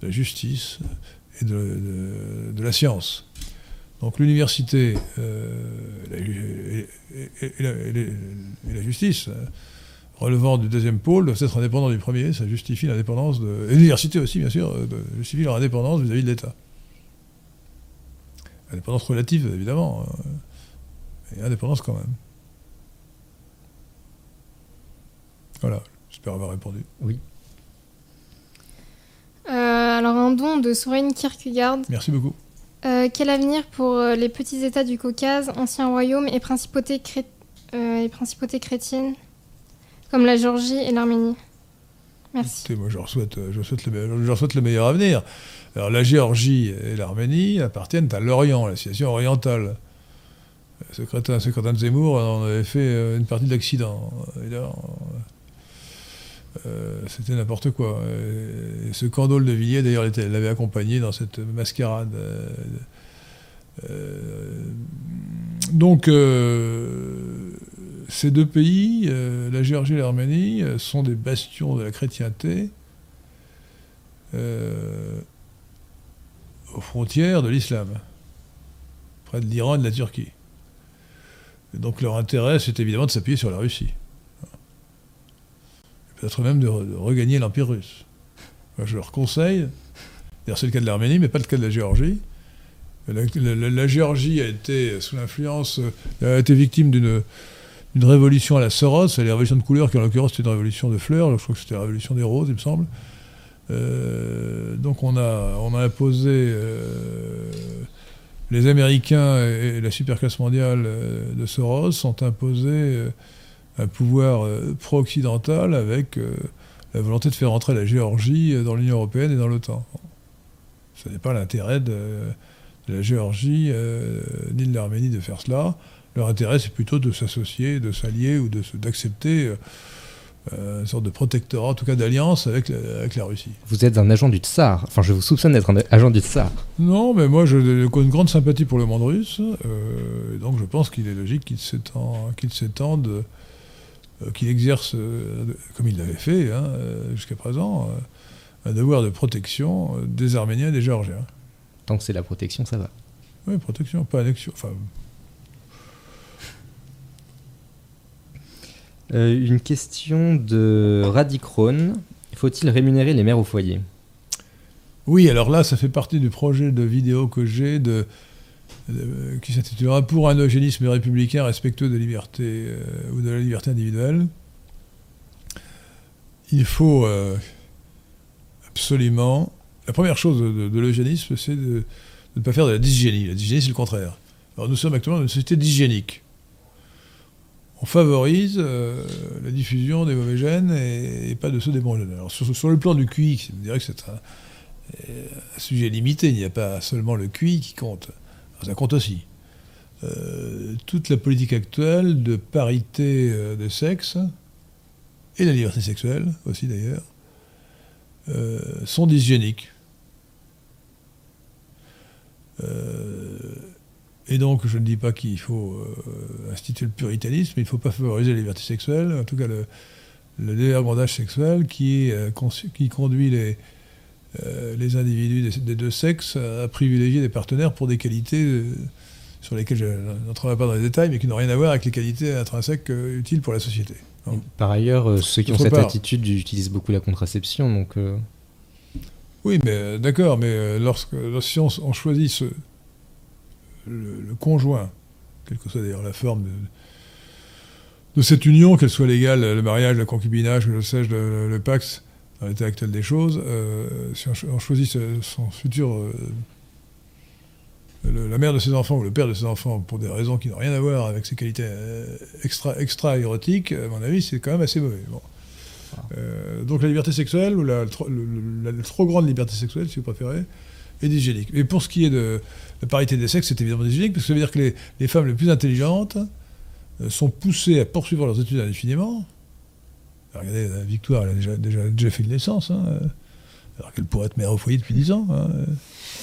de la justice et de, la science. Donc l'université euh, et, la, justice, euh, relevant du deuxième pôle, doivent être indépendants du premier, ça justifie l'indépendance de... L'université aussi, bien sûr, justifie leur indépendance vis-à-vis de l'État. Indépendance relative, évidemment, euh, et indépendance quand même. Voilà, j'espère avoir répondu. Euh, alors un don de Soren Kierkegaard. Merci beaucoup. Euh, quel avenir pour euh, les petits États du Caucase, anciens royaumes et principautés, cré- euh, et principautés chrétiennes, comme la Géorgie et l'Arménie? Merci. Écoutez, moi, je leur souhaite, je leur souhaite, le, me- je leur souhaite le meilleur avenir. Alors, la Géorgie et l'Arménie appartiennent à l'Orient, la situation orientale. Ce crétin, ce crétin de Zemmour en avait fait une partie de l'accident. Euh, C'était n'importe quoi. Ce Candolle de Villiers, d'ailleurs, l'avait accompagné dans cette mascarade. euh, euh, donc, ces deux pays, la Géorgie et l'Arménie, sont des bastions de la chrétienté aux frontières de l'islam, près de l'Iran et de la Turquie. Et donc leur intérêt, c'est évidemment de s'appuyer sur la Russie. Peut-être même de, re- de regagner l'Empire russe. Je leur conseille, c'est le cas de l'Arménie, mais pas le cas de la Géorgie. La, Géorgie a été sous l'influence, euh, a été victime d'une une révolution à la Soros, c'est la révolution de couleur qui en l'occurrence c'était une révolution de fleurs, je crois que c'était la révolution des roses il me semble. Euh, donc on a, on a imposé, euh, les Américains et, et la superclasse mondiale de Soros ont imposé un pouvoir euh, pro-occidental avec euh, la volonté de faire entrer la Géorgie euh, dans l'Union Européenne et dans l'OTAN. Ce n'est pas l'intérêt de, de la Géorgie euh, ni de l'Arménie de faire cela. Leur intérêt, c'est plutôt de s'associer, de s'allier ou d'accepter euh, une sorte de protectorat, en tout cas d'alliance avec, la- avec la Russie. Vous êtes un agent du Tsar. Enfin, je vous soupçonne d'être un agent du Tsar. Non, mais moi, j'ai une grande sympathie pour le monde russe, euh, et donc je pense qu'il est logique qu'il s'étend- qu'il s'étende, qu'il exerce, euh, comme il l'avait fait hein, euh, jusqu'à présent, euh, un devoir de protection euh, des Arméniens et des Géorgiens. Tant que c'est la protection, ça va. Oui, protection, pas annexion. Enfin, Euh, une question de Radicrone. Faut-il rémunérer les mères au foyer? Oui, alors là, ça fait partie du projet de vidéo que j'ai de, de- qui s'intitulera Pour un eugénisme républicain respectueux de liberté euh, ou de la liberté individuelle. il faut euh, absolument. La première chose de, l'eugénisme, c'est de, ne pas faire de la dysgénie. La dysgénie, c'est le contraire. Nous sommes actuellement dans une société dysgénique. On favorise euh, la diffusion des mauvais gènes et, pas de ceux des bons gènes. Alors sur, le plan du QI, je dirais que c'est un sujet limité. Il n'y a pas seulement le QI qui compte. Ça compte aussi. Euh, toute la politique actuelle de parité euh, de sexe et la liberté sexuelle aussi d'ailleurs euh, sont dysgéniques. Euh, et donc, je ne dis pas qu'il faut instituer le puritanisme, il ne faut pas favoriser la liberté sexuelle, en tout cas le, le sexuel qui conduit les, euh, les individus des, des deux sexes à privilégier des partenaires pour des qualités euh, sur lesquelles je n'entrerai pas dans les détails, mais qui n'ont rien à voir avec les qualités intrinsèques euh, utiles pour la société. Par ailleurs, euh, ceux qui ont cette part- attitude utilisent beaucoup la contraception, donc euh, Oui, mais euh, d'accord, mais euh, lorsque, lorsque si on, on choisit ce, le, le conjoint, quelle que soit d'ailleurs la forme de, de cette union, qu'elle soit légale, le mariage, le concubinage, le sais-je, le, le Pax, dans l'état actuel des choses, euh, si on, cho- on choisit son futur, euh, le- la mère de ses enfants ou le père de ses enfants pour des raisons qui n'ont rien à voir avec ses qualités euh, extra, extra érotiques, à mon avis, c'est quand même assez mauvais. Bon. Euh, donc la liberté sexuelle, ou la, le- trop grande liberté sexuelle, si vous préférez, est dysgénique. Et pour ce qui est de la parité des sexes, c'est évidemment dysgénique, parce que ça veut dire que les, les femmes les plus intelligentes euh, sont poussées à poursuivre leurs études indéfiniment. Regardez, Victoire, elle a déjà, déjà, déjà fait une naissance, hein, alors qu'elle pourrait être mère au foyer depuis 10 ans. Hein,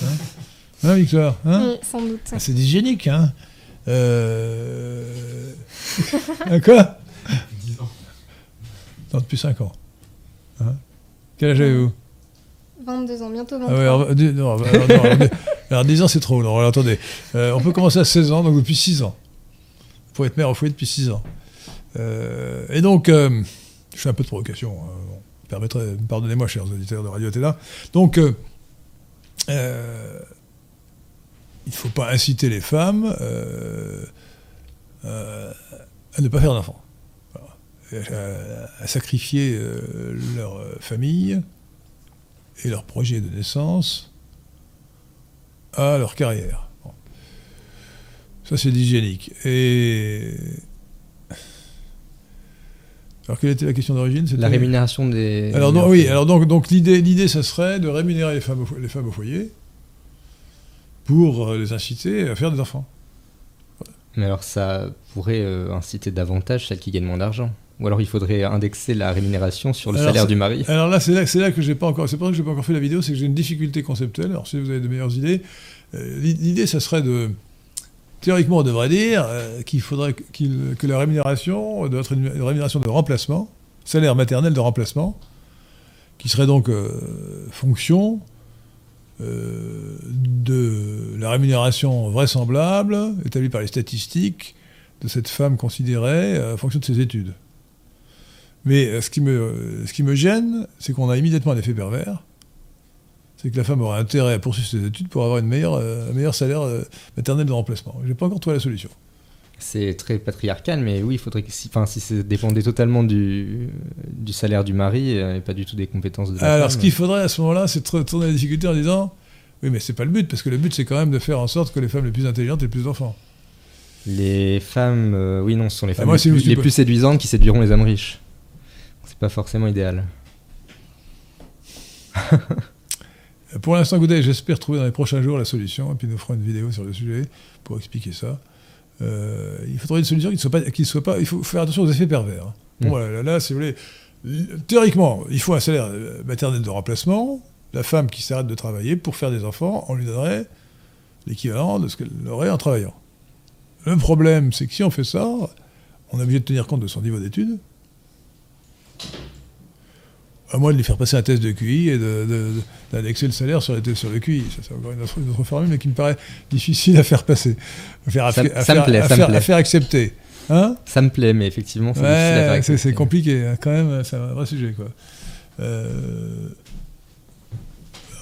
hein. Hein, Victoire hein Oui, sans doute. ah, C'est dysgénique, hein euh... Ah, [laughs] Quoi 10 ans. Non, depuis 5 ans. Hein Quel âge avez-vous 22 ans, bientôt ah 23. ouais, alors, dix- non, alors, non, alors, dix- alors, 10 ans, c'est trop. Non, alors, attendez. Euh, on peut commencer à 16 ans, donc depuis 6 ans. Pour être mère au foyer depuis 6 ans. Euh, et donc, euh, je fais un peu de provocation. hein, Pardonnez-moi, chers auditeurs de Radio Athéna. Donc, euh, euh, il ne faut pas inciter les femmes euh, à ne pas faire d'enfants. À, sacrifier leur famille et leur projet de naissance à leur carrière. Ça, c'est d'hygiénique. Et. Alors, quelle était la question d'origine la rémunération des. alors oui, alors donc, donc l'idée, l'idée, ça serait de rémunérer les femmes, au, fo- les femmes au foyer pour euh, les inciter à faire des enfants. Mais alors ça pourrait euh, inciter davantage celles qui gagnent moins d'argent. Ou alors il faudrait indexer la rémunération sur le Alors, salaire du mari. Alors là, c'est là, c'est là que j'ai pas encore, c'est pour ça que j'ai pas encore fait la vidéo, c'est que j'ai une difficulté conceptuelle. Alors si vous avez de meilleures idées, euh, l'i- l'idée, ça serait de, théoriquement, on devrait dire euh, qu'il faudrait que la rémunération doit être une, rémunération de remplacement, salaire maternel de remplacement, qui serait donc euh, fonction euh, de la rémunération vraisemblable établie par les statistiques de cette femme considérée en fonction de ses études. Mais ce qui me gêne, c'est qu'on a immédiatement un effet pervers. C'est que la femme aura intérêt à poursuivre ses études pour avoir une meilleure, euh, un meilleur salaire euh, maternel de remplacement. J'ai pas encore trouvé la solution. C'est très patriarcal, mais oui, il faudrait que si, enfin, si ça dépendait totalement du, du salaire du mari euh, et pas du tout des compétences de la Alors, femme. ce qu'il faudrait à ce moment-là, c'est de re- tourner la difficulté en disant Oui, mais c'est pas le but, parce que le but, c'est quand même de faire en sorte que les femmes les plus intelligentes aient plus d'enfants. Les femmes, euh, oui, non, ce sont les Ah, femmes moi, les, je les plus séduisantes qui séduiront les hommes riches. C'est pas forcément idéal. [laughs] Pour l'instant, écoutez, j'espère trouver dans les prochains jours la solution, et puis nous ferons une vidéo sur le sujet pour expliquer ça. Euh, il faut trouver une solution qui ne soit pas, qui soit pas. Il faut faire attention aux effets pervers. hein. Bon, Mm. voilà, là, là, si vous voulez, théoriquement, il faut un salaire euh, maternel de remplacement. La femme qui s'arrête de travailler pour faire des enfants, on lui donnerait l'équivalent de ce qu'elle aurait en travaillant. Le problème, c'est que si on fait ça, on est obligé de tenir compte de son niveau d'études. À moins de lui faire passer un test de QI et d'indexer le salaire sur, les, sur le QI. Ça, c'est encore une autre, une autre formule, mais qui me paraît difficile à faire passer, à faire, Ça- à ça faire- plaît, à ça me faire- plaît. à faire accepter. Hein Ça me plaît, mais effectivement, c'est Ouais, c'est compliqué, hein, quand même, c'est un vrai sujet. Quoi. Euh,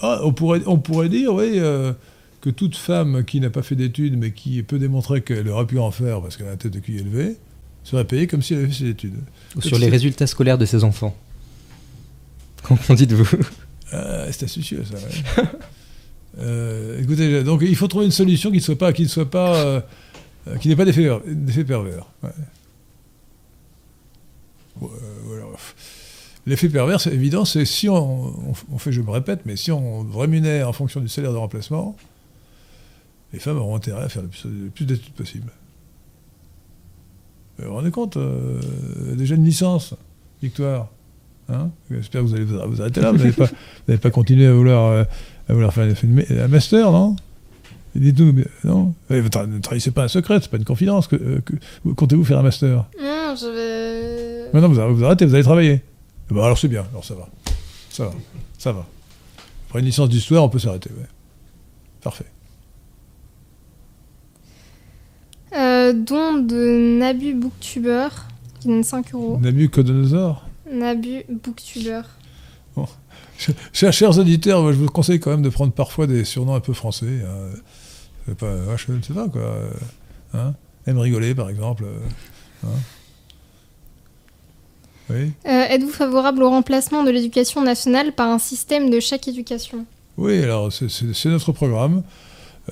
ah, on, pourrait, on pourrait dire, oui, euh, que toute femme qui n'a pas fait d'études, mais qui peut démontrer qu'elle aurait pu en faire parce qu'elle a un tête de QI élevée, serait payée comme si elle avait fait ses études. Ou sur les résultats scolaires de ses enfants. Qu'en dites-vous? Ah, c'est astucieux ça. ouais. [laughs] Euh, écoutez, donc il faut trouver une solution qui ne soit pas, qui ne soit pas, euh, euh, qui n'ait pas d'effet pervers. L'effet pervers, c'est évident, c'est si on, fait, je me répète, mais si on rémunère en fonction du salaire de remplacement, les femmes auront intérêt à faire le plus, d'études possible. Vous vous rendez compte euh, Déjà une licence, Victoire? Hein J'espère que vous allez vous arrêter là. Vous n'allez pas, pas continuer à vouloir, euh, à vouloir faire un master, non? Dites-nous, non? Ne trahissez pas un secret, c'est pas une confidence. Que, euh, que- Comptez-vous faire un master? Non, je vais. Maintenant, vous, vous arrêtez, vous allez travailler. Ben, alors c'est bien, alors ça va. Ça va, ça va. Après une licence d'histoire, on peut s'arrêter. ouais. Parfait. Euh, don de Nabu Booktuber, qui donne 5 euros. Nabucodonosor Nabu Booktuber. Chers, chers auditeurs, moi, je vous conseille quand même de prendre parfois des surnoms un peu français. hein. C'est Pas, je ne sais pas quoi. Hein? Aime rigoler, par exemple. euh, hein. Oui, Euh, Êtes-vous favorable au remplacement de l'éducation nationale par un système de chaque éducation? Oui alors c'est notre programme.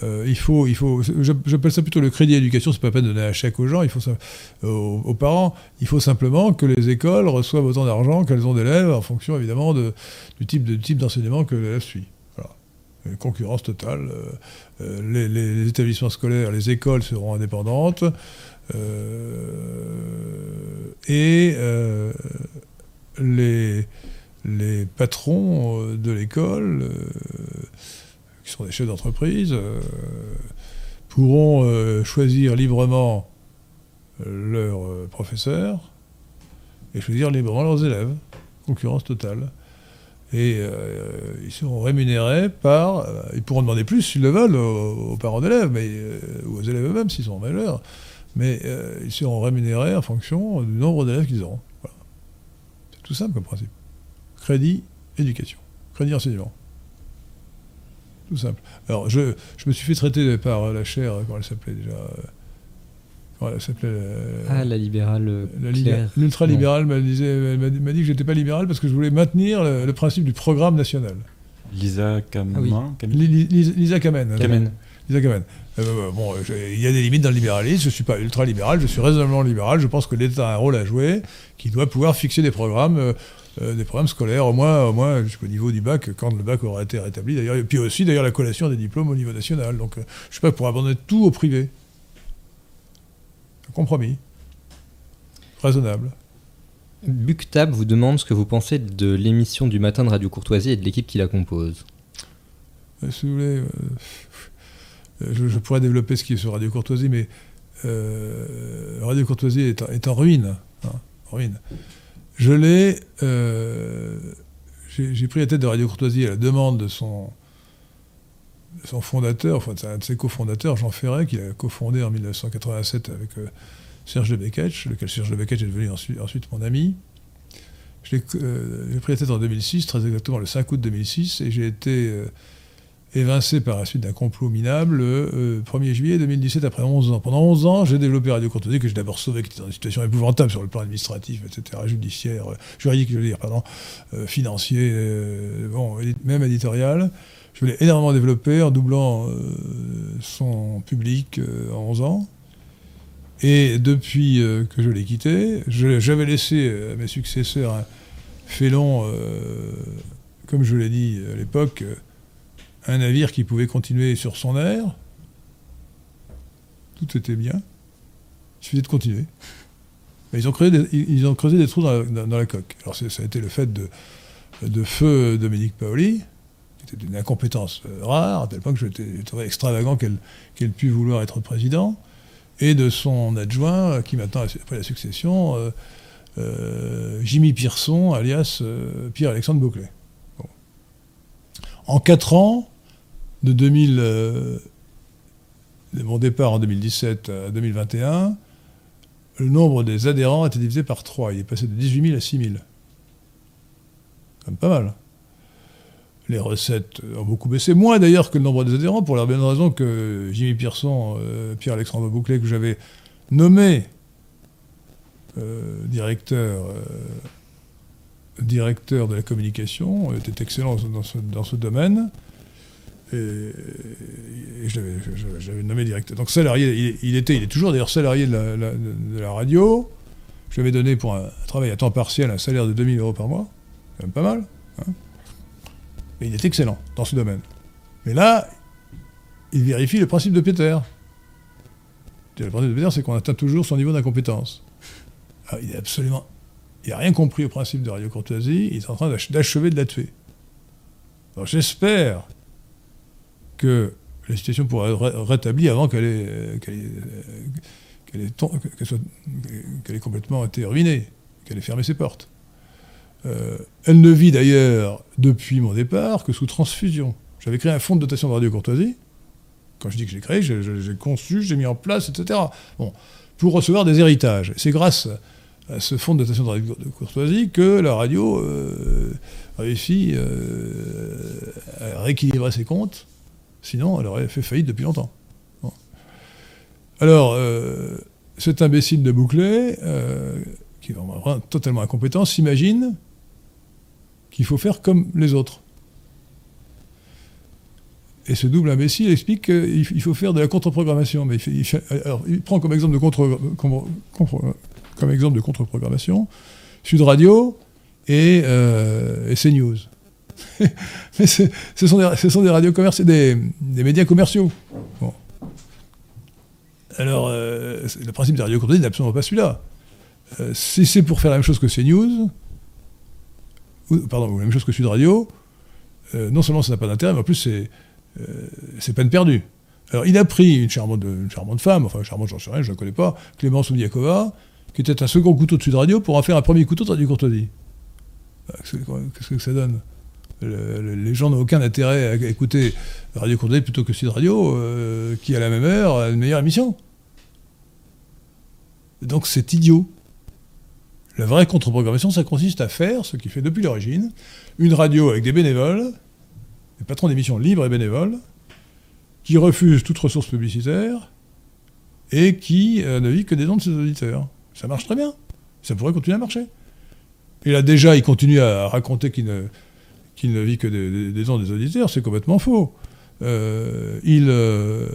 Euh, il faut, il faut, j'app- j'appelle ça plutôt le crédit éducation. C'est pas la peine de donner un chèque aux gens, il faut ça, aux, parents. Il faut simplement que les écoles reçoivent autant d'argent qu'elles ont d'élèves, en fonction évidemment de, du type de type d'enseignement que l'élève suit. Voilà. Une concurrence totale. Euh, euh, les, établissements scolaires, les écoles seront indépendantes. Euh, et euh, les, les patrons euh, de l'école, euh, qui sont des chefs d'entreprise, euh, pourront euh, choisir librement euh, leurs professeurs et choisir librement leurs élèves. Concurrence totale. Et ils seront rémunérés par. ils pourront demander plus s'ils le veulent aux, parents d'élèves, mais, ou aux élèves eux-mêmes s'ils sont majeurs. Mais ils seront rémunérés en fonction du nombre d'élèves qu'ils auront. C'est tout simple comme principe. Crédit, éducation. Crédit, enseignement. Tout simple. Alors, je, je me suis fait traiter par la chaire, comment elle s'appelait déjà euh, Comment elle s'appelait euh, Ah, la libérale euh, la. L'ultralibérale m'a disait- elle m'a dit dit que j'étais pas libéral parce que je voulais maintenir le, le principe du programme national. Lisa Ah oui. Li- Lisa, Lisa Kamen. Kamen. Lisa Kamen. Euh, bon, euh, je- il y a des limites dans le libéralisme. Je suis pas ultra-libéral, je suis raisonnablement libéral. Je pense que l'État a un rôle à jouer, qui doit pouvoir fixer des programmes, euh, euh, des programmes scolaires, au moins, au moins jusqu'au niveau du bac, quand le bac aura été rétabli. D'ailleurs, et puis aussi, d'ailleurs, la collation des diplômes au niveau national. Donc, euh, je suis pas pour abandonner tout au privé. Un compromis. Raisonnable. Buctab vous demande ce que vous pensez de l'émission du matin de Radio Courtoisie et de l'équipe qui la compose. Euh, Si vous voulez, euh, euh, je, je pourrais développer ce qui est sur Radio Courtoisie, mais euh, Radio Courtoisie est en, est en ruine. hein, en ruine. Je l'ai. euh, J'ai pris la tête de Radio Courtoisie à la demande de son, fondateur, enfin, de ses cofondateurs, Jean Ferret, qui a cofondé en 1987 avec euh, Serge de lequel Serge de est devenu ensuite, mon ami. Euh, J'ai pris la tête en 2006, très exactement le 5 août 2006, et j'ai été euh, évincé par la suite d'un complot minable le euh, 1er juillet 2017, après 11 ans. Pendant 11 ans, j'ai développé Radio Courtoisie, que j'ai d'abord sauvé, qui était dans une situation épouvantable sur le plan administratif, etc., judiciaire, euh, juridique, je veux dire, pardon, euh, financier, bon, même éditorial. Je l'ai énormément développé en doublant son public en 11 ans. Et depuis que je l'ai quitté, j'avais laissé à mes successeurs un félon, comme je l'ai dit à l'époque, un navire qui pouvait continuer sur son air. Tout était bien. Il suffisait de continuer. Mais ils, ont creusé des, trous dans la, coque. Alors ça a été le fait de, feu Dominique Paoli, qui était d'une incompétence rare, à tel point que je trouvé extravagant qu'elle qu'elle pût vouloir être président, et de son adjoint, qui maintenant, après la succession, euh, euh, Jimmy Pearson, alias euh, Pierre-Alexandre Bouclet. En quatre ans, de 2000, euh, de mon départ en 2017 à 2021, le nombre des adhérents a été divisé par 3. Il est passé de 18 000 à 6 000. Quand même pas mal. Les recettes ont beaucoup baissé, moins d'ailleurs que le nombre des adhérents, pour la bonne raison que Jimmy Pearson, euh, Pierre-Alexandre Bouclet, que j'avais nommé euh, directeur directeur de la communication, était excellent dans ce, dans ce domaine. Et, je l'avais- nommé directeur. Donc salarié, il, était, il est toujours d'ailleurs salarié de la, radio. Je lui avais donné pour un, travail à temps partiel un salaire de 2000 euros par mois. C'est quand même pas mal. hein. Il est excellent dans ce domaine. Mais là, il vérifie le principe de Peter. Le principe de Peter, c'est qu'on atteint toujours son niveau d'incompétence. Ah, il est absolument. Il n'a rien compris au principe de Radio Courtoisie. Il est en train d'ach- d'achever de la tuer. Alors j'espère que la situation pourra être ré- rétablie avant qu'elle ait, ait, complètement été ruinée, qu'elle ait fermé ses portes. Euh, elle ne vit d'ailleurs, depuis mon départ, que sous transfusion. J'avais créé un fonds de dotation de Radio Courtoisie. Quand je dis que j'ai créé, j'ai- conçu, j'ai mis en place, etc. Bon, pour recevoir des héritages. C'est grâce à ce fonds de dotation de Radio Courtoisie que la radio euh, réussit euh, à rééquilibrer ses comptes. Sinon, elle aurait fait faillite depuis longtemps. Alors, euh, cet imbécile de Bouclet, euh, qui est vraiment totalement incompétent, s'imagine qu'il faut faire comme les autres. Et ce double imbécile explique qu'il faut faire de la contre-programmation. Mais il, alors, il prend comme exemple de contre, comme, comme exemple de contre-programmation Sud Radio et, euh, et CNews. [laughs] Mais ce sont des, radios commerciaux, des, médias commerciaux. Bon. Alors, euh, le principe des radios courtoisies n'est absolument pas celui-là. Euh, si c'est pour faire la même chose que CNews, ou, pardon, ou la même chose que Sud Radio, euh, non seulement ça n'a pas d'intérêt, mais en plus c'est peine perdue. Alors il a pris une charmante, une femme, enfin charmante j'en sais rien, je ne la connais pas, Clémence Oudiakova, qui était un second couteau de Sud Radio pour en faire un premier couteau de Radio Courtoisie. Ah, Qu'est-ce que qu'est-ce que ça donne? Le- le- Les gens n'ont aucun intérêt à écouter Radio Courtoisie plutôt que Sud Radio, euh, qui à la même heure a une meilleure émission. Donc c'est idiot. La vraie contre-programmation, ça consiste à faire, ce qui fait depuis l'origine, une radio avec des bénévoles, des patrons d'émissions libres et bénévoles, qui refusent toute ressource publicitaire et qui euh, ne vit que des dons de ses auditeurs. Ça marche très bien. Ça pourrait continuer à marcher. Et là, déjà, il continue à raconter qu'il ne, qu'il ne vit que des, des- des dons des auditeurs. C'est complètement faux. Euh, il, euh,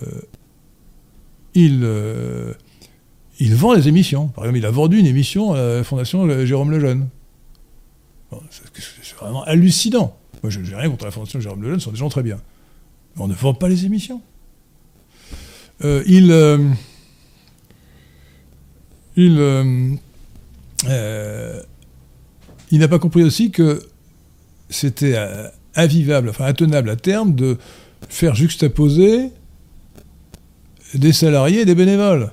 il, euh, il vend les émissions. Par exemple, il a vendu une émission à la Fondation Jérôme Lejeune. C'est vraiment hallucinant. Moi, je n'ai rien contre la Fondation Jérôme Lejeune, ce sont des gens très bien. Mais on ne vend pas les émissions. Il. il. il n'a pas compris aussi que c'était euh, invivable, enfin intenable à terme de faire juxtaposer des salariés et des bénévoles.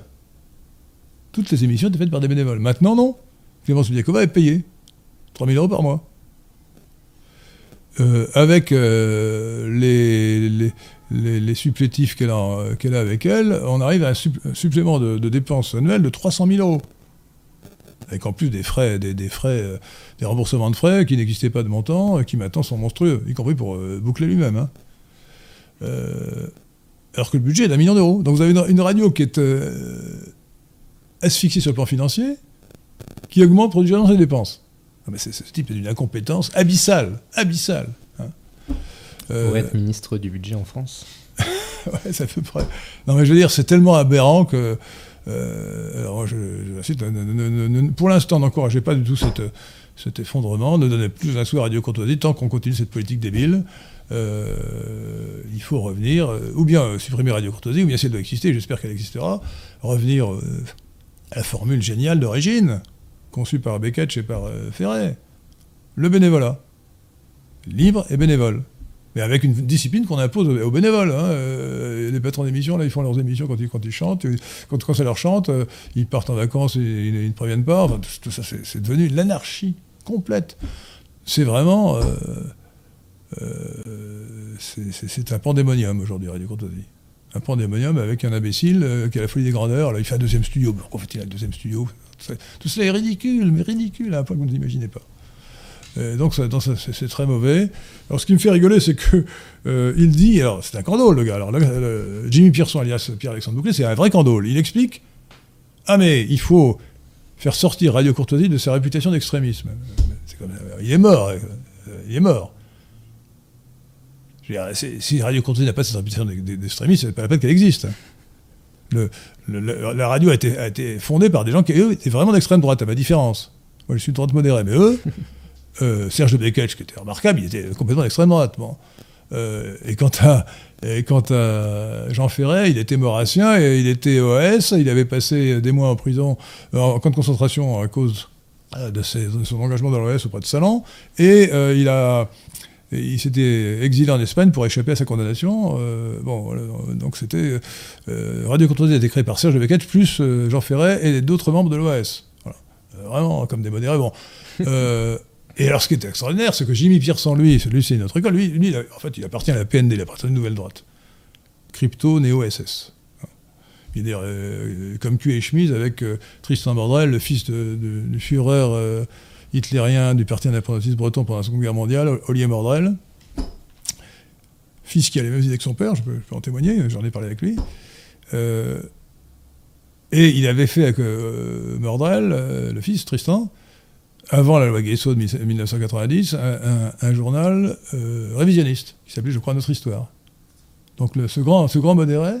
Toutes les émissions étaient faites par des bénévoles. Maintenant, non. Clémence Oudiakova est payée. 3000 euros par mois. Euh, avec euh, les, les, supplétifs qu'elle a, avec elle, on arrive à un supplément de, de dépenses annuelles de 300 000 euros. Avec en plus des frais, des, des frais, euh, des remboursements de frais qui n'existaient pas de montant, euh, qui maintenant sont monstrueux, y compris pour euh, Boucler lui-même. hein. Alors que le budget est d'un million d'euros. Donc vous avez une, une radio qui est asphyxiée sur le plan financier, qui augmente productivement ses dépenses. Ah, mais c'est- ce type est d'une incompétence abyssale, abyssale. hein. Pour être ministre du budget en France. [laughs] ouais, c'est à peu près. Non, mais je veux dire, c'est tellement aberrant que. Euh, alors, je, ne- pour l'instant, n'encouragez pas du tout cet effondrement. Ne donnez plus un sou à Radio Courtoisie tant qu'on continue cette politique débile. Euh, il faut revenir, euh, ou bien supprimer Radio Courtoisie, ou bien si elle doit exister, j'espère qu'elle existera, revenir à la formule géniale d'origine, conçue par Beckett et par Ferret. Le bénévolat. Libre et bénévole. Mais avec une discipline qu'on impose aux, bénévoles. hein. Euh, les patrons d'émissions, là, ils font leurs émissions quand ils, chantent. Quand, ça leur chante, euh, ils partent en vacances ils, ne préviennent pas. Enfin, tout, ça, c'est devenu l'anarchie complète. C'est vraiment... euh, c'est- un pandémonium aujourd'hui, Radio Courtoisie. Un pandémonium avec un imbécile qui a la folie des grandeurs. Là, il fait un deuxième studio. Pourquoi fait-il un deuxième studio? Tout cela est ridicule, mais ridicule à un point que vous n'imaginez pas. Euh, donc, c'est très mauvais. Alors, ce qui me fait rigoler, c'est que euh, il dit, alors c'est un candole, le gars. Alors, Jimmy Pierson, alias Pierre-Alexandre Bouclet, c'est un vrai candole. Il explique, ah mais il faut faire sortir Radio Courtoisie de sa réputation d'extrémisme. comme, il est mort. il est mort. si Radio Continue n'a pas cette réputation d'extrémiste, c'est pas la peine qu'elle existe. La radio a été, a été, fondée par des gens qui, eux, étaient vraiment d'extrême droite, à ma différence. Moi, je suis de droite modérée, mais eux, euh, Serge de qui était remarquable, il était complètement d'extrême droite. Euh, et quant à, Jean Ferret, il était maurassien et il était OS, il avait passé des mois en prison, euh, en camp de concentration à cause de, son engagement dans l'OS auprès de Salan, et il il s'était exilé en Espagne pour échapper à sa condamnation. Euh, bon, donc c'était Radio Contrôlée a été créé par Serge Beckett plus Jean Ferret et d'autres membres de l'OAS. Vraiment comme des modérés. Bon. Et alors ce qui est extraordinaire, c'est que Jimmy Pierson, lui, lui c'est notre école, lui, lui, en fait, il appartient à la PND, il appartient à une nouvelle droite. Crypto néo-SS. Il est comme Q et chemise avec Tristan Bordrel, le fils du Führer hitlérien du parti indépendantiste breton pendant la Seconde Guerre mondiale, Olivier Mordrel, fils qui a les mêmes idées que son père, je peux, en témoigner, j'en ai parlé avec lui. Euh, et il avait fait avec euh, Mordrel, euh, le fils, Tristan, avant la loi Guesso de 1990, un, journal révisionniste qui s'appelait, je crois, Notre Histoire. Donc ce, grand, ce grand modéré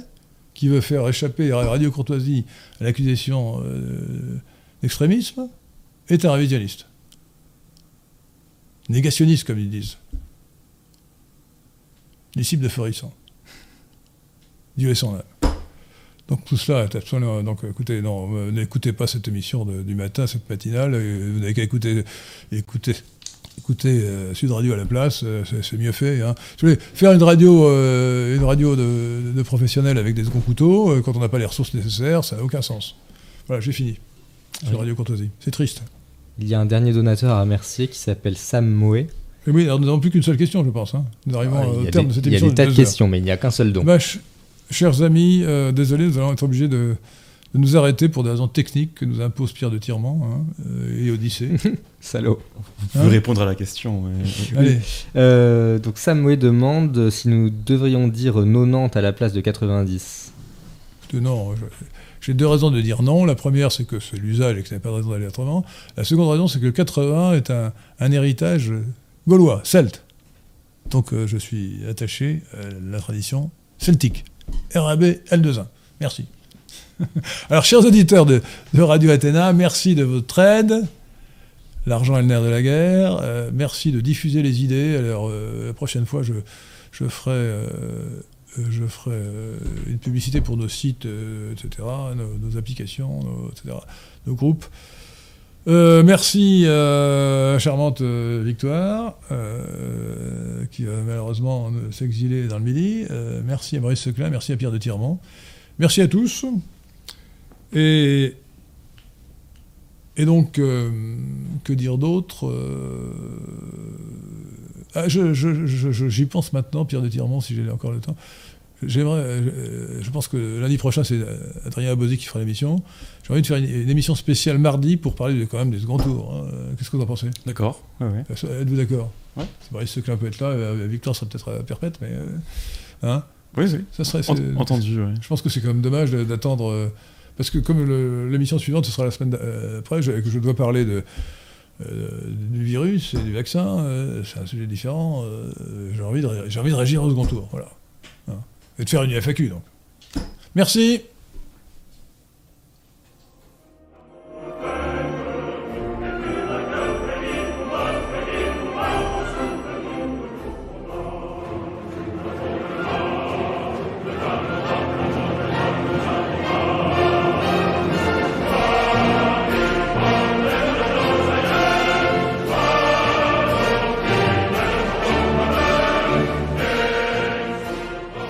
qui veut faire échapper à Radio Courtoisie à l'accusation d'extrémisme est un révisionniste négationniste, comme ils disent. Disciple de Forisson. Dieu est son âme. Donc tout cela est absolument. Donc écoutez, non, euh, n'écoutez pas cette émission du matin, cette matinale. Vous n'avez qu'à écouter, écouter, écouter euh, Sud Radio à la place, euh, c'est mieux fait. Hein. faire une radio, une radio de, professionnels avec des gros couteaux, quand on n'a pas les ressources nécessaires, ça n'a aucun sens. Voilà, j'ai fini. Sur Radio Courtoisie. C'est triste. Il y a un dernier donateur à remercier qui s'appelle Sam Moé. Et oui, nous n'avons plus qu'une seule question, je pense. Hein. Nous arrivons au terme de cette émission. Il y a des tas de questions, mais il n'y a qu'un seul don. Bah, chers amis, euh, désolé, nous allons être obligés de, nous arrêter pour des raisons techniques que nous impose Pierre de Tirement hein, euh, et Odyssée. [laughs] Salaud. Vous pouvez répondre à la question. Allez. Euh, donc Sam Moé demande si nous devrions dire 90 à la place de 90. Non, je, j'ai deux raisons de dire non. La première, c'est que c'est l'usage et que ça n'a pas de raison d'aller autrement. La seconde raison, c'est que 80 est un, héritage gaulois, celte. Donc euh, je suis attaché à la tradition celtique. RAB L21. Merci. [laughs] Alors, chers auditeurs de, Radio Athéna, merci de votre aide. L'argent est le nerf de la guerre. Euh, merci de diffuser les idées. Alors, euh, la prochaine fois, je, je ferai euh, je ferai une publicité pour nos sites, etc., nos, applications, etc., nos groupes. Merci à charmante Victoire, qui va malheureusement s'exiler dans le midi. merci à Maurice Seclin, merci à Pierre de Tirement. Merci à tous. Et, donc, que dire d'autre ah, J'y pense maintenant, Pierre de Tirement, si j'ai encore le temps. J'aimerais, euh, je pense que lundi prochain, c'est Adrien Abosé qui fera l'émission. J'ai envie de faire une, émission spéciale mardi pour parler de, quand même des seconds tours. Hein. Qu'est-ce que vous en pensez? D'accord. Êtes-vous d'accord? Ouais. C'est qui peut être là, euh, Victoire sera peut-être perpète, mais. Euh, hein? Oui, oui. Ça serait, entendu, Je pense que c'est quand même dommage d'attendre. parce que comme l'émission suivante, ce sera la semaine après, que je dois parler de. du virus et du vaccin, c'est un sujet différent. j'ai envie, de, envie de réagir au second tour. Voilà et de faire une FAQ. Donc. Merci.